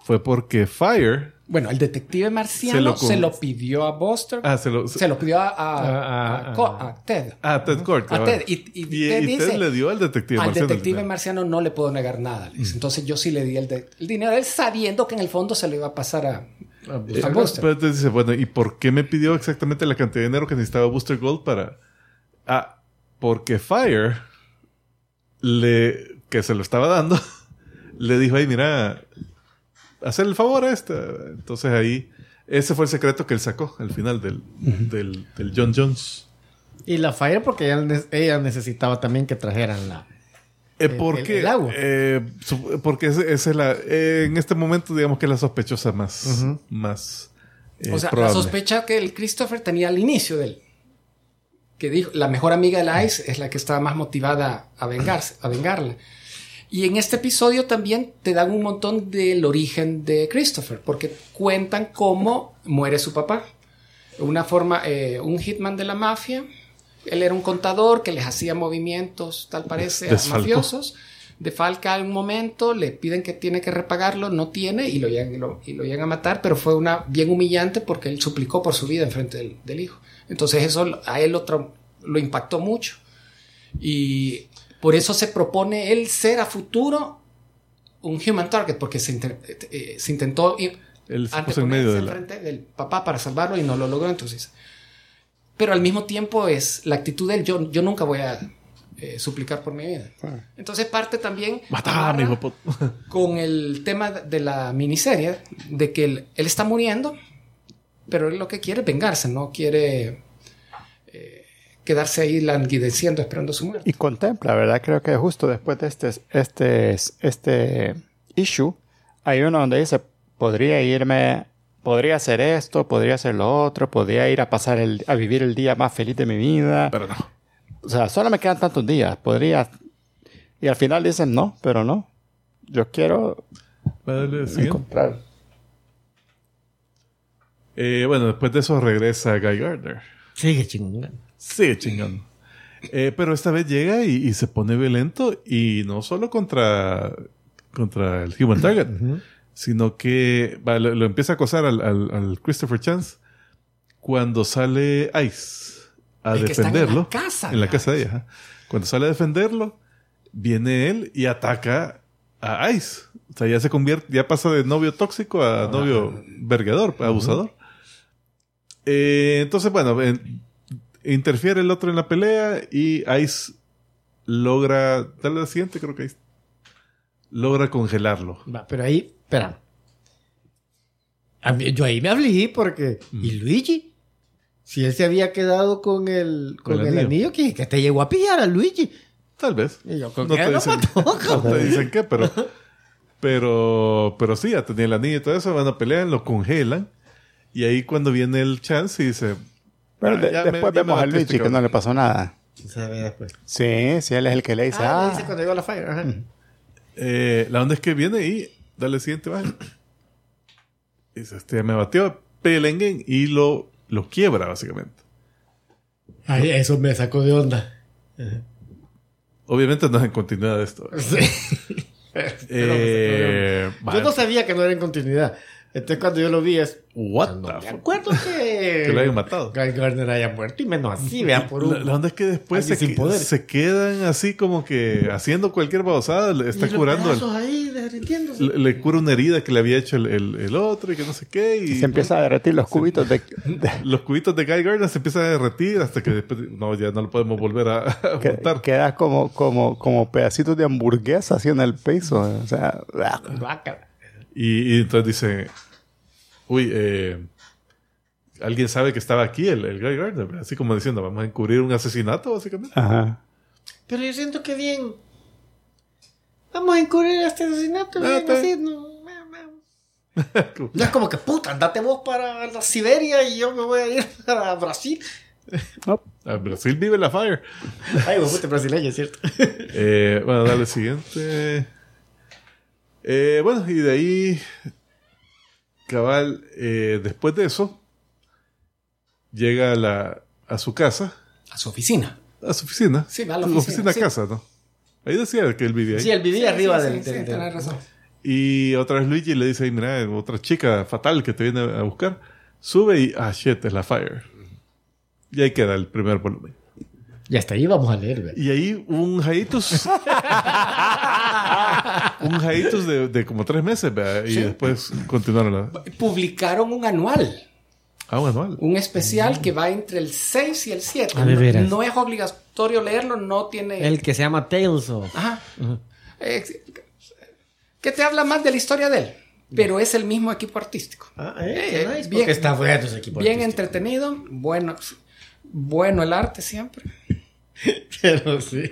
fue porque Fire, Bueno, el detective marciano Se se lo lo, con- pidió a Buster. ah, se lo, se lo pidió a, a- A- a- a Co- a Ted. ah, Ted Kord, A. Ted. Y, y y, Ted y dice, Ted le dio al detective al marciano. el detective marciano no le puedo negar nada. dice. Entonces yo sí le di el, de- el dinero a él sabiendo que en el fondo se lo iba a pasar a, Ah, a Eh, Buster. Pero entonces dice, bueno, ¿y por qué me pidió exactamente la cantidad de dinero que necesitaba Booster Gold para... Ah, porque Fire, le, que se lo estaba dando, le dijo, ay, mira, hacer el favor a esta. Entonces ahí, ese fue el secreto que él sacó al final del, del, del John Jones. Y la Fire porque ella, ne- ella necesitaba también que trajeran la... Eh, El- ¿Por el- qué? el agua. Eh, porque esa es la... eh, en este momento, digamos que es la sospechosa más... más eh, o sea, probable. la sospecha que el Christopher tenía al inicio del que dijo la mejor amiga de Ice es la que estaba más motivada a vengarse, a vengarla. Y en este episodio también te dan un montón del origen de Christopher, porque cuentan cómo muere su papá. Una forma, eh, un hitman de la mafia. Él era un contador que les hacía movimientos, tal parece, a Desfalcó. mafiosos. Defalca en un momento, le piden que tiene que repagarlo, no tiene y lo llegan, y lo, y lo llegan a matar, pero fue una bien humillante porque él suplicó por su vida en frente del, del hijo. Entonces eso a él lo, lo impactó mucho. Y por eso se propone él ser a futuro un human target, porque se, eh, se intentó Él se puso en medio de la... enfrente del papá para salvarlo y no lo logró. Entonces, pero al mismo tiempo es la actitud de él. Yo, yo nunca voy a eh, suplicar por mi vida. Entonces parte también Mata, amarra mi hijo de puta. con el tema de la miniserie de que él, él está muriendo, pero él lo que quiere es vengarse, no quiere eh, quedarse ahí languideciendo esperando su muerte. Y contempla, ¿verdad? Creo que justo después de este, este, este issue, hay uno donde dice, podría irme, podría hacer esto, podría hacer lo otro, podría ir a pasar el, a vivir el día más feliz de mi vida. Pero no. O sea, solo me quedan tantos días, podría... Y al final dicen, no, pero no. Yo quiero encontrar. Eh, bueno, después de eso regresa Guy Gardner. Sigue chingando. Sigue chingando. Eh, pero esta vez llega y, y se pone violento y no solo contra, contra el Human Target, sino que va, lo, lo empieza a acosar al, al- al Christopher Chance cuando sale Ice a que están en la defenderlo. casa, En la casa de ella. Cuando sale a defenderlo, viene él y ataca a Ice. O sea, ya se convierte, ya pasa de novio tóxico a novio vergador, abusador. Eh, entonces, bueno, en- interfiere el otro en la pelea y Ice logra, dale la siguiente, creo que Ice logra congelarlo. Va, pero ahí, espera. Mí- yo ahí me afligí porque. ¿Y Luigi? Si él se había quedado con el, con Con el el anillo. anillo, que, que te llegó a pillar a Luigi. Tal vez. Y yo, ¿con No qué te dicen, no te dicen qué, pero, pero, pero sí, ya tenía el anillo y todo eso, van a pelear, lo congelan. Y ahí cuando viene el chance y dice, Pero "Ah, de- después me vemos a batiste, Luigi que cabrón". no le pasó nada. Se ve después. Sí, sí, él es el que le dice, Ah, ah, le dice cuando llegó la fire. Ajá. Eh, la onda es que viene y dale siguiente baja. Dice, este ya me batió, pelengue y lo, lo quiebra básicamente. Ay, eso me sacó de onda. Obviamente no es en continuidad de esto. Sí. Eh, Yo no sabía que no era en continuidad. Entonces cuando yo lo vi es... What No the me fuck? acuerdo que... Que lo hayan matado. Guy Gardner haya muerto y menos así, vean, por un... La, la onda es que después se, Alguien sin que- poder. se quedan así como que haciendo cualquier babosada, le está Y los curando, el- ahí le, le cura una herida que le había hecho el, el- el otro y que no sé qué. Y se empieza a derretir los cubitos de, de- los cubitos de Guy Gardner se empiezan a derretir hasta que después, no, ya no lo podemos volver a, a que- montar. queda como, como, como pedacitos de hamburguesa así en el peso. O sea, Guácala. Y, y entonces dice, uy, eh, alguien sabe que estaba aquí el, el Guy Gardner, así como diciendo, vamos a encubrir un asesinato básicamente. ajá. Pero yo siento que bien. Vamos a encubrir este asesinato. Ah, bien, está así, no, no, no. No es como que puta, andate vos para la Siberia y yo me voy a ir para Brasil. Ah, Brasil vive la fire. Ay, vos puta brasileño, es cierto. Eh, bueno, dale siguiente. Eh, bueno, y de ahí, cabal, eh, después de eso, llega a, la, a su casa, A su oficina. a su oficina. Sí, a la Su oficina, sí. casa, ¿no? Ahí decía que él vivía ahí. Sí, él vivía arriba Sí, del. sí, sí, del- del- tenés razón. Y otra vez Luigi le dice, "Ay, mira, otra chica fatal que te viene a buscar. Sube y, ah, shit, es la fire. Y ahí queda el primer volumen. Y hasta ahí vamos a leer, ¿verdad? Y ahí un hiatus. un hiatus de, de como tres meses, ¿verdad? Y después continuaron la. Publicaron un anual. Ah, un anual. Un especial que va entre el 6 y el 7. Ah, no, no es obligatorio leerlo, no tiene... El que se llama Tales of. Ajá. Eh, que te habla más de la historia de él. Pero es el mismo equipo artístico. Ah, Eh, eh, nice, bien- porque está bueno ese equipo. Bien artístico. entretenido, bueno, bueno el arte siempre. Pero sí.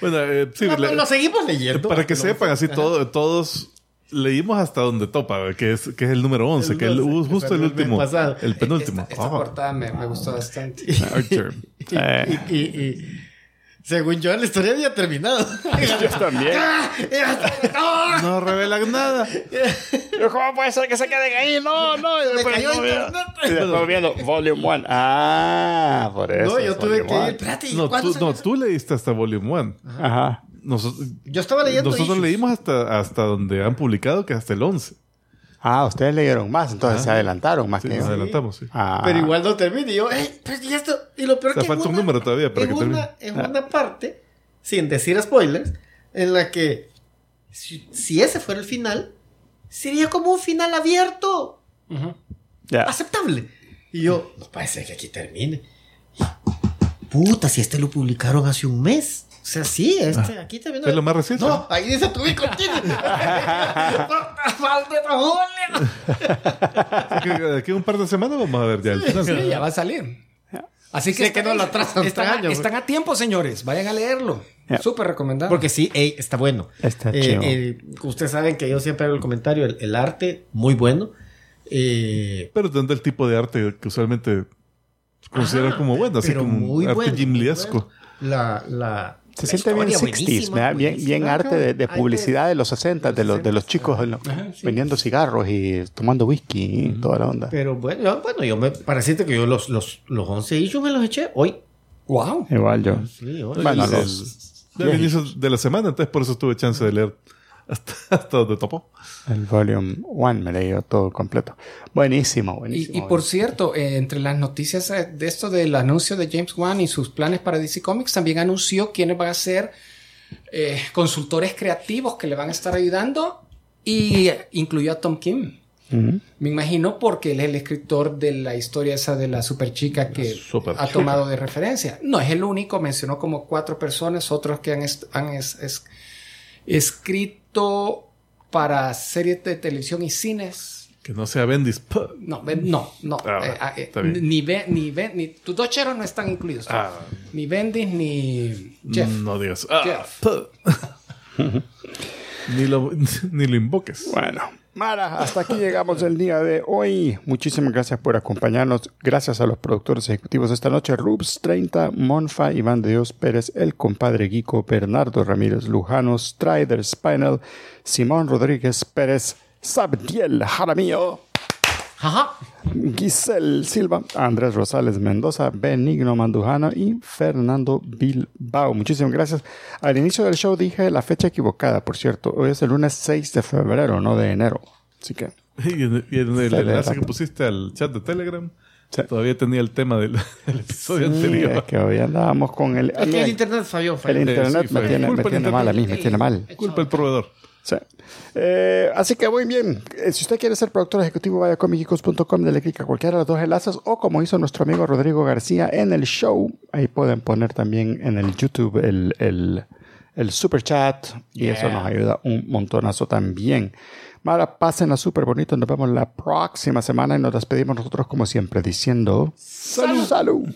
Bueno, eh, sí, No, le- pero lo seguimos leyendo. para que sepan, así todo, todos leímos hasta donde topa, que es, que es el número 11, El que el, 12, justo el el último. El penúltimo. Esta, esta Ah, portada me, me gustó bastante. Archer. Y, y, y, y- según yo, la historia había terminado. Yo también. ¡Ah! No revelan nada. ¿Cómo puede ser que se queden ahí? No, no. Y después, cayó internet. Y después viendo Volume 1. Ah, por eso. No, yo es tuve que ir. Espérate, ¿y No, tú, no, tú leíste hasta Volume 1. Ajá. Nosotros, Yo estaba leyendo. nosotros issues. leímos hasta, hasta donde han publicado que hasta el 11. Ah, ustedes leyeron más, entonces se adelantaron más Sí, que nos yo. adelantamos, sí. Ah. Pero igual no termina. Y yo, ¡eh! Pues, ¿y esto? Y lo peor O sea, que falta un una- número todavía para en que una, en una parte, sin decir spoilers, en la que si, si ese fuera el final, sería como un final abierto, Ya. aceptable. Y yo, no ser que aquí termine. Y, puta, si este lo publicaron hace un mes. O sea, sí, este, aquí terminó. Es lo más reciente. No, ahí dice tu que de aquí a un par de semanas vamos a ver ya el final. Sí, ya va a salir. Así que, Sí, que no lo atrasan están, a tiempo, señores. Vayan a leerlo. Ya. Súper recomendado. Porque sí, ey, está bueno. Está Eh, chido. eh, ustedes saben que yo siempre hago el comentario, el, el arte, muy bueno. Eh, Pero teniendo el tipo de arte que usualmente consideran como bueno, así pero como muy arte bueno. Jim muy Leesco. bueno. La, la, Se la siente bien historia 60s, buenísima, ¿verdad? bien, buenísima. bien arte de, de publicidad de los 60, de los, de los chicos ¿no? vendiendo cigarros y tomando whisky y toda la onda. Pero bueno, yo, bueno, yo me para decirte que yo los, los, los 11 issues me los eché hoy. wow. Igual yo. Sí, hoy. Bueno, los, Del inicio de la semana, entonces por eso tuve chance de leer hasta, hasta donde topó. el volume 1 me leí yo todo completo. Buenísimo, Y, buenísimo. y por cierto, eh, entre las noticias eh, de esto del anuncio de James Wan y sus planes para DC Comics, también anunció quiénes van a ser eh, consultores creativos que le van a estar ayudando y incluyó a Tom Kim. Me imagino porque él es el escritor de la historia esa de la super chica que super ha chica. tomado de referencia. No es el único, mencionó como cuatro personas, otros que han, han es- es- escrito para series de televisión y cines. Que no sea Bendis. No, no, no. Ah, eh, ah, eh, bien. ni Ben, ni Ben, ni tus dos cheros no están incluidos. Ah. Ni Bendis ni Jeff. No digas. Ah, Jeff. ni, lo, ni lo invoques. Bueno, Mara, hasta aquí llegamos el día de hoy. Muchísimas gracias por acompañarnos. Gracias a los productores ejecutivos esta noche, Rubs 30, Monfa, Iván de Dios Pérez, el compadre Guico, Bernardo Ramírez Lujano, Strider Spinal, Simón Rodríguez Pérez, Sabdiel Jaramillo. Ajá. Giselle Silva, Andrés Rosales Mendoza, Benigno Mandujano y Fernando Bilbao. Muchísimas gracias. Al inicio del show dije la fecha equivocada, por cierto. Hoy es el lunes 6 de febrero, no de enero. Así que Y en, y en el enlace que pusiste al chat de Telegram, Sí. todavía tenía el tema del, del episodio sí, anterior. es que hoy andábamos con el... Es que el internet falló. el falló. internet sí, me tiene, me el tiene mal a mí, me tiene mal. Culpa el proveedor. Sí. Eh, así que muy bien. Eh, si usted quiere ser productor ejecutivo, vaya a comicicos.com, dele clic a cualquiera de los dos enlaces o como hizo nuestro amigo Rodrigo García en el show. Ahí pueden poner también en el YouTube el, el, el super chat y eso nos ayuda un montonazo también. Mara, pásenla súper bonito. Nos vemos la próxima semana y nos despedimos nosotros como siempre diciendo salud. salud.